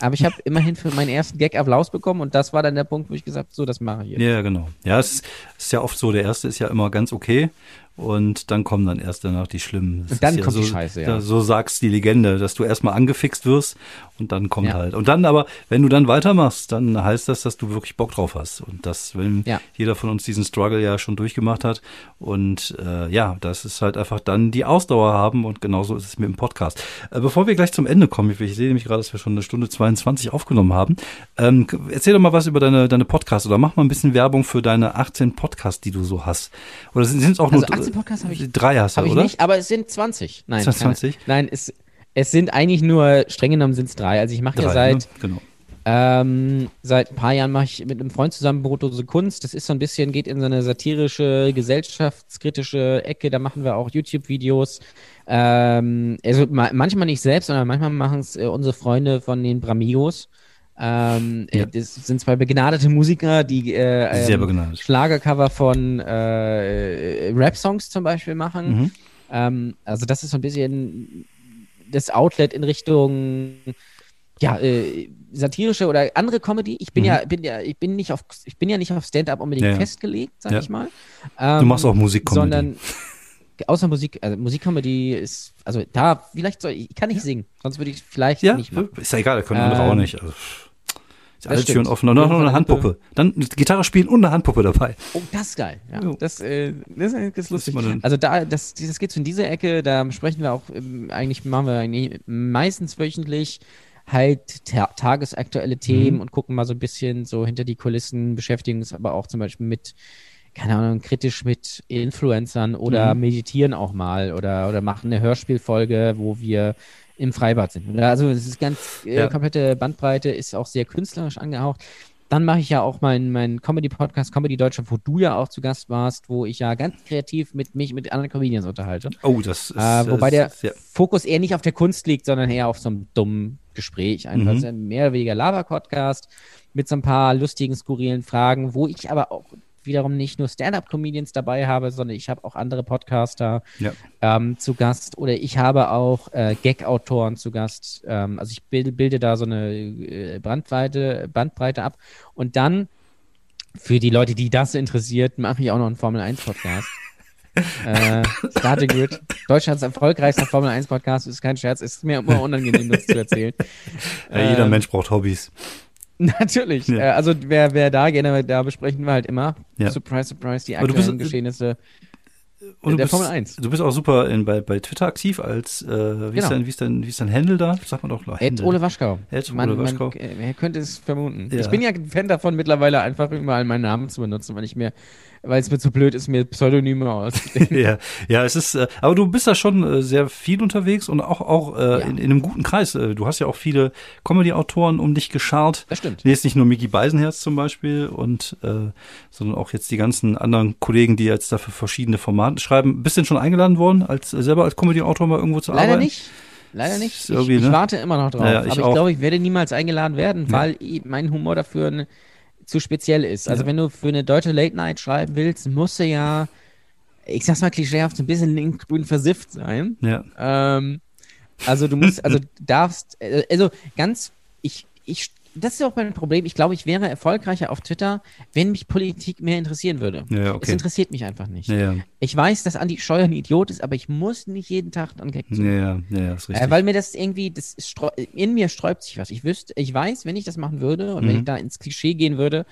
aber ich habe immerhin für meinen ersten Gag Applaus bekommen und das war dann der Punkt, wo ich gesagt habe, so, das mache ich jetzt. Ja, genau. Ja, es ist, ist ja oft so, der erste ist ja immer ganz okay und dann kommen dann erst danach die schlimmen. Das Und dann ja kommt so, die Scheiße, ja. So sagt's die Legende, dass du erstmal angefixt wirst und dann kommt Ja. halt. Und dann aber, wenn du dann weitermachst, dann heißt das, dass du wirklich Bock drauf hast. Und das, wenn Ja. jeder von uns diesen Struggle ja schon durchgemacht hat. Und äh, ja, das ist halt einfach dann die Ausdauer haben und genauso ist es mit dem Podcast. Äh, bevor wir gleich zum Ende kommen, ich, ich sehe nämlich gerade, dass wir schon eine Stunde 22 aufgenommen haben. Ähm, erzähl doch mal was über deine, deine Podcasts oder mach mal ein bisschen Werbung für deine 18 Podcasts, die du so hast. Oder sind es auch Also nur 18 Podcasts habe ich, drei hast du, hab ich oder? nicht, aber es sind 20. Nein, Sind das keine- 20? Nein, es, es sind eigentlich nur, streng genommen sind es drei. Also ich mache ja seit, ne? Genau. ähm, seit ein paar Jahren mache ich mit einem Freund zusammen Brotose Kunst. Das ist so ein bisschen, geht in so eine satirische, gesellschaftskritische Ecke. Da machen wir auch YouTube-Videos. Ähm, also ma manchmal nicht selbst, sondern manchmal machen es äh, unsere Freunde von den Bramigos. Ähm, Ja. äh, Das sind zwei begnadete Musiker, die äh, ähm. Schlagercover von äh, Rap-Songs zum Beispiel machen. Mhm. Ähm, also das ist so ein bisschen das Outlet in Richtung ja, äh, satirische oder andere Comedy. Ich bin Mhm. ja, bin ja, ich bin nicht auf, ich bin ja nicht auf Stand-up unbedingt Ja, festgelegt, sag Ja. ich mal. Du Ähm, machst auch Musikcomedy. Sondern [laughs] außer Musik, also Musikcomedy ist, also da, vielleicht soll ich, ich kann nicht singen, sonst würde ich vielleicht Ja, nicht machen. ist ja egal, können andere Ähm, auch nicht. Also, ist Alle Türen offen. Und noch eine Handpuppe. Dann Gitarre spielen und eine Handpuppe dabei. Oh, das ist geil. Ja, das, äh, das, ist lustig. Also da, das, das geht so in diese Ecke, da sprechen wir auch, ähm, eigentlich machen wir eigentlich meistens wöchentlich halt ta tagesaktuelle Themen mhm. und gucken mal so ein bisschen so hinter die Kulissen, beschäftigen uns aber auch zum Beispiel mit keine Ahnung, kritisch mit Influencern oder mhm. meditieren auch mal oder, oder machen eine Hörspielfolge, wo wir im Freibad sind. Also es ist ganz äh, ja. komplette Bandbreite, ist auch sehr künstlerisch angehaucht. Dann mache ich ja auch meinen mein Comedy-Podcast Comedy Deutschland, wo du ja auch zu Gast warst, wo ich ja ganz kreativ mit mich mit anderen Comedians unterhalte. Oh, das ist. Äh, wobei der ja. Fokus eher nicht auf der Kunst liegt, sondern eher auf so einem dummen Gespräch. Einfach mhm. ein mehr oder weniger Lava-Podcast mit so ein paar lustigen, skurrilen Fragen, wo ich aber auch wiederum nicht nur Stand-up-Comedians dabei habe, sondern ich habe auch andere Podcaster ja. ähm, zu Gast oder ich habe auch äh, Gag-Autoren zu Gast. Ähm, also ich bilde, bilde da so eine äh, Bandbreite, Bandbreite ab. Und dann, für die Leute, die das interessiert, mache ich auch noch einen Formel-1-Podcast. [laughs] äh, Starting Grid, Deutschlands erfolgreichster Formel 1 Podcast, ist kein Scherz, ist mir immer unangenehm, das zu erzählen. Ja, jeder ähm, Mensch braucht Hobbys. [laughs] Natürlich. Ja. Äh, also wer, wer da gerne, da besprechen wir halt immer. Ja. Surprise, surprise, die aktuellen bist, Geschehnisse. Und der bist, Formel 1. Du bist auch super in, bei, bei Twitter aktiv als, äh, wie, genau. ist dein, wie, ist dein, wie ist dein Handle da? Sagt man doch gleich. Ed Ole Waschkau. Ed Ole Waschkau. Man, man, könnte es vermuten. Ja. Ich bin ja ein Fan davon, mittlerweile einfach überall meinen Namen zu benutzen, weil ich mir weil es mir zu blöd ist, mir Pseudonyme [laughs] auszudenken. ja, ja, es ist, äh, aber du bist da schon äh, sehr viel unterwegs und auch, auch äh, ja. in, in, einem guten Kreis. Äh, du hast ja auch viele Comedy-Autoren um dich geschart. Das stimmt. Jetzt nicht nur Mickey Beisenherz zum Beispiel und, äh, sondern auch jetzt die ganzen anderen Kollegen, die jetzt dafür verschiedene Formate schreiben. Bist du denn schon eingeladen worden, als äh, selber als Comedy-Autor mal irgendwo zu Leider arbeiten? Leider nicht. Leider nicht. Ich, ich ne? warte immer noch drauf. Ja, ich aber ich glaube, ich werde niemals eingeladen werden, weil mein Humor dafür zu speziell ist. Also ja. wenn du für eine deutsche Late Night schreiben willst, musst du ja, ich sag's mal klischeehaft, ein bisschen linksgrün versifft sein. Ja. Ähm, also du musst, also [laughs] darfst, äh, also ganz, ich, ich das ist auch mein Problem. Ich glaube, ich wäre erfolgreicher auf Twitter, wenn mich Politik mehr interessieren würde. Ja, okay. Es interessiert mich einfach nicht. Ja, ich weiß, dass Andi Scheuer ein Idiot ist, aber ich muss nicht jeden Tag an Gag. Ja, ja, ist richtig. Äh, weil mir das irgendwie, das in mir sträubt sich was. Ich wüsste, ich weiß, wenn ich das machen würde und mhm. wenn ich da ins Klischee gehen würde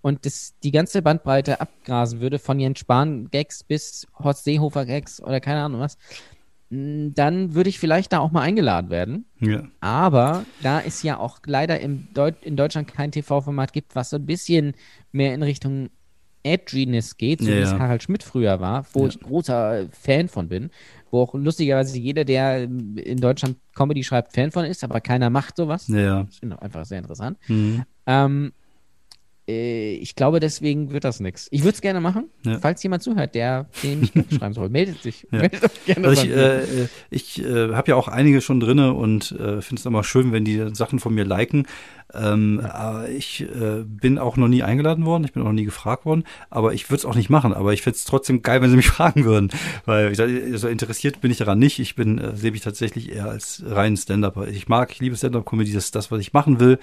und das, die ganze Bandbreite abgrasen würde, von Jens Spahn Gags bis Horst Seehofer Gags oder keine Ahnung was, dann würde ich vielleicht da auch mal eingeladen werden. Ja. Aber da es ja auch leider im Deut in Deutschland kein TV-Format gibt, was so ein bisschen mehr in Richtung Edginess geht, so ja, wie es Harald Schmidt früher war, wo ja. ich großer Fan von bin, wo auch lustigerweise jeder, der in Deutschland Comedy schreibt, Fan von ist, aber keiner macht sowas. Ja. Das ist einfach sehr interessant. Mhm. Ähm, äh, ich glaube, deswegen wird das nichts. Ich würde es gerne machen. Ja. Falls jemand zuhört, der den ich schreiben soll, meldet sich. Ja. [laughs] Meldet euch gerne also ich äh, ich äh, habe ja auch einige schon drinne und äh, finde es immer schön, wenn die Sachen von mir liken. Ähm, ja. Ich äh, bin auch noch nie eingeladen worden, ich bin auch noch nie gefragt worden, aber ich würde es auch nicht machen. Aber ich fände es trotzdem geil, wenn sie mich [laughs] fragen würden. Weil so interessiert bin ich daran nicht. Ich bin, äh, sehe mich tatsächlich eher als reinen Stand-Upper. Ich mag, ich liebe Stand-Up-Comedy, das ist das, was ich machen will.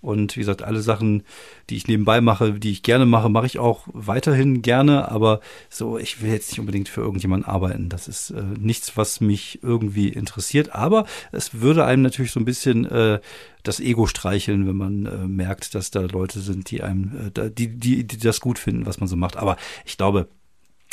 Und wie gesagt, alle Sachen, die ich nebenbei mache, die ich gerne mache, mache ich auch weiterhin gerne. Aber so, ich will jetzt nicht unbedingt für irgendjemanden arbeiten. Das ist äh, nichts, was mich irgendwie interessiert. Aber es würde einem natürlich so ein bisschen äh, das Ego streicheln, wenn man äh, merkt, dass da Leute sind, die einem, äh, die, die, die das gut finden, was man so macht. Aber ich glaube,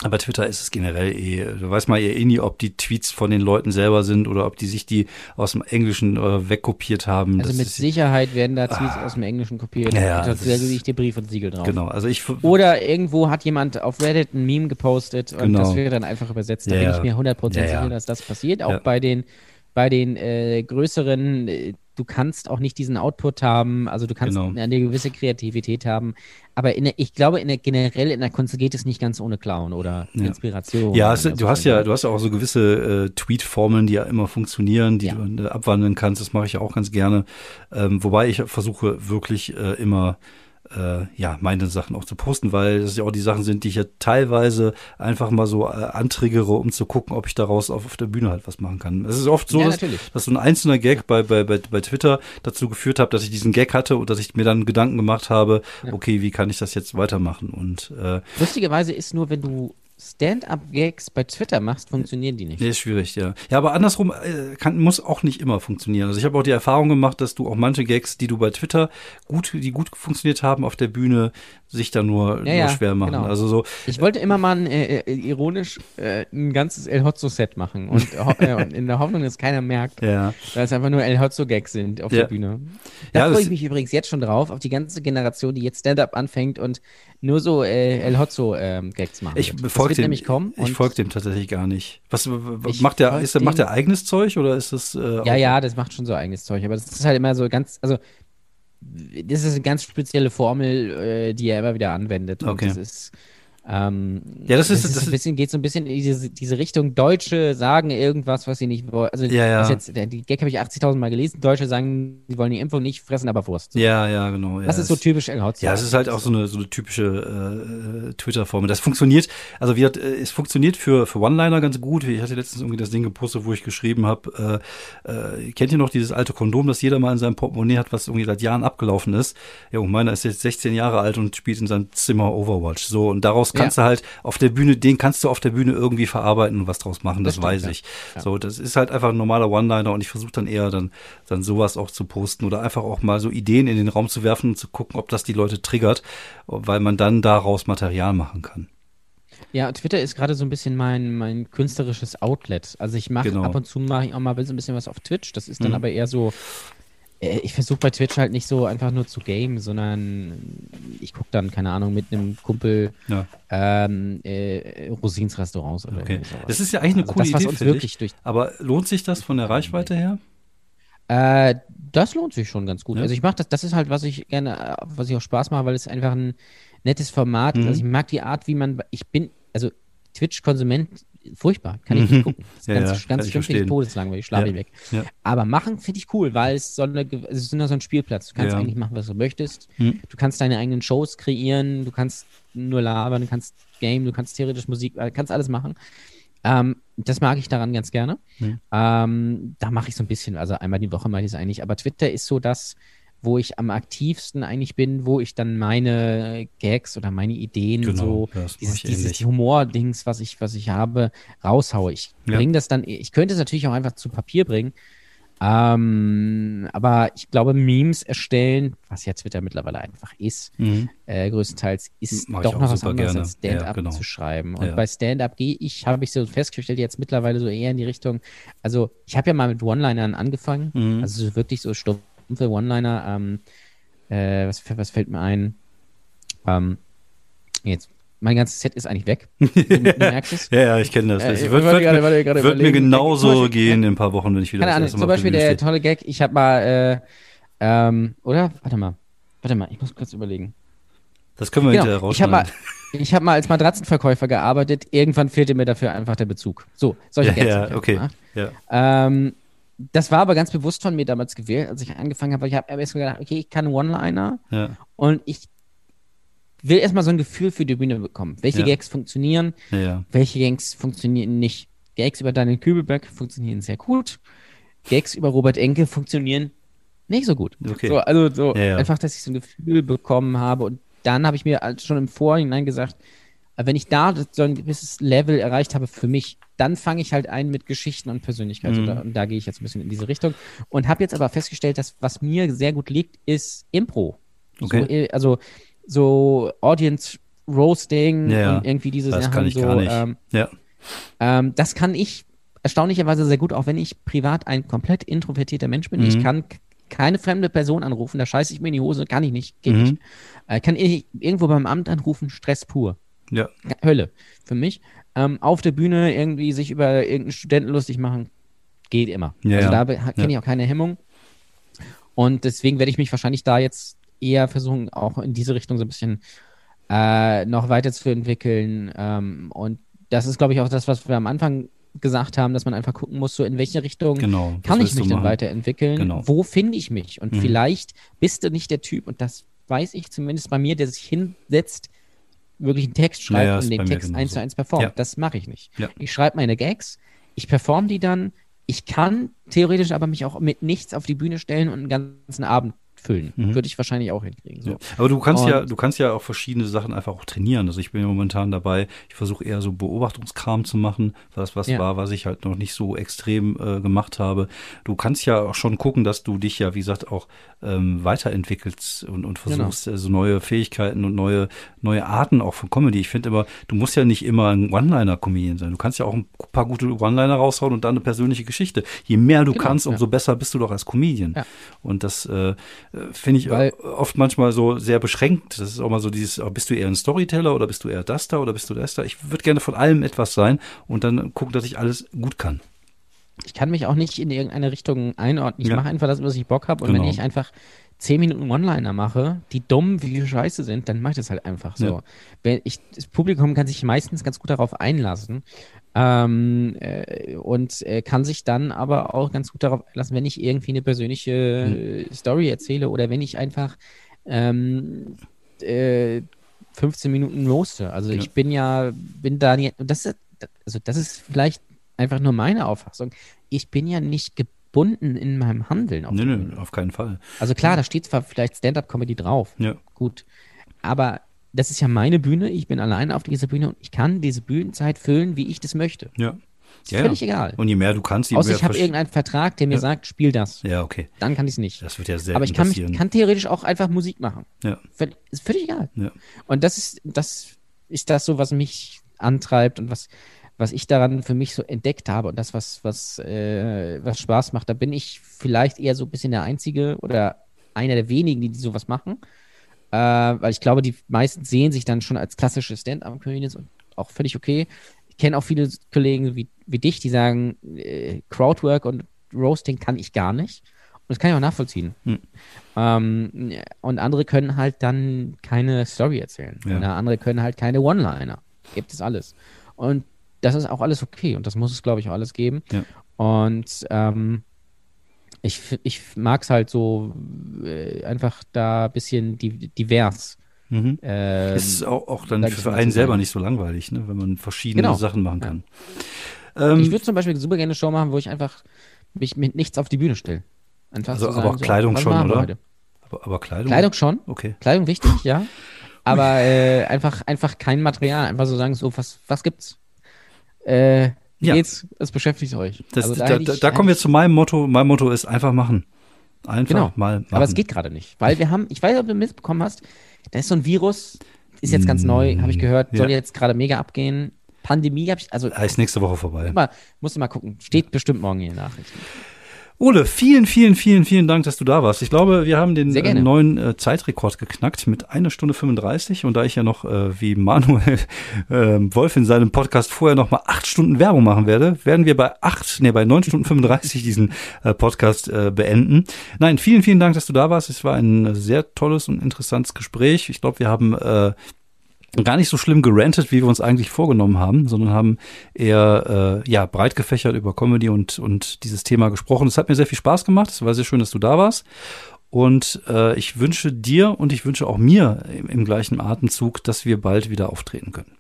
aber Twitter ist es generell eh, du weißt mal eh nie, ob die Tweets von den Leuten selber sind oder ob die sich die aus dem Englischen äh, wegkopiert haben. Also das mit Sicherheit werden da Tweets ah, aus dem Englischen kopiert. Ja, ja, da liegt der Brief und Siegel drauf. Genau, also ich. Oder irgendwo hat jemand auf Reddit ein Meme gepostet und genau. das wird dann einfach übersetzt. Da ja, bin ich mir 100% ja, sicher, dass das passiert. Auch bei den, bei den äh, größeren äh, du kannst auch nicht diesen Output haben, also du kannst genau. eine gewisse Kreativität haben. Aber in der, ich glaube, in der, generell in der Kunst geht es nicht ganz ohne Clown oder ja. Inspiration. Ja, es, du hast ja, du hast ja auch so gewisse äh, Tweet-Formeln, die ja immer funktionieren, die ja. du äh, abwandeln kannst. Das mache ich auch ganz gerne. Ähm, wobei ich versuche wirklich äh, immer äh, ja, meine Sachen auch zu posten, weil das ja auch die Sachen sind, die ich ja teilweise einfach mal so äh, antriggere, um zu gucken, ob ich daraus auf, auf der Bühne halt was machen kann. Es ist oft so, ja, dass, dass, so ein einzelner Gag bei, bei, bei, bei Twitter dazu geführt hat, dass ich diesen Gag hatte und dass ich mir dann Gedanken gemacht habe, ja. okay, wie kann ich das jetzt weitermachen? Und äh, lustigerweise ist nur, wenn du Stand-up-Gags bei Twitter machst, funktionieren die nicht. Nee, ist schwierig, ja. Ja, aber andersrum äh, kann, muss auch nicht immer funktionieren. Also ich habe auch die Erfahrung gemacht, dass du auch manche Gags, die du bei Twitter gut, die gut funktioniert haben auf der Bühne, sich da nur, Ja, ja, nur schwer machen. genau. Also so, Ich wollte immer mal ein, äh, äh, ironisch äh, ein ganzes El Hotzo-Set machen und, [laughs] äh, und in der Hoffnung, dass keiner merkt, ja. weil es einfach nur El Hotzo-Gags sind auf Ja. der Bühne. Da Ja, freue ich mich übrigens jetzt schon drauf, auf die ganze Generation, die jetzt Stand-Up anfängt und nur so äh, El Hotzo-Gags machen. Ich folge dem, nämlich kommen. ich und- folge dem tatsächlich gar nicht. Was macht der, ist der, macht dem- der eigenes Zeug oder ist das, äh, Ja, ja, das macht schon so eigenes Zeug, aber das ist halt immer so ganz, also das ist eine ganz spezielle Formel, äh, die er immer wieder anwendet. Und Okay. das ist, ähm, Ja, das ist- das das ein ist- bisschen, geht so ein bisschen in diese, diese Richtung, Deutsche sagen irgendwas, was sie nicht wollen. Also Ja, ja. jetzt, die Gag habe ich 80.000 Mal gelesen, Deutsche sagen, sie wollen die Impfung nicht, fressen aber Wurst. Ja, ja, genau. Ja, das ist so typisch Hotzo. Ja, es ist halt auch so eine, so eine typische äh, Twitter-Formel. Das funktioniert, also wie, äh, es funktioniert für, für One-Liner ganz gut. Ich hatte letztens irgendwie das Ding gepostet, wo ich geschrieben habe, äh, äh, kennt ihr noch dieses alte Kondom, das jeder mal in seinem Portemonnaie hat, was irgendwie seit Jahren abgelaufen ist? Ja, und meiner ist jetzt 16 Jahre alt und spielt in seinem Zimmer Overwatch. So, und daraus kannst du halt auf der Bühne, den kannst du auf der Bühne irgendwie verarbeiten und was draus machen, das, Das stimmt, weiß ja. ich. Ja. So, das ist halt einfach ein normaler One-Liner und ich versuche dann eher dann, dann sowas auch zu posten oder einfach auch mal so Ideen in den Raum zu werfen und zu gucken, ob das die Leute triggert, weil man dann daraus Material machen kann. Ja, Twitter ist gerade so ein bisschen mein, mein künstlerisches Outlet. Also ich mache Genau. ab und zu mache ich auch mal so ein bisschen was auf Twitch. Das ist dann Mhm. aber eher so, ich versuche bei Twitch halt nicht so einfach nur zu game, sondern ich gucke dann, keine Ahnung, mit einem Kumpel Ja, ähm, äh, Rosins Restaurants oder okay. sowas. Das ist ja eigentlich eine Also coole das, was Idee, uns wirklich ich. durch. Aber lohnt sich das von der Reichweite her? Äh, das lohnt sich schon ganz gut. Ja. Also ich mache das, das ist halt, was ich gerne, äh, was ich auch Spaß mache, weil es einfach ein nettes Format ist. Mhm. Also ich mag die Art, wie man, ich bin, also Twitch-Konsument, furchtbar, kann ich nicht gucken. Das ist Ja, ganz, ja, ganz schlimm, finde ich todeslangweilig, schlafe Ja. ich weg. Ja. Aber machen finde ich cool, weil es so eine, es ist nur so ein Spielplatz. Du kannst eigentlich machen, was du möchtest. Mhm. Du kannst deine eigenen Shows kreieren, du kannst nur labern, du kannst game, du kannst theoretisch Musik, äh, kannst alles machen. Ähm, das mag ich daran ganz gerne. Mhm. Ähm, da mache ich so ein bisschen, also einmal die Woche mache ich es eigentlich. Aber Twitter ist so das, wo ich am aktivsten eigentlich bin, wo ich dann meine Gags oder meine Ideen Genau, so, ja, dieses, dieses. Humor-Dings, was ich, was ich habe, raushaue. Ich Ja. bringe das dann, ich könnte es natürlich auch einfach zu Papier bringen. Ähm, aber ich glaube, Memes erstellen, was ja Twitter mittlerweile einfach ist, Mhm. äh, größtenteils, ist Mach doch noch was anderes gerne. als Stand-up Ja, genau. zu schreiben. Und Ja. bei Stand-up gehe ich, habe ich so festgestellt, jetzt mittlerweile so eher in die Richtung, also ich habe ja mal mit One-Linern angefangen, Mhm. also so wirklich so stumpfe One-Liner, ähm, äh, was, was fällt mir ein? Ähm, jetzt, mein ganzes Set ist eigentlich weg. Du, [laughs] du merkst es. Ja, ja, ich kenne das. Äh, wird, wird, wollte gerade wird mir genauso Beispiel- gehen in ein paar Wochen, wenn ich wieder Keine das Ahnung, erste zum Beispiel der stehe. tolle Gag, ich habe mal, äh, ähm, oder? Warte mal. Warte mal, ich muss kurz überlegen. Das können wir hinterher Genau, ich habe mal, rausschneiden. ich hab mal als Matratzenverkäufer gearbeitet. Irgendwann fehlte mir dafür einfach der Bezug. So, solche Ja, Gags ja, okay. Ja. Ähm, das war aber ganz bewusst von mir damals gewählt, als ich angefangen habe. Ich habe erst mal gedacht, okay, ich kann One-Liner Ja, und ich will erstmal so ein Gefühl für die Bühne bekommen. Welche Ja. Gags funktionieren, ja, welche Gags funktionieren nicht. Gags über Daniel Kübelberg funktionieren sehr gut. Gags über Robert Enke funktionieren nicht so gut. Okay. So, also so einfach, dass ich so ein Gefühl bekommen habe und dann habe ich mir halt schon im Vorhinein gesagt, äh, wenn ich da so ein gewisses Level erreicht habe für mich, dann fange ich halt ein mit Geschichten und Persönlichkeit. Mhm. Und, da, und da gehe ich jetzt ein bisschen in diese Richtung. Und habe jetzt aber festgestellt, dass was mir sehr gut liegt, ist Impro. Okay. So, äh, also so Audience Roasting Ja, und irgendwie diese Das Sachen kann ich so. gar nicht. Ähm, Ja, ähm, das kann ich erstaunlicherweise sehr gut, auch wenn ich privat ein komplett introvertierter Mensch bin. Mhm. Ich kann keine fremde Person anrufen, da scheiße ich mir in die Hose, kann ich nicht, geht Mhm. nicht. Äh, kann ich irgendwo beim Amt anrufen, Stress pur. Ja. Hölle für mich. Ähm, auf der Bühne irgendwie sich über irgendeinen Studenten lustig machen, geht immer. Ja, also ja. da kenne ich auch keine Hemmung. Und deswegen werde ich mich wahrscheinlich da jetzt eher versuchen, auch in diese Richtung so ein bisschen äh, noch weiterzuentwickeln. Ähm, und das ist, glaube ich, auch das, was wir am Anfang gesagt haben, dass man einfach gucken muss, so in welche Richtung Genau. Kann ich mich denn weiterentwickeln? Genau. Wo finde ich mich? Und Mhm. vielleicht bist du nicht der Typ, und das weiß ich zumindest bei mir, der sich hinsetzt, wirklich einen Text schreibt Ja, und den Text eins zu eins performt. Ja. Das mache ich nicht. Ich schreibe meine Gags, ich performe die dann, ich kann theoretisch aber mich auch mit nichts auf die Bühne stellen und einen ganzen Abend füllen. Mhm. Würde ich wahrscheinlich auch hinkriegen. So. Ja. Aber du kannst und, ja, du kannst ja auch verschiedene Sachen einfach auch trainieren. Also ich bin ja momentan dabei, ich versuche eher so Beobachtungskram zu machen, was was ja. war, was ich halt noch nicht so extrem äh, gemacht habe. Du kannst ja auch schon gucken, dass du dich ja, wie gesagt, auch ähm, weiterentwickelst und, und genau. versuchst genau. also neue Fähigkeiten und neue neue Arten auch von Comedy. Ich finde immer, du musst ja nicht immer ein One-Liner-Comedian sein. Du kannst ja auch ein paar gute One-Liner raushauen und dann eine persönliche Geschichte. Je mehr du genau, kannst, umso ja. besser bist du doch als Comedian. Ja. Und das äh, finde ich Weil, oft manchmal so sehr beschränkt. Das ist auch mal so dieses, oh, bist du eher ein Storyteller oder bist du eher das da oder bist du das da? Ich würde gerne von allem etwas sein und dann gucken, dass ich alles gut kann. Ich kann mich auch nicht in irgendeine Richtung einordnen. Ich ja. mache einfach das, was ich Bock habe. Und genau. wenn ich einfach zehn Minuten One-Liner mache, die dumm wie scheiße sind, dann mache ich das halt einfach so. Ja. Ich, das Publikum kann sich meistens ganz gut darauf einlassen. Ähm, äh, und äh, kann sich dann aber auch ganz gut darauf lassen, wenn ich irgendwie eine persönliche mhm. Story erzähle oder wenn ich einfach ähm, äh, 15 Minuten roaste. Also ja. ich bin ja, bin da nicht, das ist, also das ist vielleicht einfach nur meine Auffassung. Ich bin ja nicht gebunden in meinem Handeln. Auf, nee, nee, auf keinen Fall. Also klar, da steht zwar vielleicht Stand-up-Comedy drauf. Ja. Gut. Aber das ist ja meine Bühne, ich bin alleine auf dieser Bühne und ich kann diese Bühnenzeit füllen, wie ich das möchte. Ja. Ist ja, völlig ja. egal. Und je mehr du kannst, je Außer mehr ich habe irgendeinen Vertrag, der mir ja. sagt, spiel das. Ja, okay. Dann kann ich es nicht. Das wird ja sehr Aber ich kann, mich, kann theoretisch auch einfach Musik machen. Ja. Völlig, ist völlig egal. Ja. Und das ist, das ist das so, was mich antreibt und was, was ich daran für mich so entdeckt habe und das, was, was, äh, was Spaß macht. Da bin ich vielleicht eher so ein bisschen der Einzige oder einer der wenigen, die, die sowas machen. Äh, weil ich glaube, die meisten sehen sich dann schon als klassische Stand-up-Comedians und auch völlig okay. Ich kenne auch viele Kollegen wie, wie dich, die sagen, äh, Crowdwork und Roasting kann ich gar nicht. Und das kann ich auch nachvollziehen. Hm. Ähm, und andere können halt dann keine Story erzählen. Ja. Andere können halt keine One-Liner. Gibt es alles. Und das ist auch alles okay. Und das muss es, glaube ich, auch alles geben. Ja. Und ähm, ich, ich mag es halt so äh, einfach da ein bisschen divers. Mhm. Ähm, ist auch, auch dann für einen selber nicht so langweilig, ne? wenn man verschiedene genau. Sachen machen kann. Ja. Ähm, ich würde zum Beispiel super gerne eine Show machen, wo ich einfach mich mit nichts auf die Bühne stelle. Einfach also, sagen, aber so, Kleidung schon, oder? Aber, aber, Kleidung? Kleidung schon. Okay. Kleidung wichtig, ja. [laughs] Aber äh, einfach, einfach kein Material. Einfach so sagen, so, was, was gibt's? Äh, ja. geht's? Es beschäftigt euch. Das, also, da, da, da kommen wir zu meinem Motto. Mein Motto ist einfach machen. Einfach genau. mal machen. Aber es geht gerade nicht, weil wir haben, ich weiß nicht, ob du mitbekommen hast, da ist so ein Virus, ist jetzt ganz neu, habe ich gehört, soll ja. jetzt gerade mega abgehen. Pandemie habe ich, also. Ist nächste Woche vorbei. Mal, musst du mal gucken. Steht bestimmt morgen in den Nachrichten. Ole, vielen, vielen, vielen, vielen Dank, dass du da warst. Ich glaube, wir haben den äh, neuen äh, Zeitrekord geknackt mit einer Stunde 35. Und da ich ja noch, äh, wie Manuel [laughs] äh, Wolf in seinem Podcast vorher noch mal acht Stunden Werbung machen werde, werden wir bei acht, nee, bei neun Stunden 35 diesen äh, Podcast äh, beenden. Nein, vielen, vielen Dank, dass du da warst. Es war ein sehr tolles und interessantes Gespräch. Ich glaube, wir haben gar nicht so schlimm gerantet, wie wir uns eigentlich vorgenommen haben, sondern haben eher äh, ja breit gefächert über Comedy und und dieses Thema gesprochen. Es hat mir sehr viel Spaß gemacht. Es war sehr schön, dass du da warst. Und äh, ich wünsche dir und ich wünsche auch mir im, im gleichen Atemzug, dass wir bald wieder auftreten können.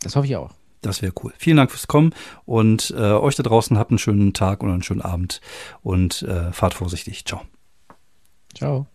Das hoffe ich auch. Das wäre cool. Vielen Dank fürs Kommen und äh, euch da draußen habt einen schönen Tag oder einen schönen Abend und äh, fahrt vorsichtig. Ciao. Ciao.